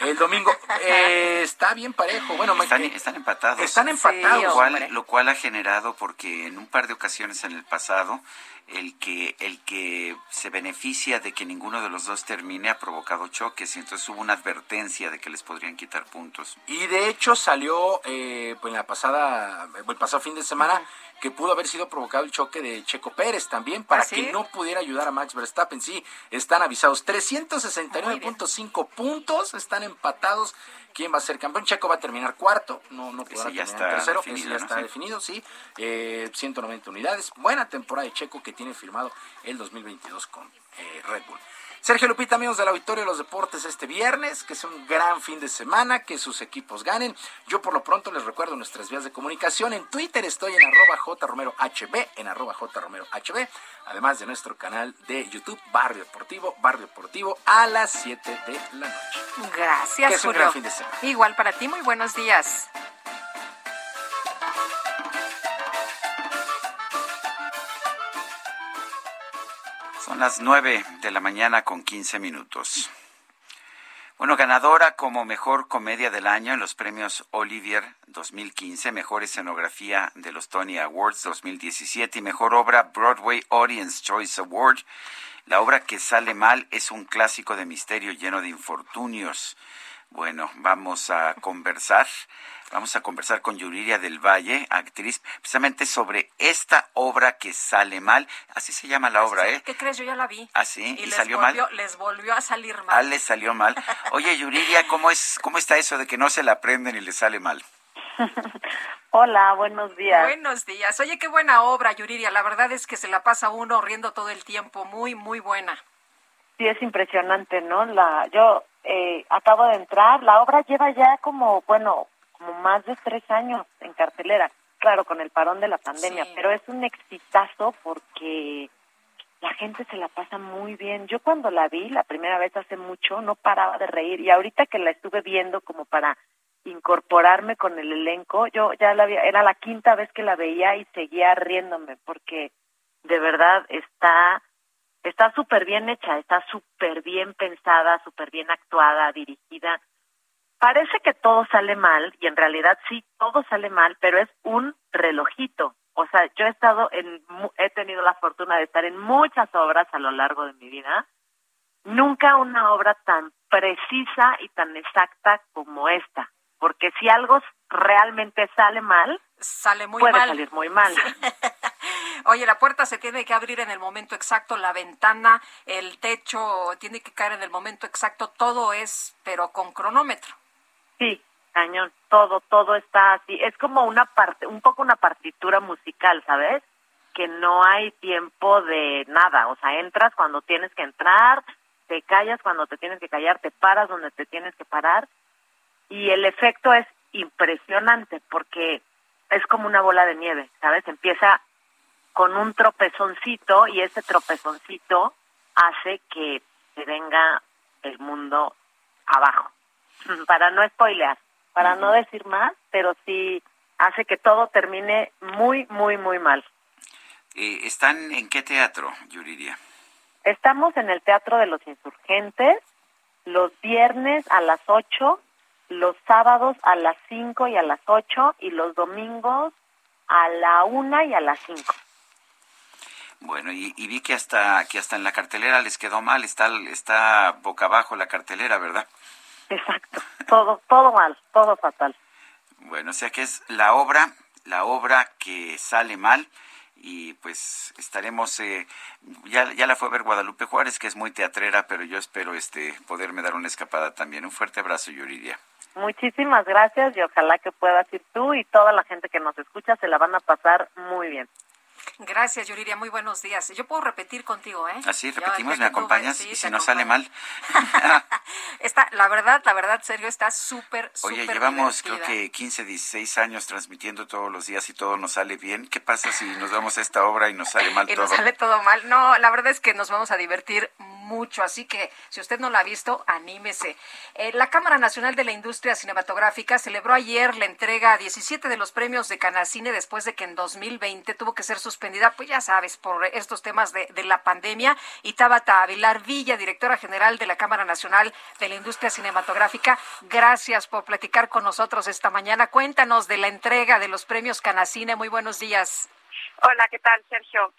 El domingo *laughs* eh, está bien parejo. Bueno, están, están empatados. Están empatados. lo, cual, lo cual ha generado, porque en un par de ocasiones en el pasado, el que, el que se beneficia de que ninguno de los dos termine ha provocado choques y entonces hubo una advertencia de que les podrían quitar puntos. Y de hecho salió eh, pues, la pasada, el pasado fin de semana que pudo haber sido provocado el choque de Checo Pérez también para ¿Ah, que no pudiera ayudar a Max Verstappen. Sí, están avisados. 369.5 puntos están empatados. ¿Quién va a ser campeón? Checo va a terminar cuarto, no, no podrá terminar tercero, definido, ya está definido, sí. Eh, 190 unidades. Buena temporada de Checo que tiene firmado el 2022 con eh, Red Bull. Sergio Lupita, amigos del Auditorio de los Deportes, este viernes, que es un gran fin de semana, que sus equipos ganen. Yo por lo pronto les recuerdo nuestras vías de comunicación. En Twitter estoy en arroba jromerohb, en arroba jromerohb, además de nuestro canal de YouTube, Barrio Deportivo, Barrio Deportivo, a las 7 de la noche. Gracias, que es un gran fin de semana. Igual para ti, muy buenos días. Son las nueve de la mañana con quince minutos. Bueno, ganadora como mejor comedia del año en los premios Olivier 2015, mejor escenografía de los Tony Awards 2017 y mejor obra Broadway Audience Choice Award. La obra que sale mal es un clásico de misterio lleno de infortunios. Bueno, vamos a conversar Vamos a conversar con Yuriria del Valle, actriz, precisamente sobre esta obra que sale mal. Así se llama la obra, ¿eh? ¿Qué crees? Yo ya la vi. ¿Ah, sí? ¿Y, salió mal? Les volvió a salir mal. Ah, les salió mal. Oye, Yuriria, ¿cómo, es, ¿cómo está eso de que no se la aprenden y le sale mal? *laughs* Hola, buenos días. Buenos días. Oye, qué buena obra, Yuriria. La verdad es que se la pasa uno riendo todo el tiempo. Muy, muy buena. Sí, es impresionante, ¿no? La, yo eh, acabo de entrar. La obra lleva ya como, bueno, como más de tres años en cartelera. claro, con el parón de la pandemia, pero es un exitazo porque la gente se la pasa muy bien. Yo cuando la vi la primera vez hace mucho no paraba de reír y ahorita que la estuve viendo como para incorporarme con el elenco, yo ya la había, era la quinta vez que la veía y seguía riéndome porque de verdad está está súper bien hecha, está súper bien pensada, súper bien actuada, dirigida. Parece que todo sale mal y en realidad sí, todo sale mal, pero es un relojito. O sea, yo he estado en, he tenido la fortuna de estar en muchas obras a lo largo de mi vida. Nunca una obra tan precisa y tan exacta como esta porque si algo realmente sale mal, sale muy puede mal. salir muy mal. *laughs* Oye, la puerta se tiene que abrir en el momento exacto, la ventana, el techo tiene que caer en el momento exacto, todo es, pero con cronómetro. Sí, cañón, todo, todo está así. Es como una parte, un poco una partitura musical, ¿sabes? Que no hay tiempo de nada, o sea, entras cuando tienes que entrar, te callas cuando te tienes que callar, te paras donde te tienes que parar y el efecto es impresionante porque es como una bola de nieve, ¿sabes? Empieza con un tropezoncito y ese tropezoncito hace que se venga el mundo abajo. *laughs* Para no spoilear, para no decir más, pero sí hace que todo termine muy, muy, muy mal. Eh, ¿Están en qué teatro, Yuridia? Estamos en el Teatro de los Insurgentes los viernes a las 8 los sábados a las 5 y a las 8 y los domingos a la 1 y a las 5. Bueno, y, vi que hasta que hasta en la cartelera les quedó mal, está está boca abajo la cartelera, ¿verdad? Exacto, todo todo mal, todo fatal. Bueno, o sea que es la obra, la obra que sale mal y pues estaremos eh, ya ya la fue a ver Guadalupe Juárez que es muy teatrera pero yo espero este poderme dar una escapada también un fuerte abrazo Yuridia Muchísimas gracias y ojalá que puedas ir tú y toda la gente que nos escucha se la van a pasar muy bien. Gracias, Yuriria. Muy buenos días. Yo puedo repetir contigo, ¿eh? Así, repetimos, ¿me acompañas? y si no sale mal. *laughs* está, la verdad, la verdad, Sergio, está súper, Oye, llevamos creo que 15, 16 años transmitiendo todos los días y todo nos sale bien. ¿Qué pasa si nos vamos a esta obra y nos sale mal y todo? nos sale todo mal. No, la verdad es que nos vamos a divertir mucho, así que si usted no la ha visto, anímese. Eh, la Cámara Nacional de la Industria Cinematográfica celebró ayer la entrega 17 de los premios de Canacine después de que en 2020 tuvo que ser suspendida, pues ya sabes, por estos temas de, de la pandemia. Y Tabata Avilar Villa, directora general de la Cámara Nacional de la Industria Cinematográfica, gracias por platicar con nosotros esta mañana. Cuéntanos de la entrega de los premios Canacine. Muy buenos días. Hola, ¿qué tal, Sergio?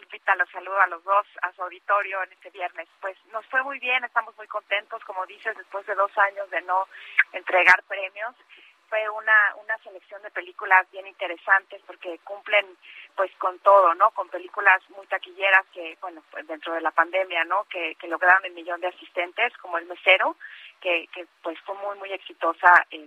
Invita, los saludo a los dos, a su auditorio en este viernes. Pues nos fue muy bien, estamos muy contentos, como dices, después de dos años de no entregar premios. Fue una, una selección de películas bien interesantes porque cumplen pues con todo, ¿no? Con películas muy taquilleras que, bueno, pues dentro de la pandemia, ¿no? Que, que lograron el millón de asistentes, como El Mesero, que, que pues fue muy, muy exitosa, eh,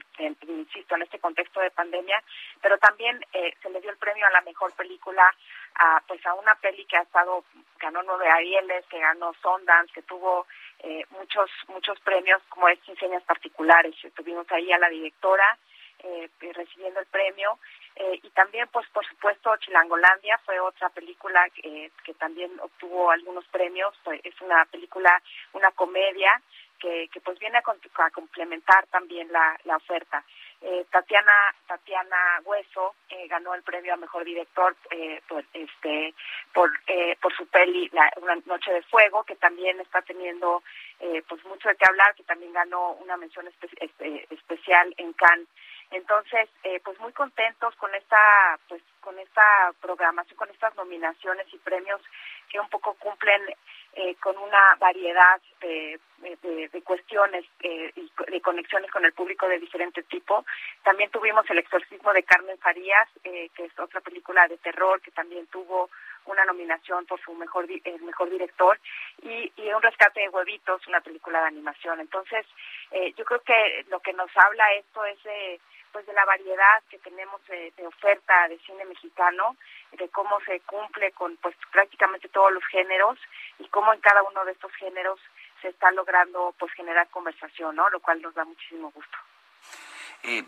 insisto, en este contexto de pandemia, pero también eh, se le dio el premio a la mejor película a, pues a una peli que ha estado, ganó nueve Arieles, que ganó Sundance, que tuvo eh, muchos, muchos premios, como es Inseñas Particulares. Tuvimos ahí a la directora, eh, recibiendo el premio. Eh, y también pues por supuesto Chilangolandia fue otra película que, que también obtuvo algunos premios. Es una película una comedia que, que pues viene a, a complementar también la, oferta. Eh, Tatiana Tatiana Hueso eh, ganó el premio a mejor director eh, por este por eh, por su peli la, Una noche de fuego que también está teniendo eh, pues mucho de qué hablar que también ganó una mención este, especial en Cannes entonces, eh, pues muy contentos con esta, pues con esta programación, con estas nominaciones y premios que un poco cumplen eh, con una variedad de, de, cuestiones eh, y de conexiones con el público de diferente tipo. También tuvimos El exorcismo de Carmen Farías, eh, que es otra película de terror que también tuvo una nominación por su mejor el mejor director y, y un rescate de huevitos, una película de animación. Entonces, eh, yo creo que lo que nos habla esto es de pues de la variedad que tenemos de, de, oferta de cine mexicano, de cómo se cumple con pues prácticamente todos los géneros y cómo en cada uno de estos géneros se está logrando pues generar conversación, ¿no? Lo cual nos da muchísimo gusto. Eh,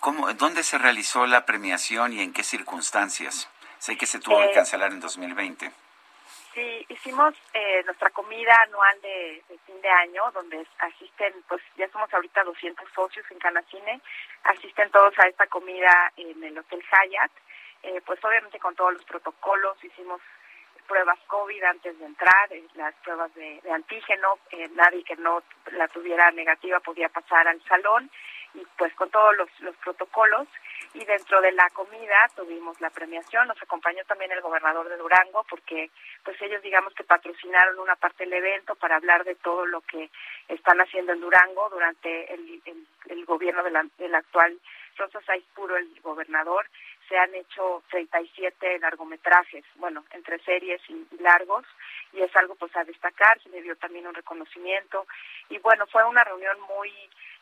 ¿cómo, ¿Dónde se realizó la premiación y en qué circunstancias? Sé que se tuvo que Eh, cancelar en 2020. Sí, hicimos eh, nuestra comida anual de, fin de año, donde asisten, pues ya somos ahorita 200 socios en Canacine, asisten todos a esta comida en el Hotel Hyatt, eh, pues obviamente con todos los protocolos, hicimos pruebas COVID antes de entrar, eh, las pruebas de, antígeno, eh, nadie que no la tuviera negativa podía pasar al salón pues con todos los, los protocolos. Y dentro de la comida tuvimos la premiación, nos acompañó también el gobernador de Durango porque pues ellos digamos que patrocinaron una parte del evento para hablar de todo lo que están haciendo en Durango durante el, el, gobierno de del actual Rosa Saiz Puro, el gobernador, se han hecho 37 largometrajes, bueno, entre series y, largos, y es algo pues a destacar, se le dio también un reconocimiento, y bueno, fue una reunión muy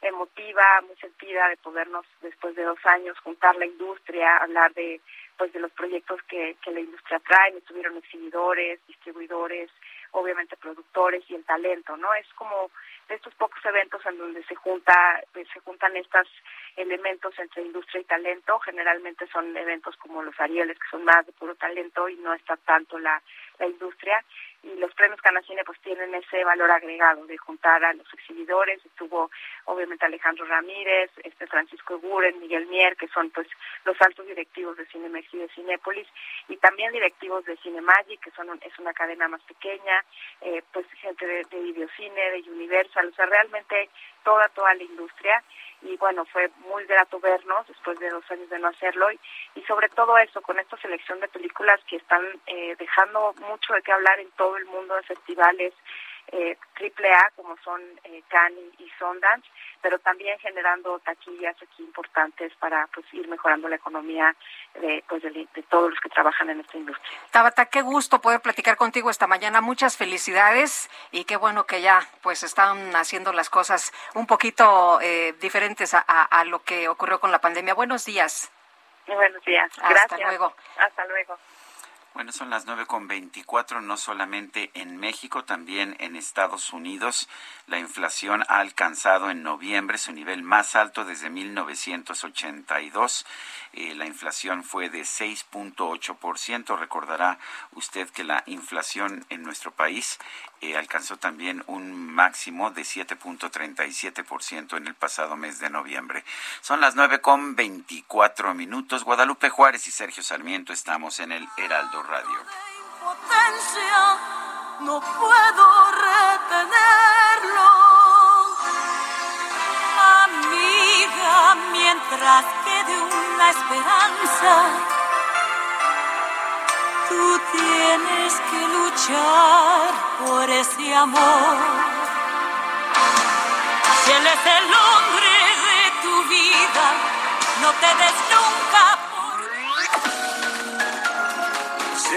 emotiva, muy sentida de podernos después de dos años juntar la industria, hablar de pues de los proyectos que, que la industria trae, estuvieron exhibidores, distribuidores, obviamente productores y el talento, ¿no? Es como estos pocos eventos en donde se junta pues, se juntan estos elementos entre industria y talento, generalmente son eventos como los Arieles que son más de puro talento y no está tanto la, la industria y los premios Canacine pues tienen ese valor agregado de juntar a los exhibidores, estuvo obviamente Alejandro Ramírez, este Francisco Eguren, Miguel Mier, que son pues los altos directivos de Cinemex y de Cinépolis, y también directivos de Cinemagic, que son un- es una cadena más pequeña, eh, pues gente de, de Videocine, de Universal, o sea, realmente toda, toda la industria, y bueno, fue muy grato vernos después de dos años de no hacerlo, y, sobre todo eso, con esta selección de películas que están eh, dejando mucho de qué hablar en todo el mundo de festivales, eh, triple A como son eh, Cannes y Sundance, pero también generando taquillas aquí importantes para pues ir mejorando la economía de, pues, de, de todos los que trabajan en esta industria. Tabata, qué gusto poder platicar contigo esta mañana. Muchas felicidades y qué bueno que ya pues están haciendo las cosas un poquito eh, diferentes a, a- a lo que ocurrió con la pandemia. Buenos días. Buenos días. Hasta Gracias. luego. Hasta luego. Bueno, son las nueve con veinticuatro, no solamente en México, también en Estados Unidos. La inflación ha alcanzado en noviembre su nivel más alto desde 1982. Eh, la inflación fue de 6.8%. Recordará usted que la inflación en nuestro país eh, alcanzó también un máximo de 7.37% en el pasado mes de noviembre. Son las nueve con veinticuatro minutos. Guadalupe Juárez y Sergio Sarmiento estamos en el Heraldo Radio. Potencia, no puedo retenerlo. Amiga, mientras quede una esperanza, tú tienes que luchar por ese amor. Si él es el hombre de tu vida, no te des nunca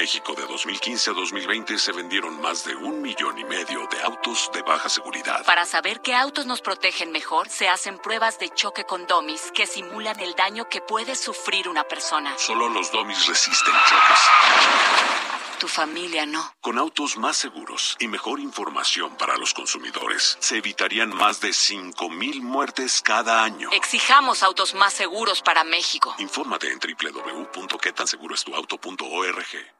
México de 2015 a 2020 se vendieron más de un millón y medio de autos de baja seguridad. Para saber qué autos nos protegen mejor, se hacen pruebas de choque con domis que simulan el daño que puede sufrir una persona. Solo los domis resisten choques. Tu familia no. Con autos más seguros y mejor información para los consumidores, se evitarían más de 5.000 muertes cada año. Exijamos autos más seguros para México. Infórmate en www.quetanseguroestuauto.org.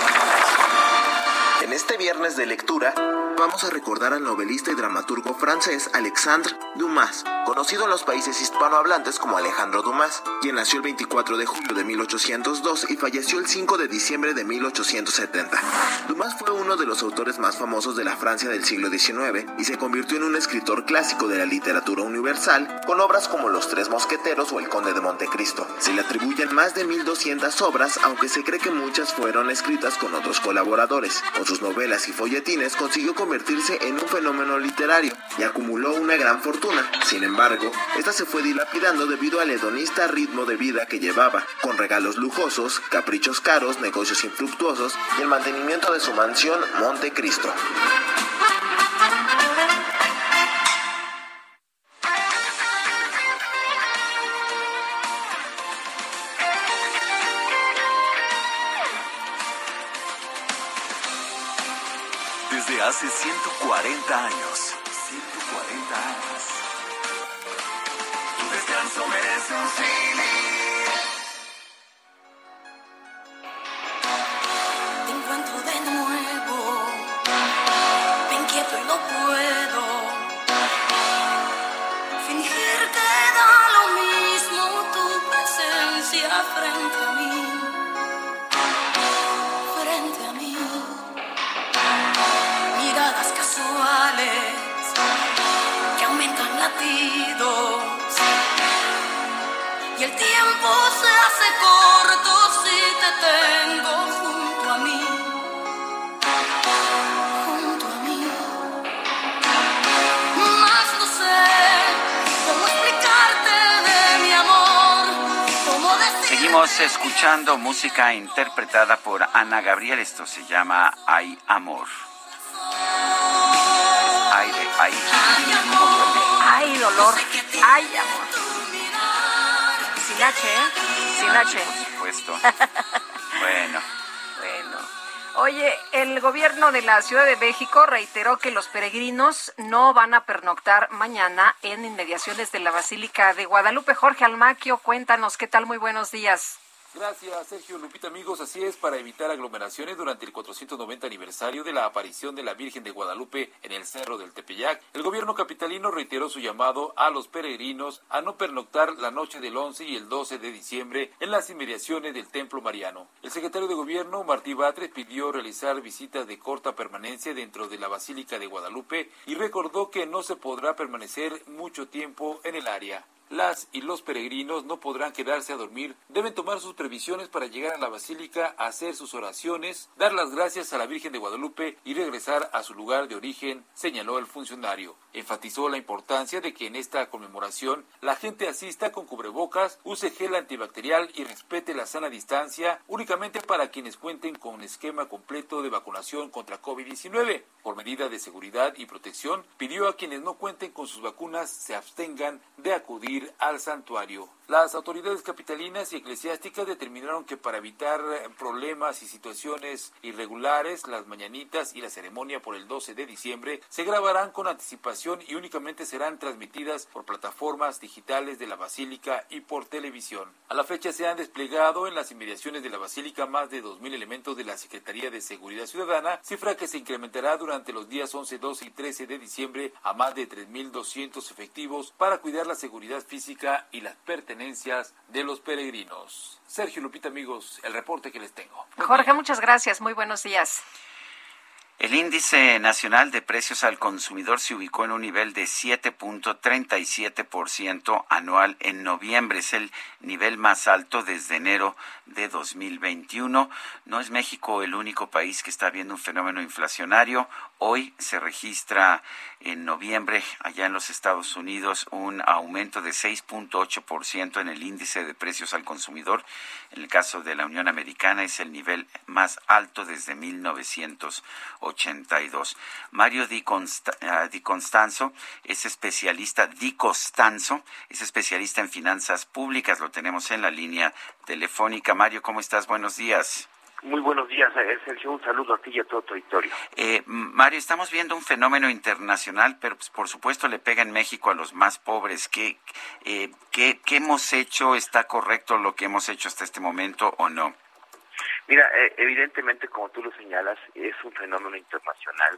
En este viernes de lectura vamos a recordar al novelista y dramaturgo francés Alexandre Dumas, conocido en los países hispanohablantes como Alejandro Dumas, quien nació el 24 de julio de 1802 y falleció el 5 de diciembre de 1870. Dumas fue uno de los autores más famosos de la Francia del siglo XIX y se convirtió en un escritor clásico de la literatura universal, con obras como Los Tres Mosqueteros o El Conde de Montecristo. Se le atribuyen más de 1200 obras, aunque se cree que muchas fueron escritas con otros colaboradores. Con sus novelas y folletines consiguió convertirse en un fenómeno literario y acumuló una gran fortuna. Sin embargo, esta se fue dilapidando debido al hedonista ritmo de vida que llevaba, con regalos lujosos, caprichos caros, negocios infructuosos y el mantenimiento de su mansión Monte Hace 140 años. 140 años. Tu descanso merece un cine. Te encuentro de nuevo, inquieto y no puedo fingir que da lo mismo tu presencia frente a mí, Seguimos escuchando música interpretada por Ana Gabriel. Esto se llama Hay Amor. Ay, de, ay. Ay, dolor. Ay, amor. Sin H, ¿eh? Sin H. Por supuesto. *laughs* Bueno. Oye, el gobierno de la Ciudad de México reiteró que los peregrinos no van a pernoctar mañana en inmediaciones de la Basílica de Guadalupe. Jorge Almaquio, cuéntanos qué tal. Muy buenos días. Gracias, Sergio Lupita, amigos. Así es, para evitar aglomeraciones durante el 490 aniversario de la aparición de la Virgen de Guadalupe en el Cerro del Tepeyac, el gobierno capitalino reiteró su llamado a los peregrinos a no pernoctar la noche del 11 y el 12 de diciembre en las inmediaciones del Templo Mariano. El secretario de Gobierno, Martí Batres, pidió realizar visitas de corta permanencia dentro de la Basílica de Guadalupe y recordó que no se podrá permanecer mucho tiempo en el área. Las y los peregrinos no podrán quedarse a dormir, deben tomar sus previsiones para llegar a la basílica, hacer sus oraciones, dar las gracias a la Virgen de Guadalupe y regresar a su lugar de origen, señaló el funcionario. Enfatizó la importancia de que en esta conmemoración la gente asista con cubrebocas, use gel antibacterial y respete la sana distancia únicamente para quienes cuenten con esquema completo de vacunación contra COVID-19. Por medida de seguridad y protección, pidió a quienes no cuenten con sus vacunas se abstengan de acudir al santuario. Las autoridades capitalinas y eclesiásticas determinaron que para evitar eh, problemas y situaciones irregulares, las mañanitas y la ceremonia por el 12 de diciembre se grabarán con anticipación y únicamente serán transmitidas por plataformas digitales de la Basílica y por televisión. A la fecha se han desplegado en las inmediaciones de la Basílica más de 2.000 elementos de la Secretaría de Seguridad Ciudadana, cifra que se incrementará durante los días 11, 12 y 13 de diciembre a más de 3.200 efectivos para cuidar la seguridad física y las pertenencias de los peregrinos. Sergio Lupita, amigos, el reporte que les tengo. Jorge, muchas gracias. Muy buenos días. El índice nacional de precios al consumidor se ubicó en un nivel de 7.37% anual en noviembre. Es el nivel más alto desde enero de 2021. No es México el único país que está viendo un fenómeno inflacionario. Hoy se registra en noviembre allá en los Estados Unidos un aumento de 6.8% en el índice de precios al consumidor. En el caso de la Unión Americana es el nivel más alto desde 1982. Mario Di, Consta- ah, Di Constanzo es especialista, Di Costanzo es especialista en finanzas públicas. Lo tenemos en la línea telefónica. Mario, ¿cómo estás? Buenos días. Muy buenos días, eh, Sergio. Un saludo a ti y a todo tu auditorio. Eh, Mario, estamos viendo un fenómeno internacional, pero pues, por supuesto le pega en México a los más pobres. ¿Qué, eh, qué, qué hemos hecho? ¿Está correcto lo que hemos hecho hasta este momento o no? Mira, eh, evidentemente, como tú lo señalas, es un fenómeno internacional.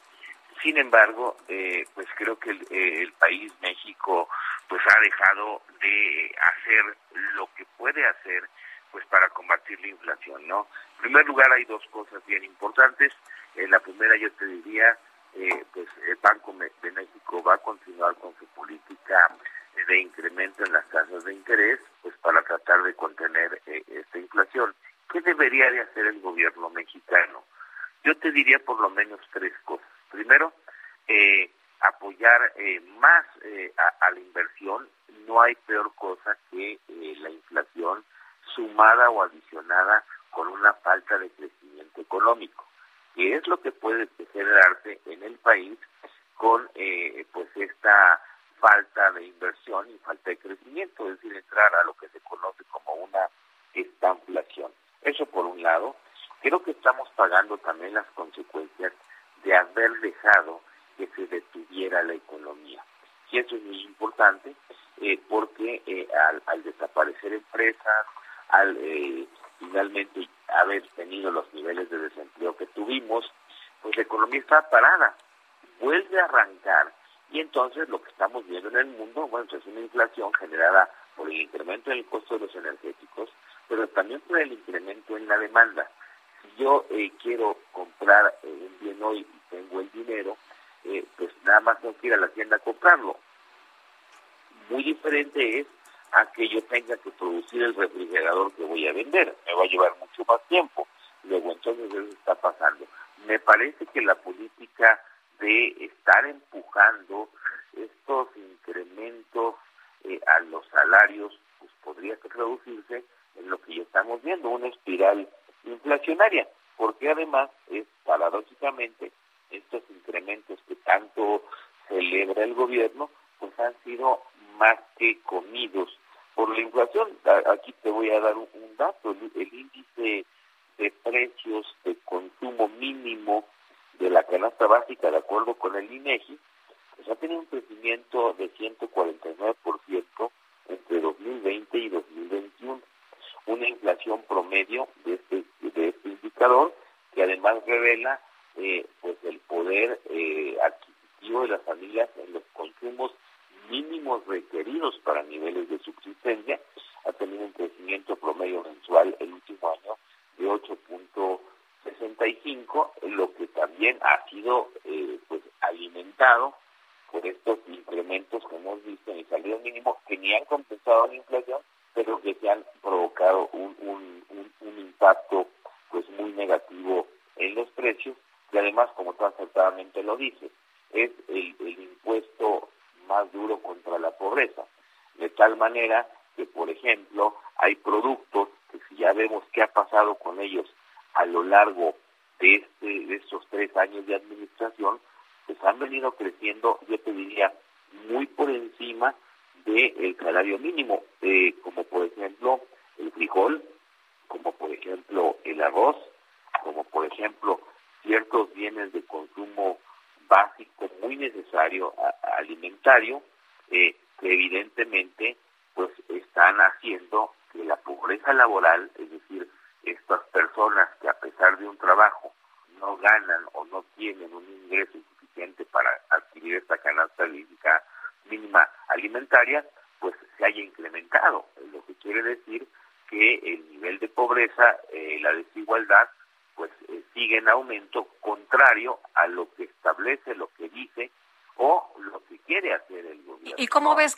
Sin embargo, eh, pues creo que el, eh, el país, México, pues ha dejado de hacer lo que puede hacer pues para combatir la inflación, ¿no? En primer lugar, hay dos cosas bien importantes. Eh, la primera, yo te diría, eh, pues el Banco de México va a continuar con su política de incremento en las tasas de interés, pues para tratar de contener eh, esta inflación. ¿Qué debería de hacer el gobierno mexicano? Yo te diría por lo menos tres cosas. Primero, eh, apoyar eh, más eh, a, la inversión. No hay peor cosa que la inflación sumada o adicionada con una falta de crecimiento económico, que es lo que puede generarse en el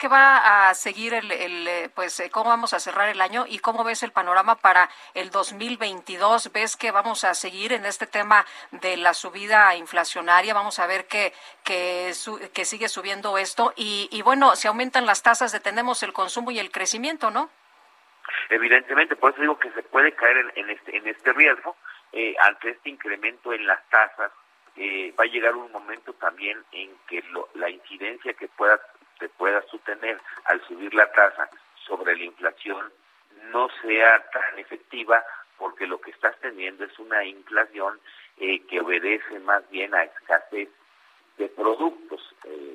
que va a seguir el, eh, pues eh, cómo vamos a cerrar el año y cómo ves el panorama para el 2022? ¿Ves que vamos a seguir en este tema de la subida inflacionaria? Vamos a ver que que, que sigue subiendo esto y, bueno, si aumentan las tasas detenemos el consumo y el crecimiento, ¿no? Evidentemente, por eso digo que se puede caer en, en este en este riesgo eh, ante este incremento en las tasas, eh, va a llegar un momento también en que la incidencia que pueda, se pueda sostener al subir la tasa sobre la inflación no sea tan efectiva porque lo que estás teniendo es una inflación eh, que obedece más bien a escasez de productos.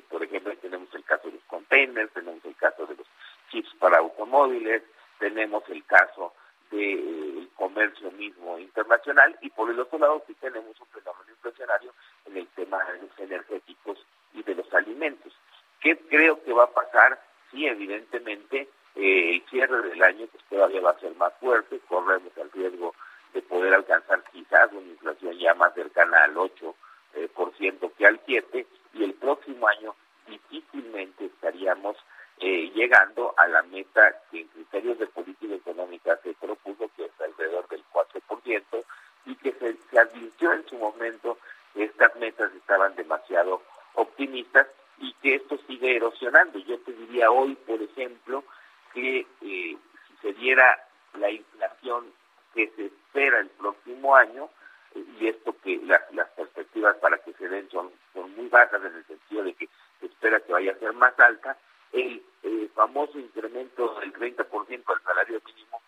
por ejemplo, tenemos el caso de los containers, tenemos el caso de los chips para automóviles, tenemos el caso del comercio mismo internacional y por el otro lado sí tenemos un fenómeno inflacionario en el tema de los energéticos y de los alimentos. ¿Qué creo que va a pasar? Sí, evidentemente eh, el cierre del año pues todavía va a ser más fuerte, corremos el riesgo de poder alcanzar quizás una inflación ya más cercana al 8% eh, por ciento que al 7% y el próximo año difícilmente estaríamos eh, llegando a la meta que en criterios de política económica se propuso, que es alrededor del 4%, y que se, advirtió en su momento cifras estaban demasiado optimistas y que esto sigue erosionando. Yo te diría hoy, por ejemplo, que eh, si se diera la inflación que se espera el próximo año, eh, y esto que las perspectivas para que se den son, son muy bajas en el sentido de que se espera que vaya a ser más alta, el, famoso incremento del 30% del salario mínimo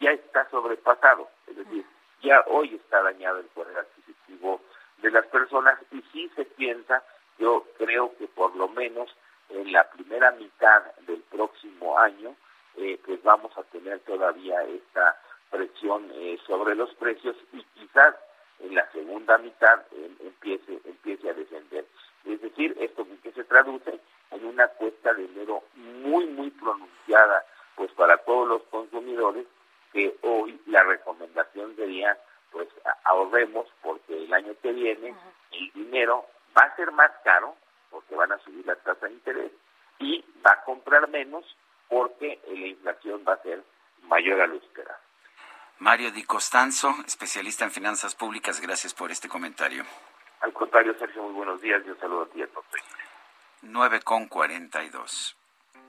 ya está sobrepasado, es decir, ya hoy está dañado el poder adquisitivo de las personas y si se piensa, yo creo que por lo menos en la primera mitad del próximo año, eh, pues vamos a tener todavía esta presión eh, sobre los precios y quizás en la segunda mitad eh, empiece empiece a descender. Es decir, esto que se traduce en una cuesta de enero muy muy pronunciada pues para todos los consumidores que hoy la recomendación sería pues ahorremos porque el año que viene el dinero va a ser más caro porque van a subir la tasa de interés y va a comprar menos porque la inflación va a ser mayor a lo esperado. Mario Di Costanzo, especialista en finanzas públicas, gracias por este comentario. Al contrario, Sergio, muy buenos días y un saludo a ti a todos. 9 con 42.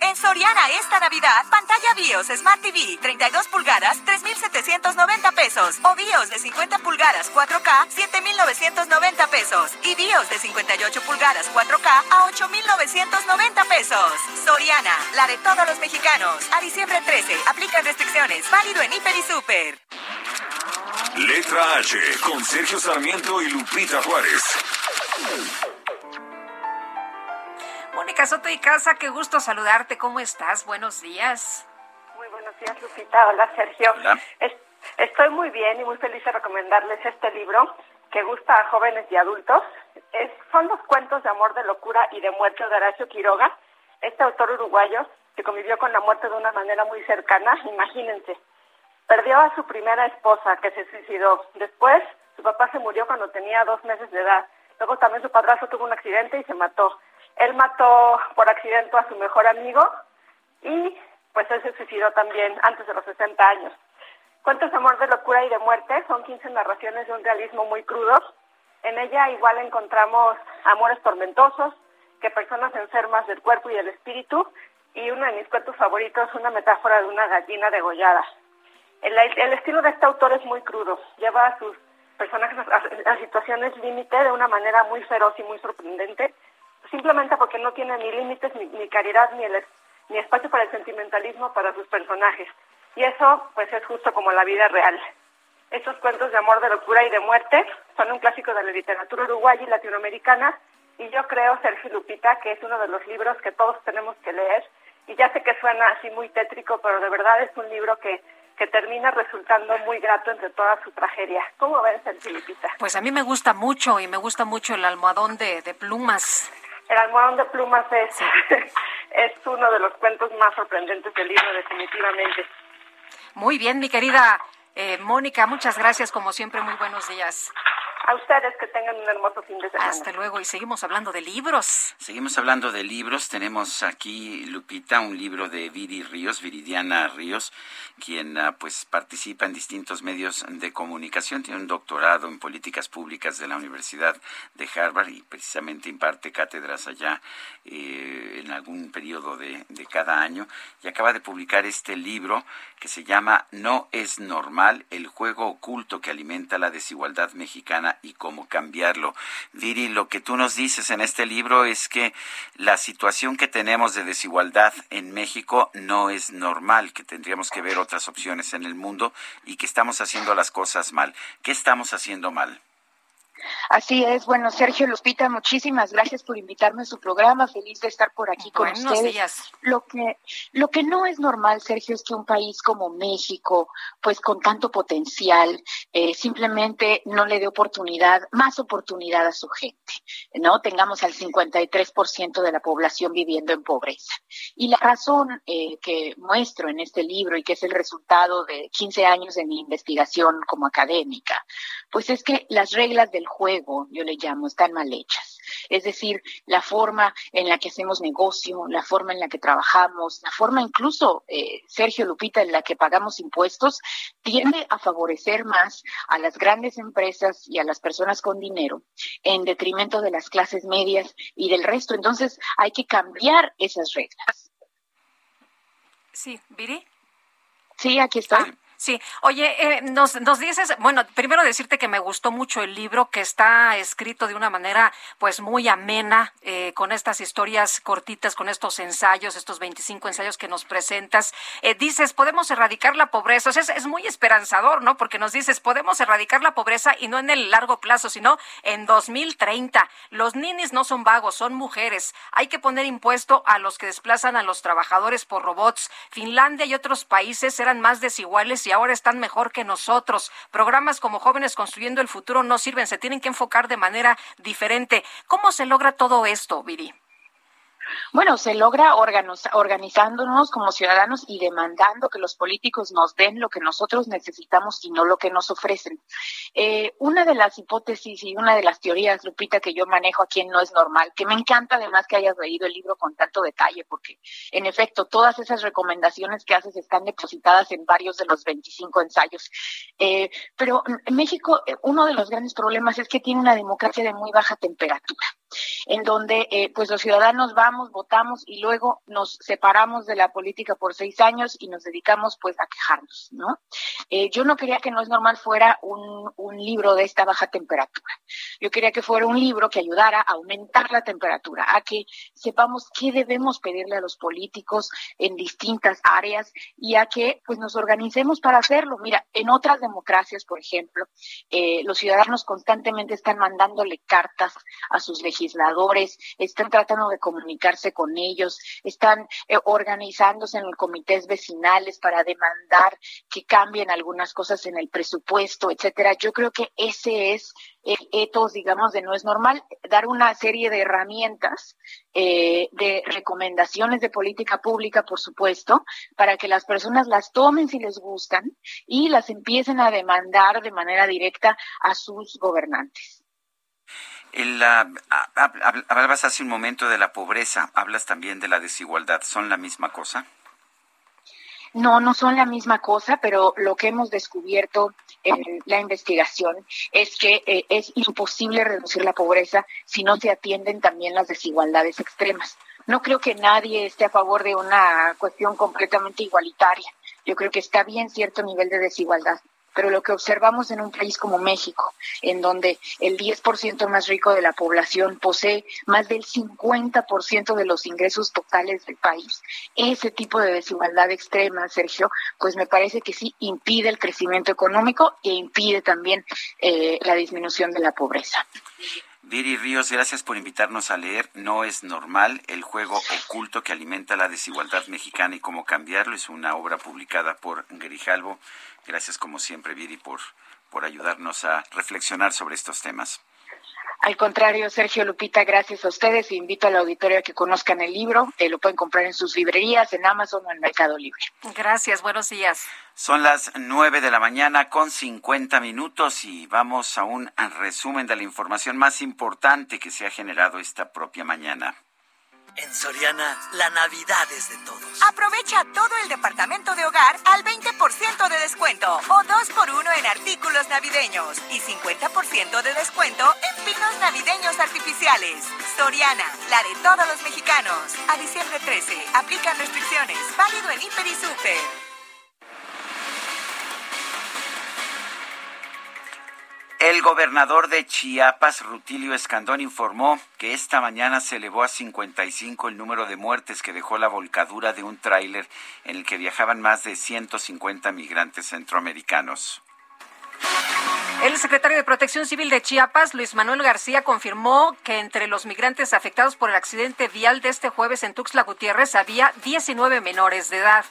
En Soriana esta Navidad, pantalla BIOS Smart TV 32 pulgadas 3.790 pesos o BIOS de 50 pulgadas 4K 7.990 pesos y BIOS de 58 pulgadas 4K a 8.990 pesos. Soriana, la de todos los mexicanos. A diciembre 13, aplican restricciones. Válido en Hiper y Super. Letra H con Sergio Sarmiento y Lupita Juárez. Mónica Soto y Casa, qué gusto saludarte. ¿Cómo estás? Buenos días. Muy buenos días, Lupita. Hola, Sergio. estoy muy bien y muy feliz de recomendarles este libro que gusta a jóvenes y adultos. Es, son los cuentos de amor, de locura y de muerte de Horacio Quiroga, este autor uruguayo que convivió con la muerte de una manera muy cercana. Imagínense, perdió a su primera esposa que se suicidó. Después, su papá se murió cuando tenía dos meses de edad. Luego también su padrastro tuvo un accidente y se mató. Él mató por accidente a su mejor amigo y pues él se suicidó también antes de los 60 años. Cuentos de amor, de locura y de muerte son 15 narraciones de un realismo muy crudo. En ella igual encontramos amores tormentosos, que personas enfermas del cuerpo y del espíritu, y uno de mis cuentos favoritos, una metáfora de una gallina degollada. El, el estilo de este autor es muy crudo, lleva a sus personajes a, a situaciones límite de una manera muy feroz y muy sorprendente, simplemente porque no tiene ni límites, ni, caridad, ni, el, ni espacio para el sentimentalismo para sus personajes. Y eso, pues, es justo como la vida real. Estos cuentos de amor, de locura y de muerte son un clásico de la literatura uruguaya y latinoamericana, y yo creo, Sergio Lupita, que es uno de los libros que todos tenemos que leer, y ya sé que suena así muy tétrico, pero de verdad es un libro que que termina resultando muy grato entre toda su tragedia. ¿Cómo ves, Lupita? Pues a mí me gusta mucho y me gusta mucho el almohadón de plumas. El almohadón de plumas es, *laughs* es uno de los cuentos más sorprendentes del libro, definitivamente. Muy bien, mi querida eh, Mónica, muchas gracias, como siempre, muy buenos días. A ustedes que tengan un hermoso fin de semana. Hasta luego y seguimos hablando de libros. Seguimos hablando de libros. Tenemos aquí, Lupita, un libro de Viri Ríos, Viridiana Ríos, quien ah, pues participa en distintos medios de comunicación. Tiene un doctorado en políticas públicas de la Universidad de Harvard y precisamente imparte cátedras allá eh, en algún periodo de, de cada año. Y acaba de publicar este libro que se llama No es normal, el juego oculto que alimenta la desigualdad mexicana y cómo cambiarlo. Viri, lo que tú nos dices en este libro es que la situación que tenemos de desigualdad en México no es normal, que tendríamos que ver otras opciones en el mundo y que estamos haciendo las cosas mal. ¿Qué estamos haciendo mal? Así es. Bueno, Sergio Lupita, muchísimas gracias por invitarme a su programa. Feliz de estar por aquí con ustedes. Días. Lo que lo que no es normal, Sergio, es que un país como México, pues con tanto potencial, eh, simplemente no le dé oportunidad, más oportunidad a su gente. No tengamos al 53% de la población viviendo en pobreza. Y la razón eh, que muestro en este libro y que es el resultado de 15 años de mi investigación como académica, pues es que las reglas del juego, yo le llamo, están mal hechas. Es decir, la forma en la que hacemos negocio, la forma en la que trabajamos, la forma incluso, eh, Sergio Lupita, en la que pagamos impuestos, tiende a favorecer más a las grandes empresas y a las personas con dinero en detrimento de las clases medias y del resto. Entonces, hay que cambiar esas reglas. Sí, Viri. Sí, aquí estoy. Sí, oye, eh, nos, nos dices, bueno, primero decirte que me gustó mucho el libro, que está escrito de una manera pues muy amena, eh, con estas historias cortitas, con estos ensayos, estos 25 ensayos que nos presentas. Eh, dices, podemos erradicar la pobreza, o sea, es, es, muy esperanzador, ¿no? Porque nos dices, podemos erradicar la pobreza y no en el largo plazo, sino en 2030. Los ninis no son vagos, son mujeres. Hay que poner impuesto a los que desplazan a los trabajadores por robots. Finlandia y otros países eran más desiguales y ahora están mejor que nosotros. Programas como Jóvenes Construyendo el Futuro no sirven, se tienen que enfocar de manera diferente. ¿Cómo se logra todo esto, Viri? Bueno, se logra organizándonos como ciudadanos y demandando que los políticos nos den lo que nosotros necesitamos y no lo que nos ofrecen. Eh, una de las hipótesis y una de las teorías, Lupita, que yo manejo aquí en No es Normal, que me encanta además que hayas leído el libro con tanto detalle, porque en efecto todas esas recomendaciones que haces están depositadas en varios de los 25 ensayos. Eh, pero en México, eh, uno de los grandes problemas es que tiene una democracia de muy baja temperatura en donde eh, pues los ciudadanos vamos, votamos y luego nos separamos de la política por seis años y nos dedicamos pues a quejarnos, ¿no? Eh, yo no quería que No es Normal fuera un, un libro de esta baja temperatura. Yo quería que fuera un libro que ayudara a aumentar la temperatura, a que sepamos qué debemos pedirle a los políticos en distintas áreas y a que pues nos organicemos para hacerlo. Mira, en otras democracias, por ejemplo, eh, los ciudadanos constantemente están mandándole cartas a sus legisladores están tratando de con ellos, están eh, organizándose en los comités vecinales para demandar que cambien algunas cosas en el presupuesto, etcétera. Yo creo que ese es el etos, digamos, de no es normal, dar una serie de herramientas, eh, de recomendaciones de política pública, por supuesto, para que las personas las tomen si les gustan y las empiecen a demandar de manera directa a sus gobernantes. El, hablabas hace un momento de la pobreza, hablas también de la desigualdad. ¿Son la misma cosa? No, no son la misma cosa, pero lo que hemos descubierto en la investigación es que eh, es imposible reducir la pobreza si no se atienden también las desigualdades extremas. No creo que nadie esté a favor de una cuestión completamente igualitaria. Yo creo que está bien cierto nivel de desigualdad, pero lo que observamos en un país como México, en donde el 10% más rico de la población posee más del 50% de los ingresos totales del país, ese tipo de desigualdad extrema, Sergio, pues me parece que sí impide el crecimiento económico e impide también eh, la disminución de la pobreza. Viri Ríos, gracias por invitarnos a leer No es normal, el juego oculto que alimenta la desigualdad mexicana y cómo cambiarlo. Es una obra publicada por Grijalvo. Gracias como siempre, Viri, por, por ayudarnos a reflexionar sobre estos temas. Al contrario, Sergio Lupita, gracias a ustedes. Invito al auditorio a que conozcan el libro. Eh, lo pueden comprar en sus librerías, en Amazon o en Mercado Libre. Gracias, buenos días. Son las nueve de la mañana con cincuenta minutos y vamos a un resumen de la información más importante que se ha generado esta propia mañana. En Soriana, la Navidad es de todos. Aprovecha todo el departamento de hogar al 20% de descuento o 2 por 1 en artículos navideños y 50% de descuento en pinos navideños artificiales. Soriana, la de todos los mexicanos. A diciembre 13, aplican restricciones. Válido en Hiper y Super. El gobernador de Chiapas, Rutilio Escandón, informó que esta mañana se elevó a 55 el número de muertes que dejó la volcadura de un tráiler en el que viajaban más de 150 migrantes centroamericanos. El secretario de Protección Civil de Chiapas, Luis Manuel García, confirmó que entre los migrantes afectados por el accidente vial de este jueves en Tuxtla Gutiérrez había 19 menores de edad.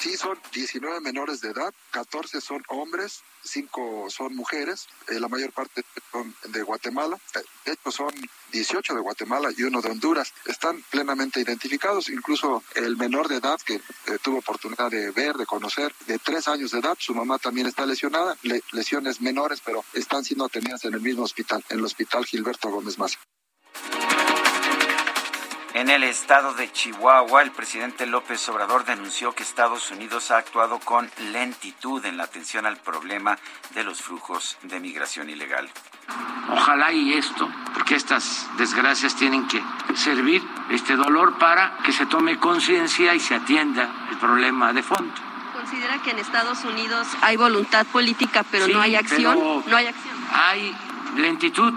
Sí, son 19 menores de edad, 14 son hombres, 5 son mujeres, eh, la mayor parte son de Guatemala, eh, de hecho son 18 de Guatemala y uno de Honduras. Están plenamente identificados, incluso el menor de edad que eh, tuvo oportunidad de ver, de conocer, de 3 años de edad, su mamá también está lesionada, lesiones menores, pero están siendo atendidas en el mismo hospital, en el Hospital Gilberto Gómez Maza. En el estado de Chihuahua, el presidente López Obrador denunció que Estados Unidos ha actuado con lentitud en la atención al problema de los flujos de migración ilegal. Ojalá y esto, porque estas desgracias tienen que servir este dolor para que se tome conciencia y se atienda el problema de fondo. ¿Considera que en Estados Unidos hay voluntad política pero no hay acción? no hay acción. Hay lentitud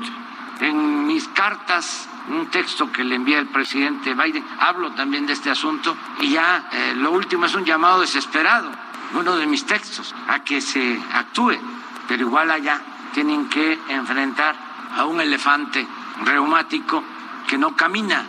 en mis cartas un texto que le envía el presidente Biden. Hablo también de este asunto y ya eh, lo último es un llamado desesperado, uno de mis textos, a que se actúe, pero igual allá tienen que enfrentar a un elefante reumático que no camina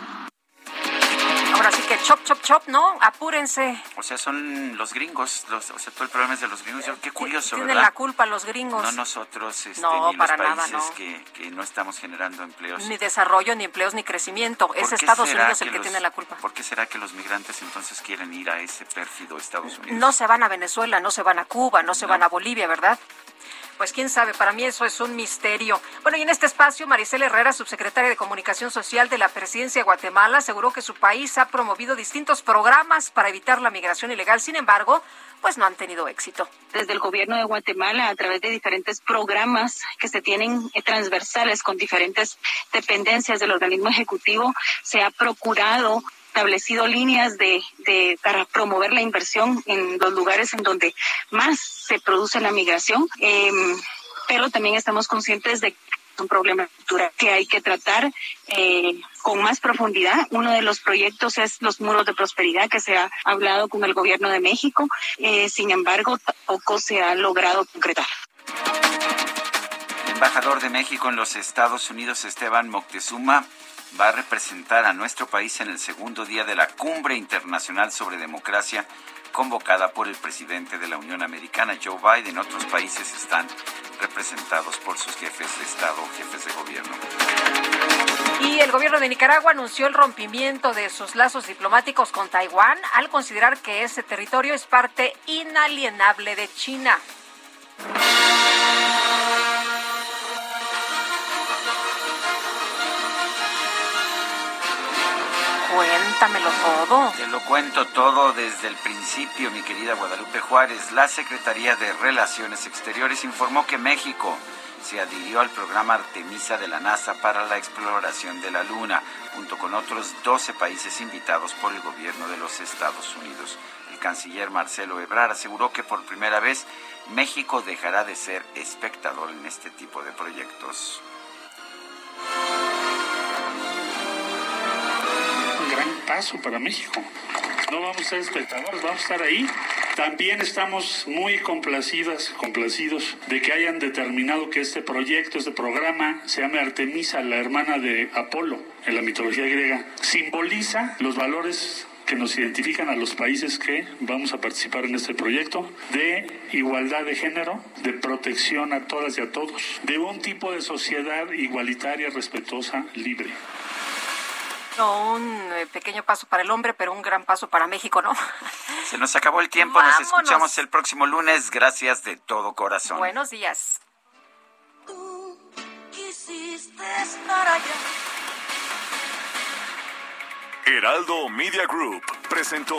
Ahora sí que chop, chop, chop, ¿no? Apúrense. O sea, son los gringos, los, o sea, todo el problema es de los gringos. qué curioso, Tienen la culpa los gringos. No nosotros, este, no, ni para los nada, países Que, que, no estamos generando empleos. Ni desarrollo, ni empleos, ni crecimiento. Es Estados Unidos el que tiene la culpa. ¿Por qué será que los migrantes entonces quieren ir a ese pérfido Estados Unidos? No se van a Venezuela, no se van a Cuba, no se van a Bolivia, ¿verdad? Pues quién sabe, para mí eso es un misterio. Bueno, y en este espacio, Maricela Herrera, subsecretaria de Comunicación Social de la Presidencia de Guatemala, aseguró que su país ha promovido distintos programas para evitar la migración ilegal. Sin embargo, pues no han tenido éxito. Desde el gobierno de Guatemala, a través de diferentes programas que se tienen eh, transversales con diferentes dependencias del organismo ejecutivo, se ha procurado establecido líneas de, de, para promover la inversión en los lugares en donde más se produce la migración, eh, pero también estamos conscientes de que es un problema cultural que hay que tratar eh, con más profundidad. Uno de los proyectos es los muros de prosperidad que se ha hablado con el gobierno de México, eh, sin embargo, tampoco se ha logrado concretar. El embajador de México en los Estados Unidos, Esteban Moctezuma, va a representar a nuestro país en el segundo día de la Cumbre Internacional sobre Democracia convocada por el presidente de la Unión Americana, Joe Biden. Otros países están representados por sus jefes de Estado, jefes de gobierno. Y el gobierno de Nicaragua anunció el rompimiento de sus lazos diplomáticos con Taiwán al considerar que ese territorio es parte inalienable de China. Cuéntamelo todo. Te lo cuento todo desde el principio, mi querida Guadalupe Juárez. La Secretaría de Relaciones Exteriores informó que México se adhirió al programa Artemisa de la NASA para la exploración de la Luna, junto con otros 12 países invitados por el gobierno de los Estados Unidos. El canciller Marcelo Ebrard aseguró que por primera vez México dejará de ser espectador en este tipo de proyectos. Paso para México. No vamos a ser espectadores, vamos a estar ahí. También estamos muy complacidas, complacidos de que hayan determinado que este proyecto, este programa, se llame Artemisa, la hermana de Apolo en la mitología griega. Simboliza los valores que nos identifican a los países que vamos a participar en este proyecto, de igualdad de género, de protección a todas y a todos, de un tipo de sociedad igualitaria, respetuosa, libre. No, un eh, pequeño paso para el hombre, pero un gran paso para México, ¿no? *laughs* Se nos acabó el tiempo, nos escuchamos el próximo lunes. Gracias de todo corazón. Buenos días. Tú quisiste estar allá. Heraldo Media Group presentó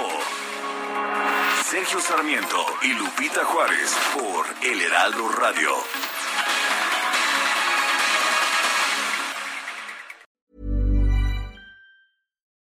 Sergio Sarmiento y Lupita Juárez por El Heraldo Radio.